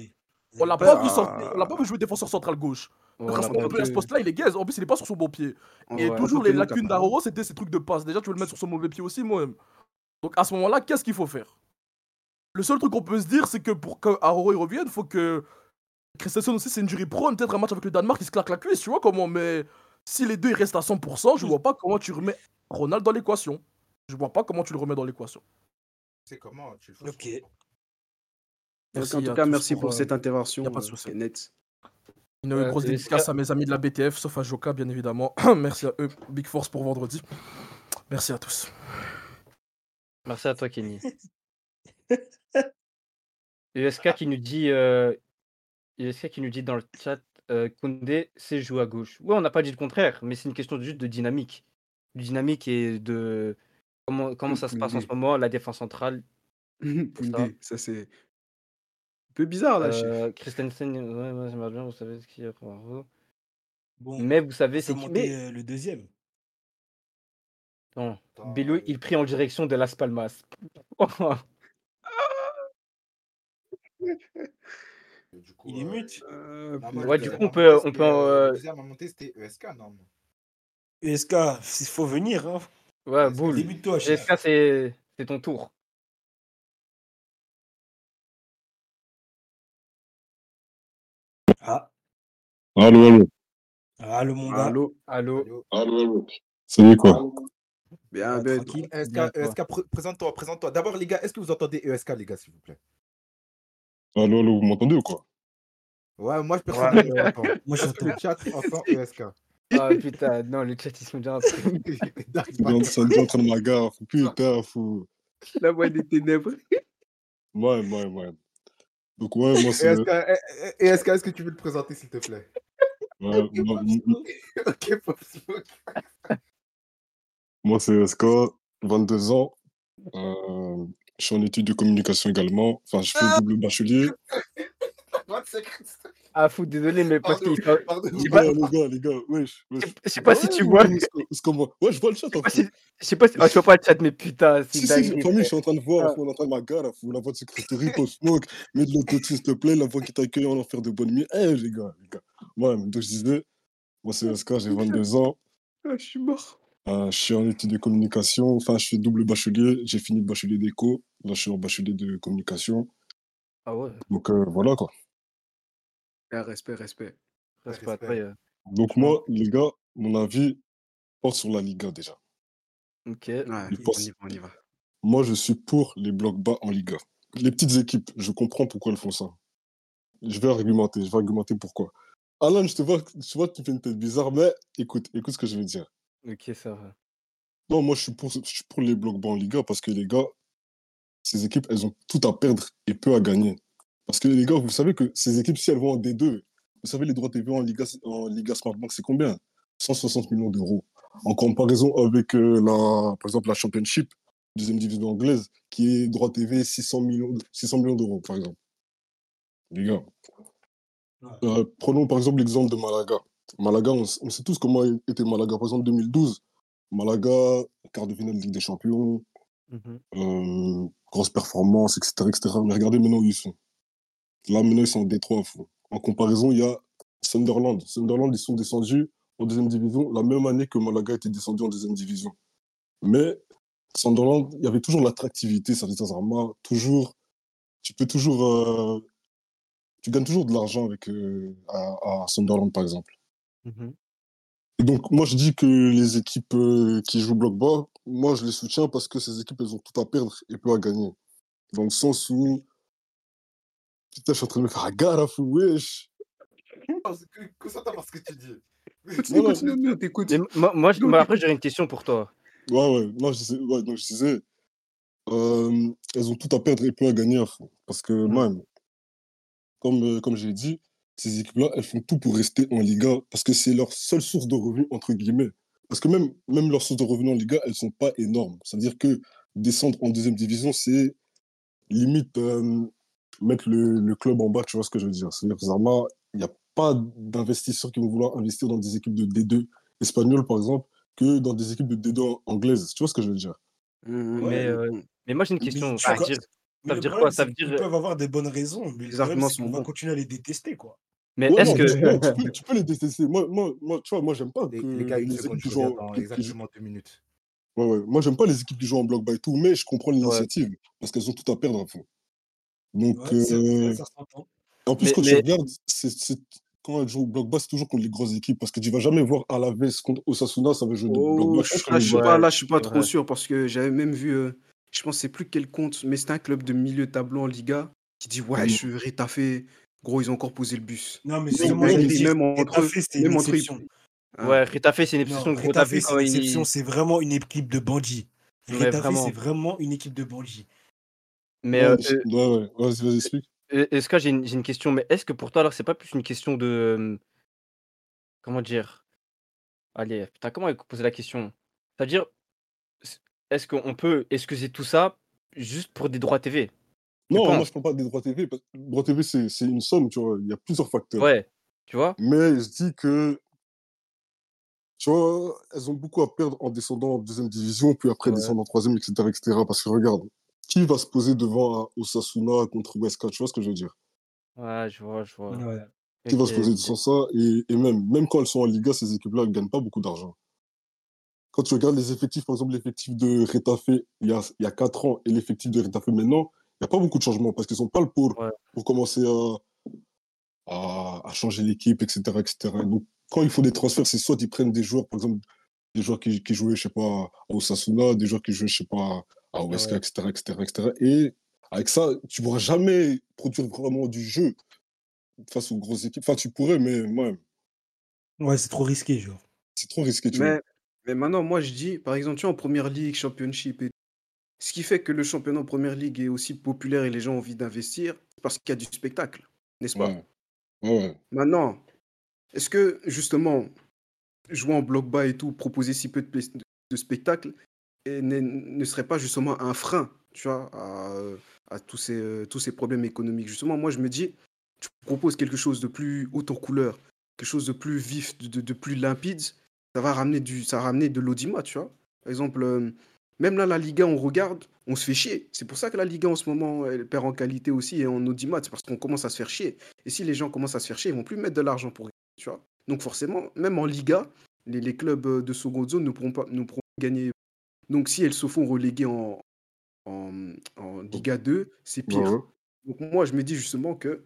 F: On l'a
D: pas-
F: pas vu sortir- on l'a pas vu jouer défenseur central gauche.
A: Ouais, on pas
F: ce poste-là, il est gaze. En plus, il est pas sur son bon pied. Et
D: Ouais,
F: toujours, les lacunes d'Aoro, c'était ces trucs de passe. Déjà, tu veux le mettre sur son mauvais pied aussi, moi-même. Donc, à ce moment-là, qu'est-ce qu'il faut faire? Le seul truc qu'on peut se dire, c'est que pour que Aoro il revienne, il faut que Christensen aussi, c'est une jury prone. Peut-être un match avec le Danemark, il se claque la cuisse, tu vois comment. Mais si les deux ils restent à 100%, je vois pas comment tu remets Ronald dans l'équation. Je vois pas comment tu le remets dans l'équation.
E: C'est comment tu le fais
B: Ok.
F: Merci
D: en tout cas,
F: tous
D: merci
F: pour,
D: pour
F: euh,
D: cette intervention.
F: y a pas de
D: euh,
F: souci.
D: net.
F: Une
A: Ouais,
F: grosse dédicace à mes amis de la BTF, sauf à Joka, bien évidemment. Merci à eux. Big Force pour vendredi. Merci à tous.
A: Merci à toi, Kenny. USK qui nous dit, euh, USK qui nous dit dans le chat, euh, Koundé sait jouer à gauche. Ouais, on n'a pas dit le contraire, mais c'est une question juste de dynamique, de dynamique et de comment comment ça se passe en ce moment, la défense centrale.
D: Koundé, ça c'est un peu bizarre là. chef.
A: Euh, Christensen, ouais, ouais, j'aimerais bien, vous savez ce qu'il y a pour vous.
B: Bon,
A: Mais vous savez,
B: c'est
A: c'est qui mais
B: euh, le deuxième.
A: Non,
E: Attends,
A: Bello,
E: euh,
A: il prie en direction de Las Palmas.
E: du coup,
B: Il est
E: euh,
B: mute.
D: Euh,
E: non, moi,
A: Ouais, du
E: deuxième
A: coup, on peut- on peut,
E: euh,
A: euh,
E: Le deuxième à monter, c'était ESK, non?
B: ESK, il faut venir. Hein.
A: Ouais,
E: que
A: boule.
B: Débute-toi, chef.
A: JSK, c'est c'est ton tour.
B: Ah,
H: Allô, allô.
B: allô, mon gars.
D: Allô
A: Allô
E: Allô
H: Allô. Salut quoi
D: Bien,
B: Ah,
D: ben,
B: tranquille.
E: ESK,
A: Bien, toi.
E: ESK, pr- présente-toi, présente-toi. D'abord, les gars, est-ce que vous entendez ESK, les gars, s'il vous plaît?
H: Allô, allô, vous m'entendez ou quoi?
E: Ouais, moi, je l'entends.
B: Moi, je
E: Est-ce que le
B: t'entends.
E: chat entend ESK
A: Ah putain, non, le chat, ils sont déjà en train
H: de ma gare, fou. Putain, fou.
A: La voix des ténèbres.
H: Ouais, ouais, ouais. Donc, ouais, moi, c'est.
E: ESK, ESK, est-ce que tu veux te présenter, s'il te plaît?
H: Ouais, moi,
E: Ok, Pop Smoke.
H: moi, c'est SK, 22 ans. Euh, je suis en études de communication également. Enfin, je fais double bachelier.
A: Ah fou, désolé, mais parce. J'ai
H: Les
A: pas-
H: gars, les gars, les gars, wesh. wesh.
A: Je sais pas si tu vois.
H: ouais, je vois le chat.
A: Je sais
H: en
A: pas
H: fait.
A: si, je sais pas si... Ah, tu vois pas le chat, mais putain, c'est
H: Si, si,
A: dingue.
H: famille, je suis en train de voir,
A: Ah.
H: on est en train de ma gare, fou, la voix de secrétaire, Pop Smoke, mets de l'autotune, s'il te plaît, la voix qui t'accueille en enfer de bonne nuit. Eh, les gars, les gars. Ouais, mais donc je disais, moi c'est SK, j'ai 22 ans,
D: Ah, je suis mort.
H: Euh, je suis en études de communication, enfin, je fais double bachelier, j'ai fini le bachelier d'éco, là, je suis en bachelier de communication,
A: Ah ouais,
H: donc euh, voilà quoi.
D: Ah, respect, respect.
A: reste pas
E: respect.
A: après. euh,
H: Donc moi, les gars, mon avis porte sur la Liga déjà.
A: Ok.
D: Ouais, on y va, on y va.
H: Moi, je suis pour les blocs bas en Liga. Les petites équipes, je comprends pourquoi elles font ça. Je vais argumenter, je vais argumenter pourquoi. Alan, je te vois, je vois que tu fais une tête bizarre, mais écoute, écoute ce que je veux dire.
A: Ok, ça va.
H: Non, moi, je suis pour, je suis pour les blocs bas en Liga parce que les gars, ces équipes, elles ont tout à perdre et peu à gagner. Parce que les gars, vous savez que ces équipes, si elles vont en D2, vous savez, les droits TV en Liga, en Liga Smartbank, c'est combien? 160 millions d'euros. En comparaison avec, euh, la, par exemple, la Championship, deuxième division anglaise, qui est droit TV 600 millions, 600 millions d'euros, par exemple. Les gars, euh, prenons par exemple l'exemple de Malaga. Malaga, on, sait tous comment était Malaga. Par exemple, 2012, Malaga, quart de finale de Ligue des Champions,
A: Mhm.
H: euh, grosse performance, etc., etc. Mais regardez maintenant où ils sont. Là, maintenant, ils sont en Détroit. En comparaison, il y a Sunderland. Sunderland, ils sont descendus en deuxième division la même année que Malaga était descendu en deuxième division. Mais Sunderland, il y avait toujours l'attractivité, ça dire Zarma, toujours, tu peux toujours, euh, tu gagnes toujours de l'argent avec euh, à, à Sunderland, par exemple. Et donc, moi, je dis que les équipes euh, qui jouent bloc bas, moi, je les soutiens parce que ces équipes, elles ont tout à perdre et peu à gagner. Dans le sens où. Putain, je suis en train de me faire gare à fou, wesh.
E: Concentre-toi par ce que tu dis.
H: Non, non,
D: Continue, continue, on t'écoute.
A: Mais moi, moi, je- moi, après, j'aurais une question pour toi.
H: Ouais, ouais, non, je disais, ouais, donc je disais euh, elles ont tout à perdre et peu à gagner à fond. Parce que,
A: Mm.
H: même, comme, euh, comme j'ai dit, ces équipes-là, elles font tout pour rester en Liga parce que c'est leur seule source de revenus, entre guillemets. Parce que même, même leurs sources de revenus en Liga, elles sont pas énormes. C'est-à-dire que descendre en deuxième division, c'est limite euh, mettre le, le club en bas, tu vois ce que je veux dire. C'est-à-dire que Zarma, il n'y a pas d'investisseurs qui vont vouloir investir dans des équipes de D2 espagnoles, par exemple, que dans des équipes de D2 anglaises. Tu vois ce que je veux dire?
D: Mmh,
A: Mais,
D: mmh,
A: euh,
D: mmh.
A: Mais moi, j'ai une
B: Mais
A: question. Ça veut dire,
B: Mais
A: Ça veut
B: le
A: dire
B: problème,
A: quoi Ça veut dire-
B: peuvent avoir des bonnes raisons, mais le
D: Les arguments sont
B: qu'on va continuer à les détester, quoi.
A: Mais
H: Ouais,
A: est-ce que.
H: tu, non, tu peux, tu peux les détester. Moi, moi, moi, tu vois, moi, j'aime pas
E: Les,
H: que
E: les gars, une
H: les équipes qui
E: je
H: jouent en-
E: exactement deux minutes.
H: Ouais, ouais. Moi, j'aime pas les équipes qui jouent en bloc by et tout, mais je comprends l'initiative parce qu'elles ont tout à perdre à fond. Donc,
B: Ouais, c'est
H: euh, en plus,
A: Mais-
H: quand tu
A: mais-
H: regardes, c'est, c'est- quand elles jouent au bloc bas, c'est toujours contre les grosses équipes parce que tu vas jamais voir Alaves contre Osasuna, ça veut jouer de bloc
D: Oh,
H: bas
D: je,
H: contre
D: là, je suis
A: Ouais,
D: pas, là, je suis pas
A: c'est
D: trop
A: vrai.
D: sûr parce que j'avais même vu, euh, je pense, c'est plus quel compte, mais c'était un club de milieu de tableau en Liga qui dit Ouais,
H: Mm.
D: je Rétafé, gros, ils ont encore posé le bus.
B: Non, mais j'allais
H: même
D: entre eux-
B: c'est
D: même
B: une
D: entre. Hein.
A: Ouais, Retafe, c'est une exception. Gros,
B: c'est c'est vraiment une équipe de bandits. Retafe, c'est vraiment une équipe de bandits.
A: Mais
H: Ouais,
A: euh,
H: je- ouais, ouais. Vas-y,
A: euh, est-ce que j'ai une, question Mais est-ce que pour toi, alors, c'est pas plus une question de. euh, Comment dire? Allez, putain, comment poser la question? C'est-à-dire, est-ce qu'on peut excuser tout ça juste pour des droits TV
H: Non, moi, je parle pas des droits TV. parce que droits TV, c'est, une somme, tu vois. Il y a plusieurs facteurs.
A: Ouais, tu vois
H: Mais je dis que Tu vois, elles ont beaucoup à perdre en descendant en deuxième division, puis après
A: Ouais.
H: descendre en troisième, etc., etc. Parce que regarde, qui va se poser devant un Osasuna contre Huesca Tu vois ce que je veux dire?
A: Ouais, je vois, je vois.
B: Ouais.
H: Qui va se poser sans ça et, et même, même quand elles sont en Liga, ces équipes-là, elles gagnent pas beaucoup d'argent. Quand tu regardes les effectifs, par exemple, l'effectif de Retafe il y a, il y a 4 ans et l'effectif de Retafe maintenant, n'y a pas beaucoup de changements parce qu'ils n'ont pas le pour,
A: Ouais.
H: pour commencer à, à, à changer l'équipe, etc., etc. Donc, quand il faut des transferts, c'est soit ils prennent des joueurs, par exemple, des joueurs qui, qui jouaient, je sais pas, à Osasuna, des joueurs qui jouaient, je sais pas, à Huesca,
A: Ouais.
H: etc., etc., etc. Et avec ça, tu pourras jamais produire vraiment du jeu face aux grosses équipes. Enfin, tu pourrais, mais ouais,
B: Ouais, c'est trop risqué, genre.
H: c'est trop risqué, tu vois.
D: Mais, mais maintenant, moi, je dis, par exemple, tu vois, en première ligue, championship, et... ce qui fait que le championnat en première ligue est aussi populaire et les gens ont envie d'investir, c'est parce qu'il y a du spectacle, n'est-ce pas?
H: Ouais, ouais.
D: Maintenant, est-ce que, justement, jouer en bloc bas et tout, proposer si peu de, de spectacle, et ne, ne serait pas justement un frein, tu vois, à, à tous, ces, tous ces problèmes économiques? Justement, moi, je me dis, tu proposes quelque chose de plus haut en couleur, quelque chose de plus vif, de, de- de plus limpide, ça va ramener, du, ça va ramener de l'audimat, tu vois? Par exemple, euh, même là, la Liga, on regarde, on se fait chier. C'est pour ça que la Liga, en ce moment, elle perd en qualité aussi et en audimat, c'est parce qu'on commence à se faire chier. Et si les gens commencent à se faire chier, ils vont plus mettre de l'argent pour gagner, tu vois. Donc forcément, même en Liga, les, les clubs euh, de seconde zone ne pourront pas, ne pourront pas gagner. Donc si elles se font reléguer en, en, en Liga 2, c'est pire.
H: ouais.
D: Donc moi, je me dis justement que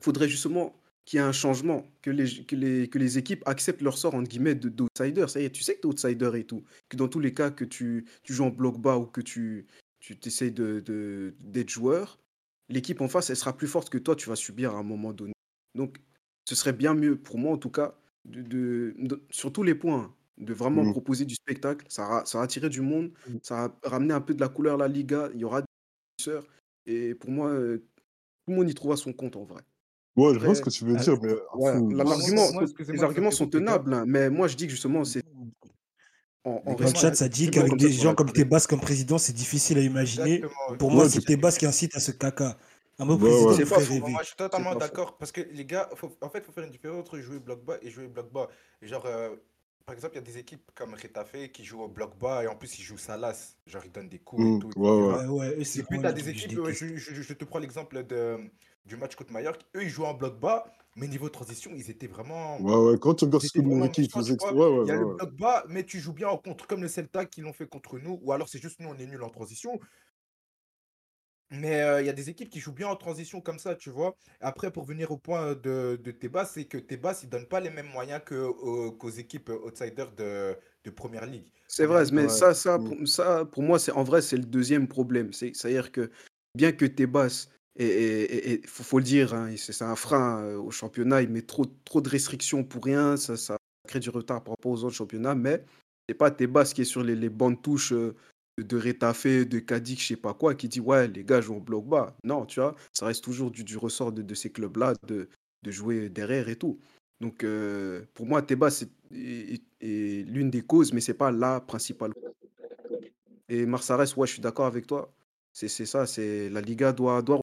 D: faudrait justement qu'il y ait un changement, que les, que les, que les équipes acceptent leur sort, entre guillemets, de- d'outsider. Ça y est, tu sais que tu es outsider et tout. Que dans tous les cas, que tu, tu joues en bloc bas ou que tu tu t'essayes de, de- d'être joueur, l'équipe en face, elle sera plus forte que toi, tu vas subir à un moment donné. Donc, ce serait bien mieux, pour moi en tout cas, de, de- de- sur tous les points, de vraiment
H: Mhm.
D: proposer du spectacle. Ça va, ça attirer du monde,
A: Mhm.
D: ça va ramener un peu de la couleur à la Liga. Il y aura des investisseurs. Et pour moi, euh, tout le monde y trouvera son compte en vrai.
H: Ouais, je vois ce que tu veux
E: Ah,
H: dire, mais
D: Ouais, l'argument, les arguments sont tenables, hein, mais moi je dis que justement, c'est en, en
E: Les
B: Dans le chat, ça dit qu'avec des gens comme. Tebas comme président, c'est difficile à imaginer.
E: Exactement.
B: Pour moi,
H: Ouais,
B: c'est
H: c'est-
B: Tebas qui incite à ce caca. Un mot président
D: C'est
B: rêver.
E: Moi, je suis totalement d'accord parce que les gars, faut- en fait, il faut faire une différence entre jouer bloc bas et jouer bloc bas. Genre, euh, par exemple, il y a des équipes comme Retafe qui jouent au bloc bas et en plus ils jouent Salas. Genre, ils donnent des coups et tout, etc.
H: Ouais, ouais.
B: Ouais, ouais, eux,
E: Et
B: c'est
E: puis, tu as des équipes, euh,
B: déteste.
E: je, je- je te prends l'exemple de, du match contre Mallorca. Eux, ils jouent en bloc bas, mais niveau transition, ils étaient vraiment.
H: Ouais, ouais. Quand tu regardes ce que Mouriki faisait,
E: vois.
H: ouais, ouais,
E: Il y a
H: ouais,
E: le
H: ouais.
E: bloc bas, mais tu joues bien en contre, comme le Celta qui l'ont fait contre nous, ou alors c'est juste nous, on est nuls en transition. Mais euh, il y a des équipes qui jouent bien en transition comme ça, tu vois. Après, pour venir au point de, de Tebas, c'est que Tebas, il donne pas les mêmes moyens qu'aux équipes outsiders de, de Première Ligue.
D: C'est vrai, mais
H: Ouais.
D: ça, ça,
H: Mhm.
D: pour, ça, pour moi, c'est en vrai, c'est le deuxième problème. C'est- C'est-à-dire que bien que Tebas, et, et, faut, le dire, hein, c'est un frein euh, au championnat, il met trop, de restrictions pour rien, ça, crée du retard par rapport aux autres championnats, mais c'est pas Tebas qui est sur les, les bancs de touche euh, de Retafe, de Cadix, je sais pas quoi, qui dit ouais, les gars jouent en bloc bas. Non, tu vois, ça reste toujours du, ressort de, ces clubs-là de, jouer derrière et tout. Donc, euh, pour moi, Tebas est, l'une des causes, mais c'est pas la principale. Et Marsares, ouais, je suis d'accord avec toi. C'est ça, la Liga doit, doit,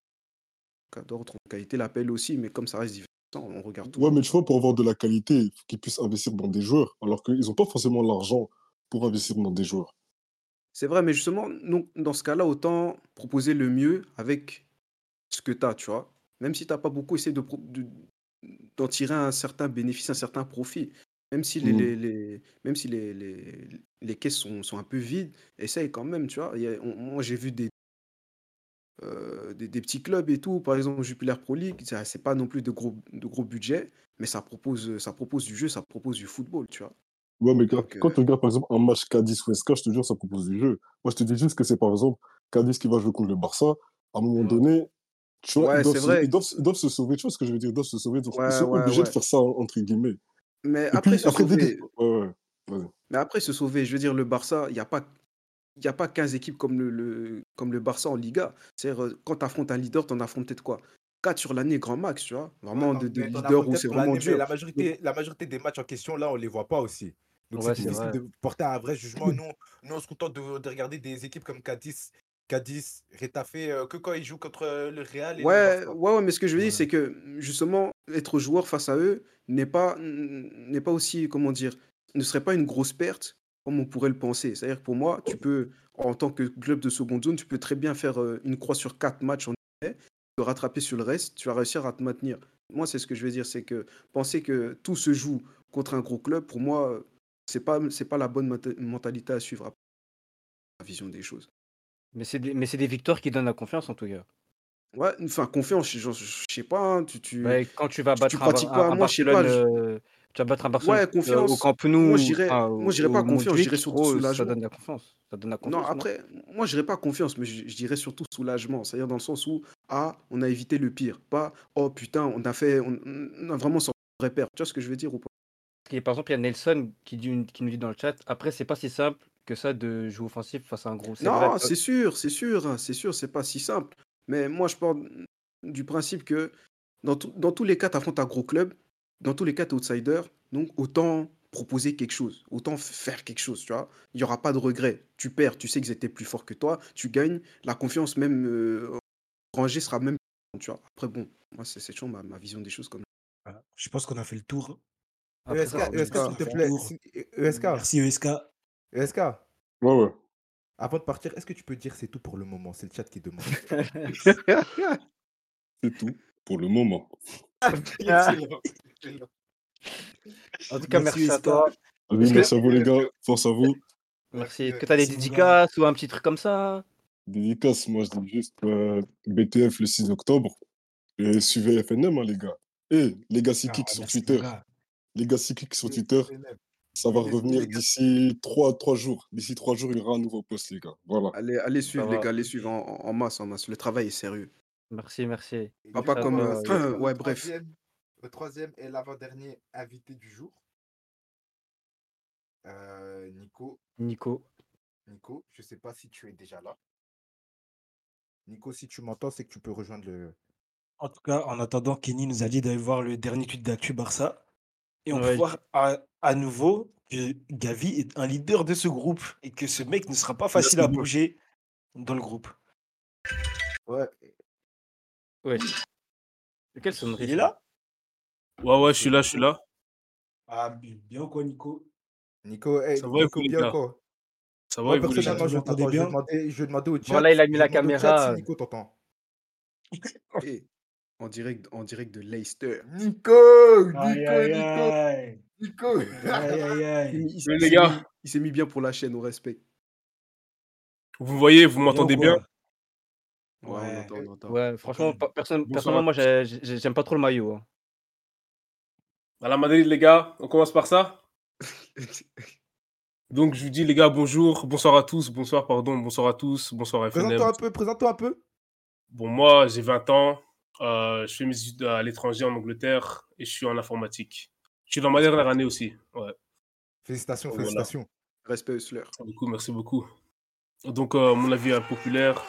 D: retrouver une qualité, l'appel aussi, mais comme ça reste divertissant, on regarde tout.
H: Ouais, mais tu vois, pour avoir de la qualité, il faut qu'ils puissent investir dans des joueurs, alors qu'ils n'ont pas forcément l'argent pour investir dans des joueurs.
D: C'est vrai, mais justement, nous, dans ce cas-là, autant proposer le mieux avec ce que tu as, tu vois. Même si tu n'as pas beaucoup, essayer de, pro- de- d'en tirer un certain bénéfice, un certain profit. Même si les,
H: Mhm.
D: les, les- même si les, les, les caisses sont, sont un peu vides, essaye quand même, tu vois. A- on- moi, j'ai vu des, euh, des, des petits clubs et tout, par exemple Jupiler Pro League, c'est pas non plus de gros, de gros budget, mais ça propose, ça propose du jeu, ça propose du football, tu vois.
H: Ouais, mais quand,
D: Donc,
H: quand
D: euh,
H: tu regardes par exemple un match Cadiz-Huesca, je te jure, ça propose du jeu. Moi, je te dis juste que c'est par exemple Cadiz qui va jouer contre le Barça. À un moment
E: Ouais.
H: donné, tu vois,
D: Ouais,
H: ils, doivent se,
D: vrai.
H: ils, doivent, ils doivent se sauver. Tu vois ce que je veux dire? Ils doivent se sauver. Donc, ils sont obligés de faire ça, entre guillemets.
D: Mais
H: Et
D: après
H: puis,
D: se
H: après,
D: sauver. Mais après, se sauver, je veux dire, le Barça, il n'y a pas. Il n'y a pas 15 équipes comme le, le- comme le Barça en Liga. C'est-à-dire, euh, quand tu affrontes un leader, tu en affrontes peut-être quoi? 4 sur l'année, grand max, tu vois?
E: Ouais,
D: Vraiment
E: t'en-
D: de, leader où c'est vraiment dur.
E: la
D: Donc,
E: majorité, la majorité des matchs en question, là, on les voit pas aussi. Donc c'est
A: Ouais, c'est
E: difficile de porter un vrai jugement. Nous, nous on se contente de, de regarder des équipes comme Cadiz, Cadiz, Retafe, euh, que quand ils jouent contre euh, le Real et
D: ouais, ouais, ouais, mais ce que je veux dire, c'est que justement, être joueur face à eux n'est pas, n'est pas aussi, comment dire, ne serait pas une grosse perte comme on pourrait le penser. C'est-à-dire que pour moi, tu peux, en tant que club de seconde zone, tu peux très bien faire euh, une croix sur quatre matchs en effet, te rattraper sur le reste, tu vas réussir à te maintenir. Moi, c'est ce que je veux dire, c'est que penser que tout se joue contre un gros club, pour moi, c'est pas c'est pas la bonne menta- mentalité à suivre. après, La vision des choses.
A: Mais c'est des, mais c'est des victoires qui donnent la confiance en tout cas.
D: Ouais, enfin confiance, je, je- je sais pas, hein, tu, tu...
A: Ouais, quand tu vas battre
D: tu
A: un,
D: pratiques
A: un-
D: pas,
A: un
D: moi, je sais
A: Barcelone,
D: pas, je-
A: tu vas battre un Barcelone
D: Ouais,
A: euh, au
D: confiance.
A: Camp Nou,
D: Moi, moi, dirais pas confiance, dirais surtout
A: ça
D: soulagement.
A: donne la confiance. Ça donne la confiance.
D: Non, après, moi, je dirais pas confiance, mais je, dirais surtout soulagement. C'est-à-dire dans le sens où, ah, on a évité le pire. Pas, oh putain, on a fait, on, on a vraiment de repère. Tu vois ce que je veux dire ou pas?
A: Et par exemple, il y a Nelson qui, dit, qui nous dit dans le chat après, c'est pas si simple que ça de jouer offensif face à un gros.
D: Non, c'est sûr, c'est sûr, c'est sûr, c'est pas si simple. Mais moi, je pars du principe que dans, tout- dans tous les cas, tu affrontes un gros club, dans tous les cas, tu es outsider, donc autant proposer quelque chose, autant faire quelque chose, tu vois. Il n'y aura pas de regret. Tu perds, tu sais qu'ils étaient plus forts que toi, tu gagnes, la confiance même euh, rangée sera même, tu vois. Après, bon, moi, c'est toujours ma, ma vision des choses comme
B: Voilà. Je pense qu'on a fait le tour.
A: Après,
E: ESK,
A: ça, on
E: ESK,
A: va
E: s'il te plaît. ESK,
B: Merci ESK.
E: ESK,
H: Ouais, ouais.
E: avant de partir, est-ce que tu peux dire c'est tout pour le moment? C'est le chat qui demande.
H: C'est tout pour le moment.
A: En tout cas,
B: Merci,
A: merci, à toi.
H: Allez, merci à vous, les gars. Force à vous.
A: Merci. Est-ce que tu as des dédicaces ou un petit truc comme ça?
H: Dédicace, moi, je dis juste euh, BTF le 6 octobre. Et suivez FNM, hein, les gars. Et les gars
B: Ah,
H: cycliques sur
B: merci,
H: Twitter. Les gars cycliques sur Twitter. Ça va revenir d'ici trois, trois jours. D'ici trois jours, il y aura un nouveau post, les gars. Voilà.
D: Allez, allez suivre, les gars, allez suivre en, en masse, en masse. Le travail est sérieux.
A: Merci, merci.
D: Pas, comme.
A: va,
D: euh, ouais, bref.
E: Le troisième et l'avant-dernier invité du jour. Euh, Nico,
A: Nico.
E: Nico, je sais pas si tu es déjà là. Nico, si tu m'entends, c'est que tu peux rejoindre le.
B: En tout cas, en attendant, Kenny nous a dit d'aller voir le dernier tweet d'actu Barça. Et on peut
A: Ouais.
B: voir à, à nouveau que Gavi est un leader de ce groupe et que ce mec ne sera pas facile à bouger dans le groupe.
E: Ouais.
A: Ouais. Quelle sonnerie
B: Il est là?
I: Ouais, ouais, je suis là, je suis là.
B: Ah, bien ou quoi, Nico?
E: Nico, hey,
I: Ça va,
E: Nico, bien quoi?
I: Ça va,
E: Moi,
I: vous,
E: personnellement, je, vais
B: bien
E: demander, je vais demander au chat.
A: Voilà, il a mis la caméra.
E: Nico t'entend.
D: Et en direct, en direct de Leicester.
E: Nico Nico,
B: Aïe, aïe,
E: Nico
B: aïe.
E: Nico
B: Aïe, aïe,
D: Il,
B: aïe.
D: il-
I: Mais
D: il
I: les
D: s'est
I: gars.
D: mis- il s'est mis bien pour la chaîne, au respect.
I: Vous me voyez, vous m'entendez bien?
D: Ouais, on
B: Ouais.
D: entend, on entend.
A: Ouais, franchement, personne, personnellement, moi, j'aime pas trop le maillot. hein.
I: À la Madrid, les gars, on commence par ça. Donc, je vous dis, les gars, bonjour, bonsoir à tous, bonsoir, pardon, bonsoir à tous, bonsoir à FNM.
E: Présente-toi un peu, présente-toi un peu.
I: Bon, moi, j'ai 20 ans, euh, je fais mes études à l'étranger en Angleterre et je suis en informatique. Je suis dans ma dernière année aussi. Ouais,
E: Félicitations,
I: Voilà.
E: félicitations.
D: Respect Hustler.
I: merci beaucoup, merci beaucoup. Donc, euh, mon avis impopulaire,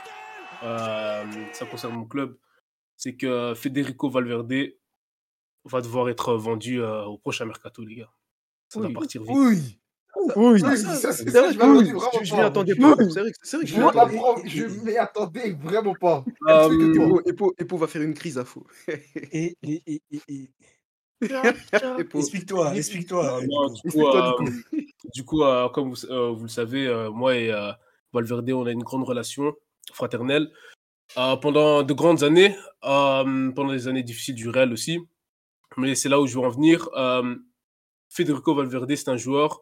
I: euh, ça concerne mon club, c'est que Federico Valverde va devoir être vendu euh, au prochain mercato, les gars. Ça doit
A: Oui.
I: partir vite.
E: Oui
A: Oui.
E: Oui, ça, c'est
D: C'est
E: ça,
D: vrai,
E: je m'attendais
D: je-
E: vraiment
D: je
E: pas.
D: m'y attendais
E: Je-
D: pas. C'est vrai que c'est vrai que je m'y attendais.
E: vraiment pas. Explique-toi.
D: Epo, va faire une crise à faux.
B: Et, et, et, et, et-
D: Epo.
B: Explique-toi, explique-toi.
I: Euh, du coup, euh, comme vous, euh, vous le savez, moi et Valverde, on a une grande relation fraternelle. Pendant de grandes années, pendant les années difficiles du Real aussi. Mais c'est là où je veux en venir. Euh, Federico Valverde, c'est un joueur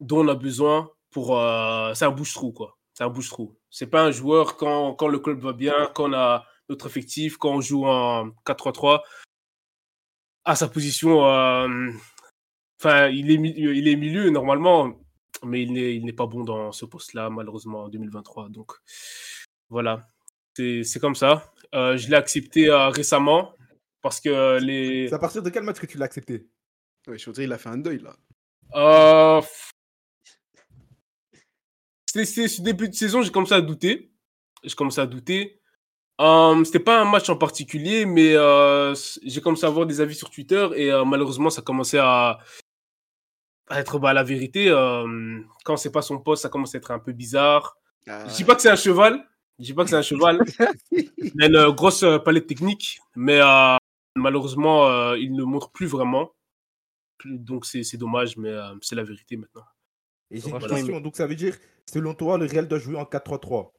I: dont on a besoin pour. euh, c'est un bouche-trou, quoi. C'est un bouche-trou. C'est pas un joueur quand, quand le club va bien, quand on a notre effectif, quand on joue en 4-3-3, à sa position. euh, Enfin, il est, il est milieu normalement, mais il n'est pas bon dans ce poste-là, malheureusement, en 2023. Donc, voilà. C'est comme ça. Euh, je l'ai accepté récemment parce que les.
E: C'est à partir de quel match que tu l'as accepté?
D: Ouais, je veux dire, il a fait un deuil là.
I: Euh, C'était c'était ce début de saison, j'ai commencé à douter. J'ai commencé à douter. Euh, C'était pas un match en particulier, mais euh, j'ai commencé à avoir des avis sur Twitter et euh, malheureusement, ça commençait à, à être bah, la vérité. euh, quand c'est pas son poste, ça commence à être un peu bizarre.
D: Ah,
I: Je dis pas que c'est un cheval. Je dis pas que c'est un cheval. Il a une grosse palette technique, mais malheureusement, euh, il ne montre plus vraiment. donc c'est c'est dommage, mais euh, c'est la vérité maintenant.
E: Et j'ai une question, donc ça veut dire, selon toi, le Real doit jouer en 4-3-3.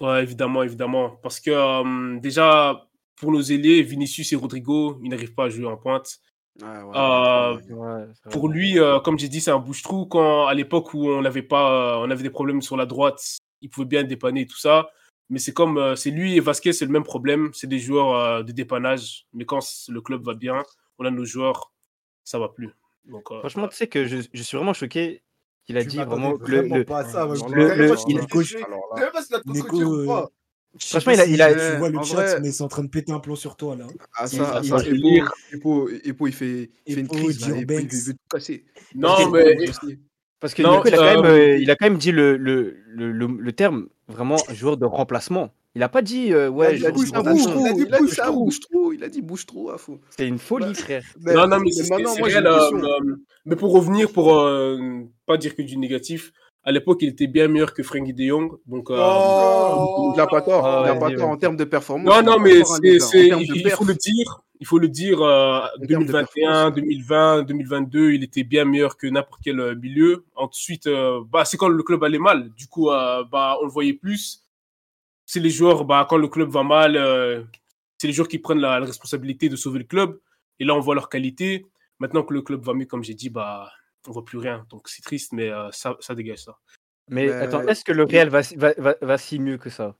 I: Ouais, évidemment, évidemment. Parce que euh, déjà, pour nos ailiers, Vinicius et Rodrigo, ils n'arrivent pas à jouer en pointe.
D: Ouais, ouais,
I: Euh,
D: ouais.
A: Ouais, c'est
I: Pour lui, euh, comme j'ai dit, c'est un bouche-trou. Quand à l'époque où on n'avait pas, euh, on avait des problèmes sur la droite, il pouvait bien dépanner et tout ça. Mais c'est comme, euh, c'est lui et Vasquez, c'est le même problème. C'est des joueurs euh, de dépannage. Mais quand le club va bien, on a nos joueurs, ça va plus. Donc, euh,
A: Franchement, tu sais que je, je suis vraiment choqué qu'il a
E: Tu
A: dit vraiment que le, le-
E: pas ça.
A: il-
E: je sais
A: Franchement, il a- il a-
B: tu vois le
D: en
B: chat,
D: vrai-
B: mais c'est en train de péter un plomb sur toi là.
D: Ah
B: Il-
D: ça, ah,
B: il-
D: ça,
I: il-
D: Epo, il fait, il fait une crise là, il veut, il tout casser.
I: non, mais
A: parce que
I: Non,
A: Nico, il a, quand
I: euh,
A: même, euh, il a quand même dit le, le, le, le- le terme vraiment joueur de remplacement. Il a pas dit euh, ouais,
D: il a dit bouge trop,
E: Il a dit
D: il a dit
E: bouge
D: ça
E: trop.
D: bouge trop, il a dit bouge trop à fond.
A: C'est une folie,
D: Bah,
A: frère.
D: Mais,
I: non, non, mais
D: mais maintenant, moi j'ai
I: euh, euh, mais pour revenir, pour euh, pas dire que du négatif, à l'époque, il était bien meilleur que Frankie de Jong. Donc, euh,
E: Oh
D: Il n'a pas tort,
A: Ah,
D: il n'a
A: vas-y,
D: pas tort en termes de performance.
I: Non, non, mais c'est, il,
D: perf,
I: faut le dire. Il faut le dire. euh,
D: termes de
I: 2021,
D: performance.
I: 2020, 2022, il était bien meilleur que n'importe quel euh, milieu. Ensuite, euh, bah, c'est quand le club allait mal. Du coup, euh, bah, on le voyait plus. C'est les joueurs, bah, quand le club va mal, euh, c'est les joueurs qui prennent la, la responsabilité de sauver le club. Et là, on voit leur qualité. Maintenant que le club va mieux, comme j'ai dit, bah, on voit plus rien. Donc, c'est triste, mais euh, ça, ça dégage ça.
A: Mais
D: Mais-
A: attends, est-ce que le Real va, si- va, va, va si mieux que ça?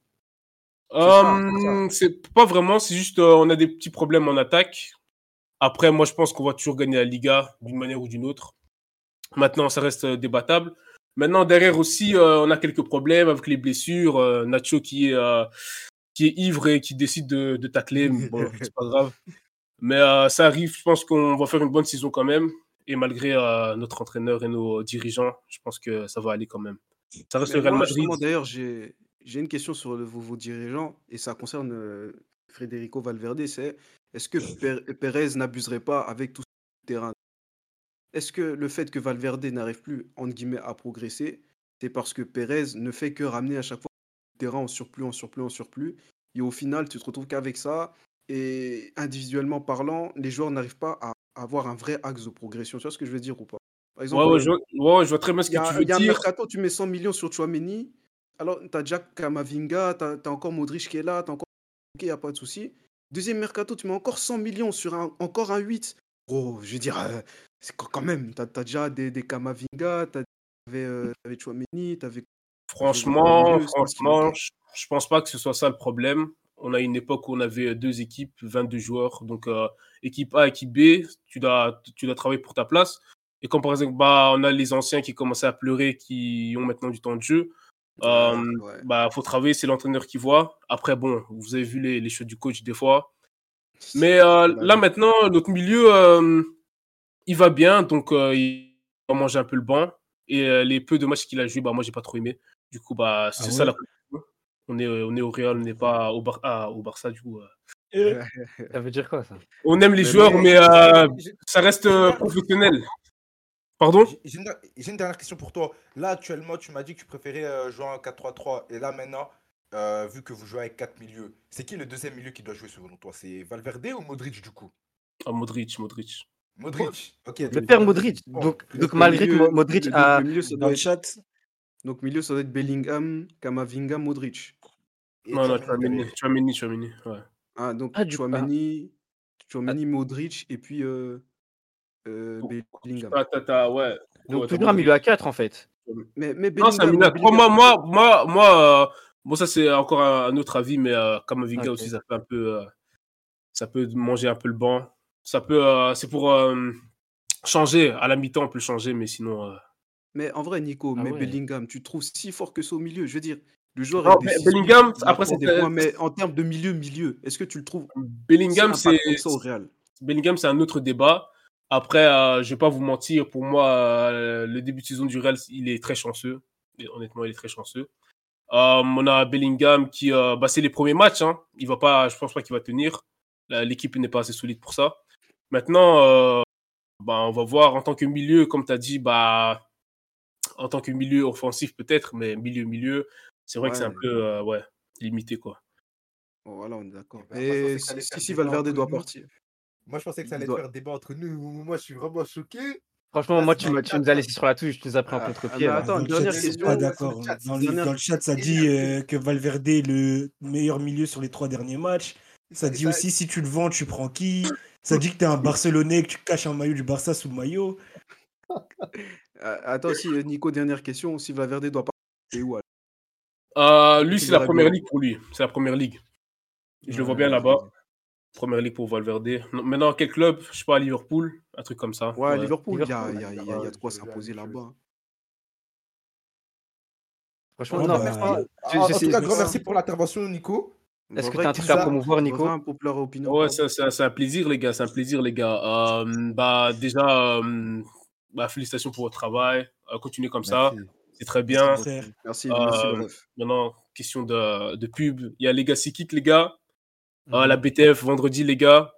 D: Ça,
I: Euh, c'est pas vraiment, c'est juste euh, on a des petits problèmes en attaque. Après, moi je pense qu'on va toujours gagner la Liga d'une manière ou d'une autre. Maintenant, ça reste euh, débattable. Maintenant, derrière aussi, euh, on a quelques problèmes avec les blessures. Euh, Nacho qui est, euh, qui est ivre et qui décide de, de tacler, mais bon, c'est pas grave. Mais euh, ça arrive, je pense qu'on va faire une bonne saison quand même. Et malgré euh, notre entraîneur et nos dirigeants, je pense que ça va aller quand même. Ça reste
D: Mais
I: le Real Madrid.
D: d'ailleurs, j'ai une question sur le- vos, vos dirigeants et ça concerne euh, Federico Valverde. C'est est-ce que Perez n'abuserait pas avec tout ce terrain? Est-ce que le fait que Valverde n'arrive plus entre guillemets à progresser, c'est parce que Perez ne fait que ramener à chaque fois le terrain en surplus, en surplus, en surplus, et au final, tu te retrouves qu'avec ça et individuellement parlant, les joueurs n'arrivent pas à avoir un vrai axe de progression. Tu vois ce que je veux dire ou pas? Par exemple,
I: Ouais, ouais, je, vois- ouais, je vois très bien ce que
D: a,
I: tu veux
D: il y a un
I: dire.
D: mercato, tu mets 100 millions sur Chouameni. Alors, tu as déjà Kamavinga, tu as, encore Modric qui est là, tu as encore. Ok, il n'y a pas de souci. Deuxième mercato, tu mets encore 100 millions sur un, encore un 8. Bro, je veux dire, euh, c'est quand même. Tu as, déjà des, des Kamavinga, tu avais, euh, t'avais Chouameni, tu avais.
I: Franchement, franchement, je, je pense pas que ce soit ça le problème. On a une époque où on avait deux équipes, 22 joueurs. Donc, euh, équipe A, équipe B, tu dois, tu dois travailler pour ta place. Et quand par exemple, bah, on a les anciens qui commençaient à pleurer, qui ont maintenant du temps de jeu, euh,
D: Ouais, ouais.
I: bah, faut travailler, c'est l'entraîneur qui voit. Après, bon, vous avez vu les, les choix du coach des fois. Mais euh, là maintenant, notre milieu, euh, il va bien, donc euh, il va manger un peu le banc. Et euh, les peu de matchs qu'il a joué, bah moi j'ai pas trop aimé. Du coup, bah c'est
B: Ah
I: ça
B: ouais?
I: la. On est, euh, on est au Real, on n'est pas au, Bar- ah, au Barça du coup. euh.
A: Ça veut dire quoi ça?
I: On aime les
D: Mais
I: joueurs, mais euh, ça reste euh, professionnel. Pardon?
E: J'ai- une, dernière question pour toi. Là, actuellement, tu m'as dit que tu préférais euh, jouer en 4-3-3. Et là, maintenant, euh, vu que vous jouez avec 4 milieux, c'est qui le deuxième milieu qui doit jouer selon toi? C'est Valverde ou Modric du coup?
I: Ah, Modric, Modric.
E: Modric? Ok.
A: Le père Modric. Donc, donc malgré que
D: milieu-
A: Modric a.
D: le milieu,
B: Dans le chat,
D: donc, milieu, ça doit être Bellingham, Kamavinga, Modric.
E: et
I: Non, non, Chouameni. Chouameni, Chouameni, ouais.
D: Ah, donc
A: Ah, coup. ah.
D: Chouameni, Chouameni, Modric et puis euh, euh,
I: Donc,
D: Bellingham.
I: T'as- ouais.
A: Donc toujours un milieu à 4 en fait.
D: Mais, mais
I: Non, c'est un
D: Bellingham,
I: milieu à
D: mais
I: trois. Moi, moi, moi, moi, euh, bon, ça c'est encore un, un autre avis, mais euh, Kamavinga aussi, ça peut un peu, euh, ça peut manger un peu le banc. Ça peut, euh, c'est pour euh, changer. À la mi-temps, on peut le changer, mais sinon.
D: Mais en vrai, Nico,
A: Ah
D: mais
A: ouais.
D: Bellingham, tu trouves si fort que ça au milieu? Je veux dire, le joueur
I: Non,
D: six
I: Bellingham, après, c'est-
D: points, mais en termes de milieu, milieu, est-ce que tu le trouves
I: Bellingham, c'est Bellingham, c'est un autre débat. Après, euh, je vais pas vous mentir, pour moi, euh, le début de saison du Real, il est très chanceux. Et honnêtement, il est très chanceux. Euh, on a Bellingham qui, euh, bah, c'est les premiers matchs. Hein. Il va pas, je pense pas qu'il va tenir. L'équipe n'est pas assez solide pour ça. Maintenant, euh, bah, on va voir en tant que milieu, comme tu as dit, bah, en tant que milieu offensif peut-être, mais milieu-milieu, c'est vrai que c'est un
D: Ouais.
I: peu euh, ouais, limité. quoi.
D: Bon, Voilà, on est d'accord.
E: Eh ben,
D: Et
E: que
D: si, si, Valverde doit partir.
E: Moi, je pensais que ça allait
D: doit-
E: faire débat entre nous. Moi, je suis vraiment choqué.
A: Franchement, moi, tu, tu
E: chat,
A: nous as laissé sur la touche, tu nous as pris un
D: Ah,
A: contre-pied.
D: ah, attends,
B: dans le chat,
D: question.
B: pas d'accord. Dans, le-
D: dernière-
B: dans le chat, ça
E: Et
B: dit euh, que Valverde est le meilleur milieu sur les trois derniers matchs. Ça
E: Et
B: dit
E: ça-
B: aussi si tu le vends, tu prends qui? Ça dit que t'es un Barcelonais, que tu caches un maillot du Barça sous le maillot.
D: Ah, Attends, aussi, euh, Nico, dernière question. Si Valverde doit pas. C'est où alors?
I: Euh, lui,
D: Tu
I: c'est la première ligue pour lui. C'est la première ligue. Je le vois bien
D: vas-y,
I: là-bas. Première ligue pour Valverde. Non, Maintenant, quel club? Je sais pas, Liverpool, un truc comme ça.
D: Ouais, Liverpool, il y a,
E: bien,
D: s'imposer là-bas.
A: Franchement,
B: Ouais,
A: non,
B: bah,
A: franchement,
E: grand merci pour l'intervention, Nico.
A: Est-ce que
D: Vrai
A: t'as un
D: que
A: truc à promouvoir, Nico?
I: Ouais, c'est un plaisir, les gars. C'est un plaisir, les gars. Euh, bah, déjà, euh, bah, félicitations pour votre travail. Euh, continuez comme ça. C'est très bien.
D: Merci, merci
I: Euh. Maintenant, question de, de pub. Il y a Legacy Kick, les gars. Euh,
A: Mhm.
I: la BTF, vendredi, les gars.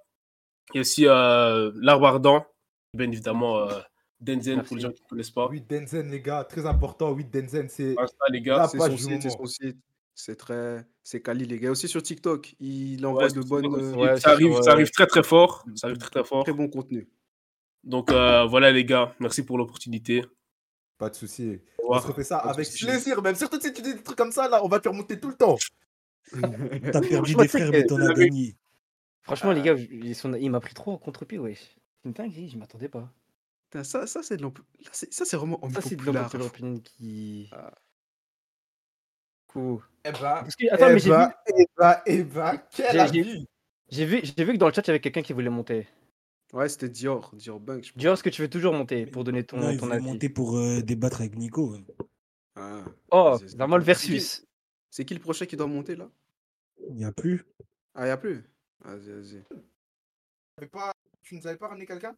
I: Il y a aussi euh, L'Arbre Ardent. Bien évidemment, euh, Denzen,
A: Merci.
I: pour les gens qui ne connaissent pas.
E: 8 Denzen, les gars, très important. 8 Denzen, c'est.
I: Insta, les gars.
D: C'est son son site. C'est très. C'est Kali, les gars. Aussi sur TikTok, il envoie
I: Ouais,
D: de bonnes.
A: Ouais,
I: ça, arrive, ça arrive très très fort. Ça arrive très très fort.
D: Très bon contenu.
I: Donc euh, voilà les gars, merci pour l'opportunité.
E: Pas de souci. On se refait ça avec plaisir, même. Surtout si tu dis des trucs comme ça, là, on va te remonter tout le temps.
B: T'as perdu des frères, mais t'en as gagné.
A: Franchement, les gars, ils sont- il m'a pris trop en contre-pied, wesh. C'est une dinguerie, je m'attendais pas.
D: Ça, ça c'est de ça, c'est vraiment
A: Ça, c'est de
D: impopulaire.
A: l'unpopular opinion qui.
D: Ah.
A: Cool.
E: Eh
A: Parce que- attends,
E: eh
A: mais j'ai
E: ben,
A: vu,
E: eh ben, eh quel
A: J'ai- vu, j'ai vu que dans le chat, il y avait quelqu'un qui voulait monter.
D: Ouais, c'était Dior, Dior Bank.
A: Dis est-ce que tu veux toujours monter pour donner ton,
B: Non, il
A: ton avis
B: monter pour euh, débattre avec Nico.
D: Ah.
A: Oh,
D: qui-
A: versus.
D: C'est qui le prochain qui doit monter là?
B: Il n'y a plus.
D: Ah, y a plus? Vas-y, vas-y.
E: Pas- Tu nous avais pas ramené quelqu'un?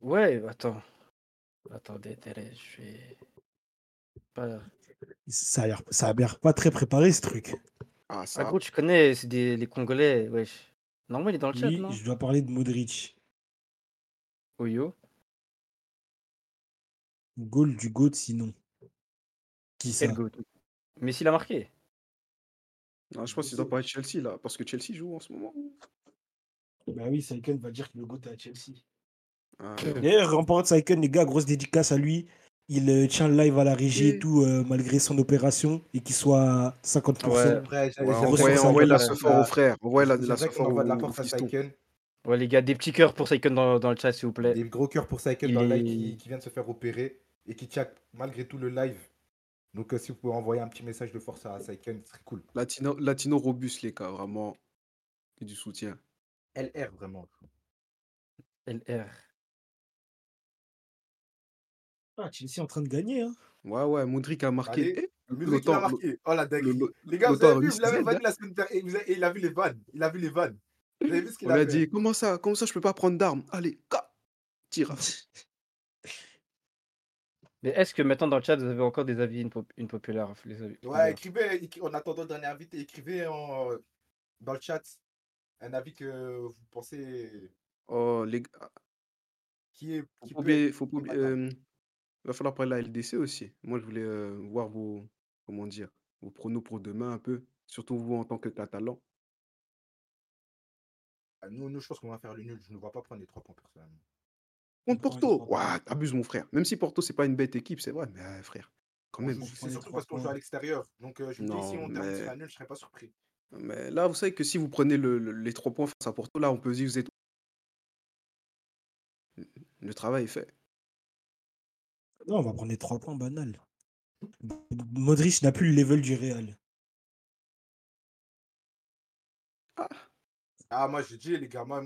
A: Ouais, attends. Attendez, attendez, je vais. Pas...
B: Ça a l'air ça a l'air pas très préparé ce truc.
D: Ah,
A: Ah,
D: ça.
A: gros, tu connais, c'est des, les Congolais, wesh. Normalement, il est dans le chat,
B: Oui,
A: non?
B: je dois parler de Modric.
A: Oyo.
B: Goal du GOAT sinon. Qui ça
A: goat? Mais s'il a marqué.
D: Non, je pense qu'il doit parler de Chelsea là, parce que Chelsea joue en ce moment.
B: Bah oui, Saiken va dire que le GOAT est à Chelsea.
D: Ah,
B: D'ailleurs, en parlant de Saiken, les gars, grosse dédicace à lui. Il euh, tient le live à la régie et tout, euh, malgré son opération, et qu'il soit à 50%.
A: Ouais.
D: Envoyez la la, la
E: la
A: Ouais, les gars, des petits cœurs pour Saiken dans, dans le chat, s'il vous plaît.
E: Des gros cœurs pour Saiken
A: Il
E: dans le live qui, qui vient de se faire opérer et qui tient malgré tout le live. Donc, euh, si vous pouvez envoyer un petit message de force à Saiken, ce serait cool.
D: Latino, Latino robuste, les gars, vraiment. Et du soutien.
E: LR, vraiment.
A: LR.
B: Ah, Chelsea est en train de gagner. Hein.
D: Ouais, ouais, Modric a marqué.
E: Allez,
D: Eh,
E: Le a marqué. Oh la dinguerie.
D: le-
E: Les gars, vous avez vu, vous l'avez vanné la semaine dernière et il a vu les vannes. Il a vu les vannes. Vous avez vu ce qu'il
D: On
E: a
D: dit, comment ça, comment ça, je peux pas prendre d'armes? Allez, ca- tire.
A: Mais est-ce que maintenant dans le chat, vous avez encore des avis une, une populaire les avis,
E: Ouais, écrivez, écri- en attendant le dernier invité, écrivez en, dans le chat un avis que vous pensez
D: Oh, les gars,
E: qui est. Qui peut
D: faut
E: débattable.
D: euh, va falloir parler de la LDC aussi. Moi, je voulais euh, voir vos, comment dire, vos pronos pour demain un peu, surtout vous en tant que Catalan.
E: Ah, Nous, nous, je pense qu'on va faire le nul. Je ne vois pas prendre les trois points personnellement.
D: Contre Porto, ouais, t'abuses mon frère. Même si Porto, c'est pas une bête équipe, c'est vrai, mais euh, frère, quand même.
E: C'est surtout parce qu'on joue
B: points.
E: à l'extérieur. Donc, euh, je me dis, si on termine sur un nul, je serais pas surpris.
D: Mais là, vous savez que si vous prenez le- le- les trois points face à Porto, là, on peut dire que vous êtes. Le travail est fait.
B: Non, on va prendre les trois points banal. Modric n'a plus le level du Real.
E: Ah, moi, je dis, les gars, moi,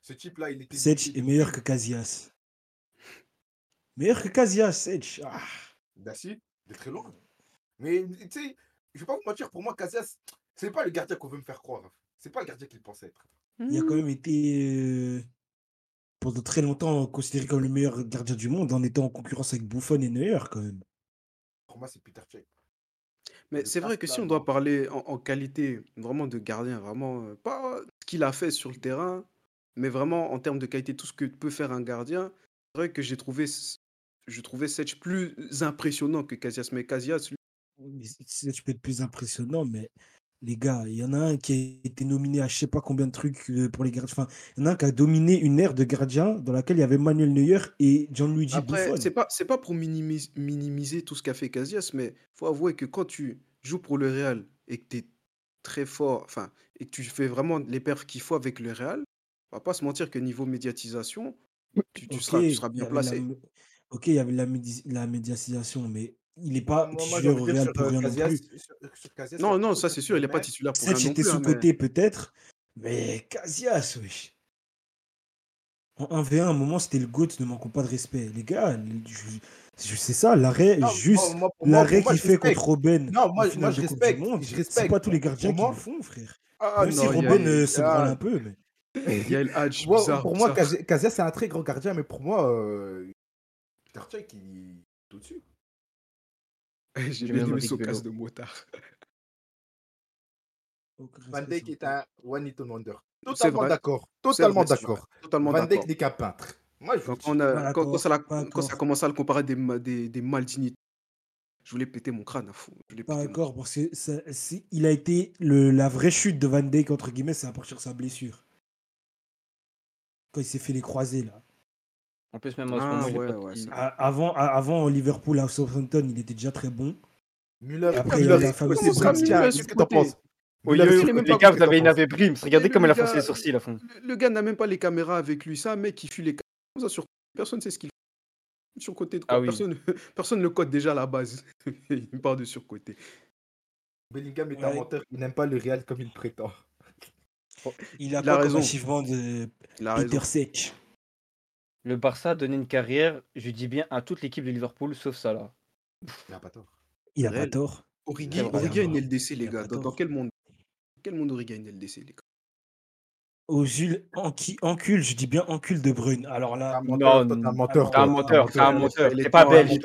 E: ce type-là, il était.
B: Sedge
E: il
B: est meilleur que Casillas. Meilleur que Casillas, Sedge. Ah.
E: Bah si, de très loin. Mais tu sais, je vais pas vous mentir, pour moi, Casillas, c'est pas le gardien qu'on veut me faire croire. C'est pas le gardien qu'il pensait être.
B: Il a quand même été euh, pendant très longtemps considéré comme le meilleur gardien du monde en étant en concurrence avec Buffon et Neuer quand même.
E: Pour moi, c'est Peter Cech.
D: Mais c'est vrai que si on doit parler en, en qualité vraiment de gardien, vraiment, euh, pas ce qu'il a fait sur le terrain, mais vraiment en termes de qualité, tout ce que peut faire un gardien, c'est vrai que j'ai trouvé, je trouvais Sedge plus impressionnant que Casillas. Mais Casillas, lui,
B: Sedge peut être plus impressionnant, mais Les gars, il y en a un qui a été nominé à je sais pas combien de trucs euh, pour les gardiens. Enfin, il y en a un qui a dominé une ère de gardien dans laquelle il y avait Manuel Neuer et Gianluigi
D: Après,
B: Buffon.
D: c'est pas, c'est pas pour minimiser, minimiser tout ce qu'a fait Casillas, mais faut avouer que quand tu joues pour le Real et que tu es très fort, enfin, et que tu fais vraiment les perfs qu'il faut avec le Real, on va pas se mentir que niveau médiatisation, tu, seras, tu bien
B: la,
D: placé.
B: ok, il y avait la, médi- la médiatisation, mais il n'est pas
E: Moi, moi, j'ai
B: titulaire au Real pour
E: euh,
B: rien non plus.
E: sur, sur Casillas, il y
D: Non,
E: a
D: non, ça c'est sûr, il n'est pas titulaire pour rien non plus, hein, mais
B: sous-coté peut-être, mais Casillas, wesh. En 1v1, à un moment, c'était le GOAT, ne manquons pas de respect. Les gars, le- je, je sais ça, l'arrêt, juste l'arrêt qu'il fait
E: respecte.
B: contre Robben
E: Non, moi, je respecte.
B: Monde,
E: Je
B: c'est
E: respecte.
B: pas tous les gardiens qui
E: moi,
B: le font, frère.
D: ah
B: Même si
D: non,
B: Robben euh, se branle
D: ah,
B: un peu, mais
D: il y a
E: Moi,
D: bizarre,
E: pour moi. Casillas, c'est un très grand gardien, mais pour moi, euh, Cech, il est au-dessus.
D: J'ai bien aimé son casse de motard.
E: Van Dijk est un one hit wonder. Totalement d'accord. Totalement d'accord. Van Dijk n'est qu'un peintre. Moi, je
D: Quand,
E: le
D: on
E: dis.
D: a,
B: Pas
D: quand, quand, ça, quand a commencé à le comparer à des, des, des Maldini, je voulais péter mon crâne à fou. Je voulais
B: Pas
D: mon
B: d'accord, parce que ça- il a été le, la vraie chute de Van Dijk, entre guillemets, c'est à partir de sa blessure. Quand il s'est fait les croisés, là.
A: En plus, même en ce
D: Ah
A: moment, il est
D: ouais,
A: pas-
D: ouais,
B: Avant, avant Liverpool à Southampton, il était déjà très bon.
E: Müller,
B: Et après, il a la fameuse
D: ça,
E: qu'est-ce que t'en penses?
A: Oui, oui, oui, les
D: pas
A: gars, vous avez énervé
E: penses
A: Brims. Regardez
D: le,
A: comme elle
D: le
A: a froncé
D: gars,
A: les sourcils à fond.
D: le, le gars n'a même pas les caméras avec lui. Un mec qui fuit les caméras. Ça, sur personne ne sait ce qu'il fait. Surcoté de quoi?
A: Ah oui.
D: Personne personne ne le code déjà à la base. il part de surcoté.
E: Bellingham est un
B: Ouais.
E: menteur, il n'aime pas le Real comme il prétend.
B: Il a
D: Il a
B: quoi
D: raison.
B: de
D: Il a
B: Peter
D: raison.
B: Sech
A: Le Barça a donné une carrière, je dis bien, à toute l'équipe de Liverpool, sauf Salah.
E: Il n'a pas tort.
B: Il a pas tort.
D: Origi, a une LDC, les gars. Dans, quel monde quel monde Origi a une LDC, les gars?
B: Ozil enqui- encule, je dis bien encule De Bruyne. Alors là,
E: t'es un
A: Non,
E: menteur,
A: t'es un menteur, t'es un menteur.
D: il est
A: T'es pas
D: temps-
A: belge,
D: il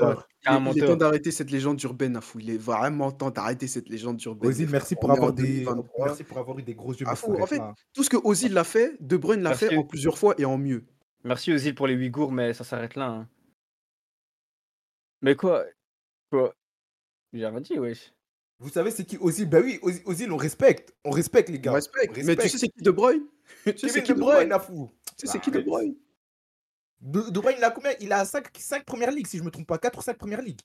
D: est- temps d'arrêter cette légende urbaine à fou. Il est vraiment temps d'arrêter cette légende urbaine.
E: Ozil, merci pour avoir des,
D: 2023.
E: merci pour avoir eu des gros yeux.
D: En fait, tout ce que Ozil l'a fait, De Bruyne l'a fait en plusieurs fois et en mieux.
A: Merci Ozil pour les Ouïghours, mais ça s'arrête là. hein. Mais quoi? Quoi? J'ai rien dit, wesh.
E: Vous savez c'est qui Ozil? Bah oui, Ozil, on respecte. On respecte les
D: On
E: gars.
D: respecte.
E: On
D: Mais tu sais,
E: respecte.
D: c'est qui De Bruyne? Tu sais, c'est qui
E: De Bruyne, fou.
D: Tu sais, c'est qui De. Bruyne?
E: De, De Bruyne, il a combien? Il a 5, 5 premières ligues, si je me trompe pas. 4 ou 5 premières ligues.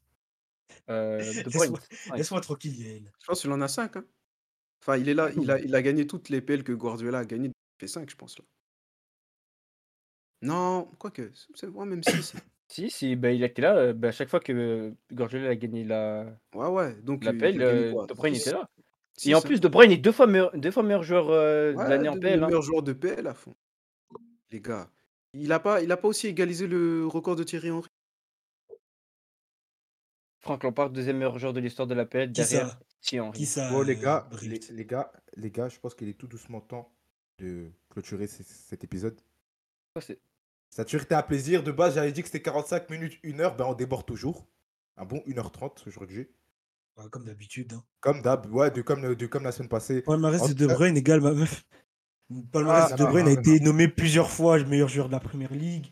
A: Euh, de Bruyne.
B: laisse-moi
A: Ouais.
B: laisse-moi tranquille, Yael.
D: Je pense qu'il en a 5. Enfin, il est là, il a, il a gagné toutes les PL que Guardiola a gagné. Il fait 5, je pense. Là. Non, quoique, c'est moi même 6.
A: Si, si, bah, il était là. euh, bah, à chaque fois que euh, a gagné la
D: Ouais, ouais. Donc, il-
A: l'appel,
D: il a gagné
A: euh,
D: quoi?
A: De Bruyne était là. Et en
D: hein.
A: plus, De Bruyne est deux fois meilleur, deux fois meilleur joueur euh, de
D: Ouais,
A: l'année en
D: deux
A: PL. hein.
D: meilleurs joueurs de PL à fond. Les gars. Il a pas, il a pas aussi égalisé le record de Thierry Henry?
A: Franck Lampard, deuxième meilleur joueur de l'histoire de la PL,
B: Qui
A: derrière
B: ça?
A: Thierry Henry.
B: Qui ça
E: Bon, les
B: euh,
E: gars, les, les gars, les gars, je pense qu'il est tout doucement temps de clôturer c- cet épisode.
A: Quoi, c'est-
E: Ça a toujours été un plaisir. De base, j'avais dit que c'était 45 minutes, 1 heure. Ben, on déborde toujours. Un bon 1h30 aujourd'hui.
B: Ouais, Comme d'habitude. Hein.
E: Comme d'hab, ouais, de, comme, de, comme la semaine passée.
B: Palmarès de De Bruyne égale ma meuf. Palmarès
E: Ah,
B: de Bruyne a
E: non,
B: été nommé plusieurs fois meilleur joueur de la première ligue.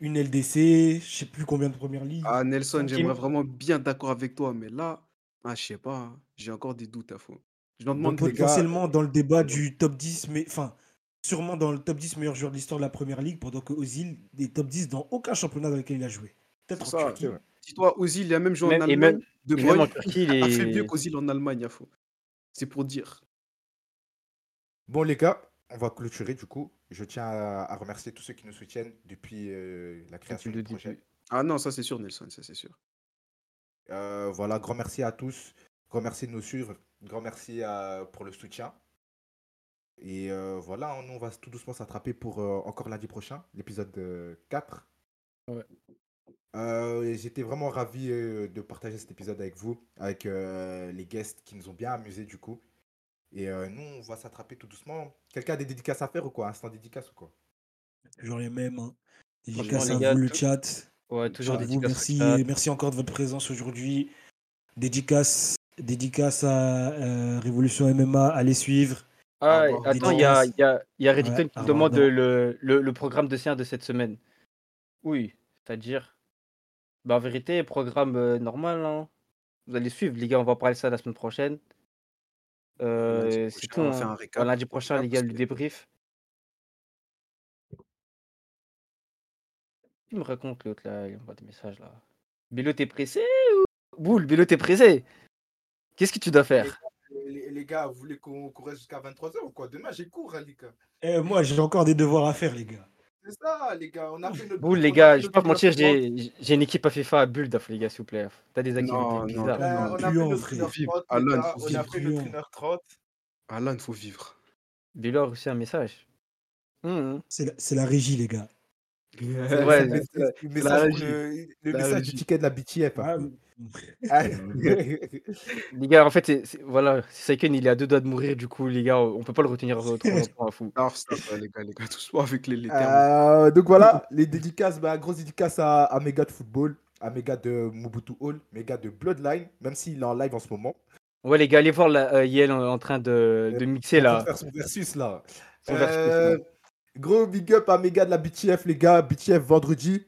B: Une LDC, je sais plus combien de première ligue.
D: Ah, Nelson, j'aimerais vraiment bien d'accord avec toi, mais là, ah, je sais pas, j'ai encore des doutes à fond. Je demande
E: Donc, les gars-
B: potentiellement dans le débat du top 10, mais enfin, sûrement dans le top 10 meilleurs joueurs de l'histoire de la première ligue, pendant que Ozil des top 10 dans aucun championnat dans lequel il a joué. Peut-être
D: C'est
B: en
D: ça,
B: Turquie.
D: Dis-toi, Ozil, il a même joué
A: Même-
D: en Allemagne.
A: même-
D: de
A: en
D: Bruyne
A: Turquie, il
D: a fait mieux qu'Ozil en Allemagne, à fond. C'est pour dire.
E: Bon, les gars, on va clôturer du coup. Je tiens à, à remercier tous ceux qui nous soutiennent depuis euh, la création du projet.
A: début.
D: Ah non, ça c'est sûr, Nelson, ça c'est sûr.
E: Euh, voilà, grand merci à tous. Grand merci de nous suivre. Grand merci à- pour le soutien. Et euh, voilà, on, on va tout doucement s'attraper pour euh, encore lundi prochain, l'épisode euh, 4.
A: Ouais.
E: Euh, et J'étais vraiment ravi euh, de partager cet épisode avec vous, avec euh, les guests qui nous ont bien amusés du coup. Et euh, nous, on va s'attraper tout doucement. Quelqu'un a des dédicaces à faire ou quoi? Instant dédicace ou quoi?
B: Toujours les mêmes. Hein. À
A: gars,
B: vous, le
A: tout-
B: chat.
A: Ouais, toujours
B: vous, merci, merci encore de votre présence aujourd'hui. Dédicace, dédicace à euh, Révolution MMA, allez suivre.
A: Ah, attends, il y a, y a, il y a
B: Ouais,
A: Reddington qui me demande le, le, le programme de séance de cette semaine. Oui, c'est-à-dire. Bah, en vérité, programme euh, normal. hein. Vous allez suivre, les gars, on va parler de ça la semaine prochaine. Euh, c'est tout.
D: on fait
A: hein.
D: un
A: Bah,
D: récap.
A: lundi prochain, les gars, le débrief. Tu me racontes l'autre là, il envoie des messages là. Bélo, t'es pressé ou... Boule, Bélo, t'es pressé Qu'est-ce que tu dois faire?
E: Les, les gars, vous voulez qu'on reste jusqu'à 23h ou quoi? Demain, j'ai cours, hein, les gars.
B: Eh, moi, j'ai encore des devoirs à faire, les gars.
E: C'est ça, les gars. On a fait notre.
A: Boule,
E: on
A: les gars, je vais pas te mentir,
E: 1h30.
A: j'ai j'ai une équipe à FIFA à Bulle, les gars, s'il vous plaît. T'as des activités
D: Non, non,
A: bizarres.
E: Euh,
D: non,
E: on a fait notre
B: frère.
E: 1h30, les
D: Alan, faut
E: On a
B: vivre,
E: fait notre
B: puant.
E: 1h30.
D: Alan, faut vivre.
A: Bélo a reçu un message.
B: C'est la, c'est la régie, les gars.
A: Ouais,
E: le
A: la- la
E: message, le, le
A: La
E: message du ticket de la BTF.
B: Ah,
E: hein. Ah,
A: Les gars, en fait, c'est- c'est- voilà, Saiken, il est à deux doigts de mourir, du coup, les gars, on peut pas le retenir trop longtemps à fou.
D: Stop, stop, ouais, les gars, les gars, tous pas avec les, les termes.
E: Euh, donc voilà, les dédicaces, bah, grosse dédicace à, à Mega de football, à Mega de Mobutu Hall, Mega de Bloodline, même s'il est en live en ce moment.
A: Ouais, les gars, allez voir là, euh, Yel en, en train de, de mixer là.
E: son versus là.
A: Son versus,
E: Euh, Gros big up à Mega de la BTF, les gars. BTF vendredi.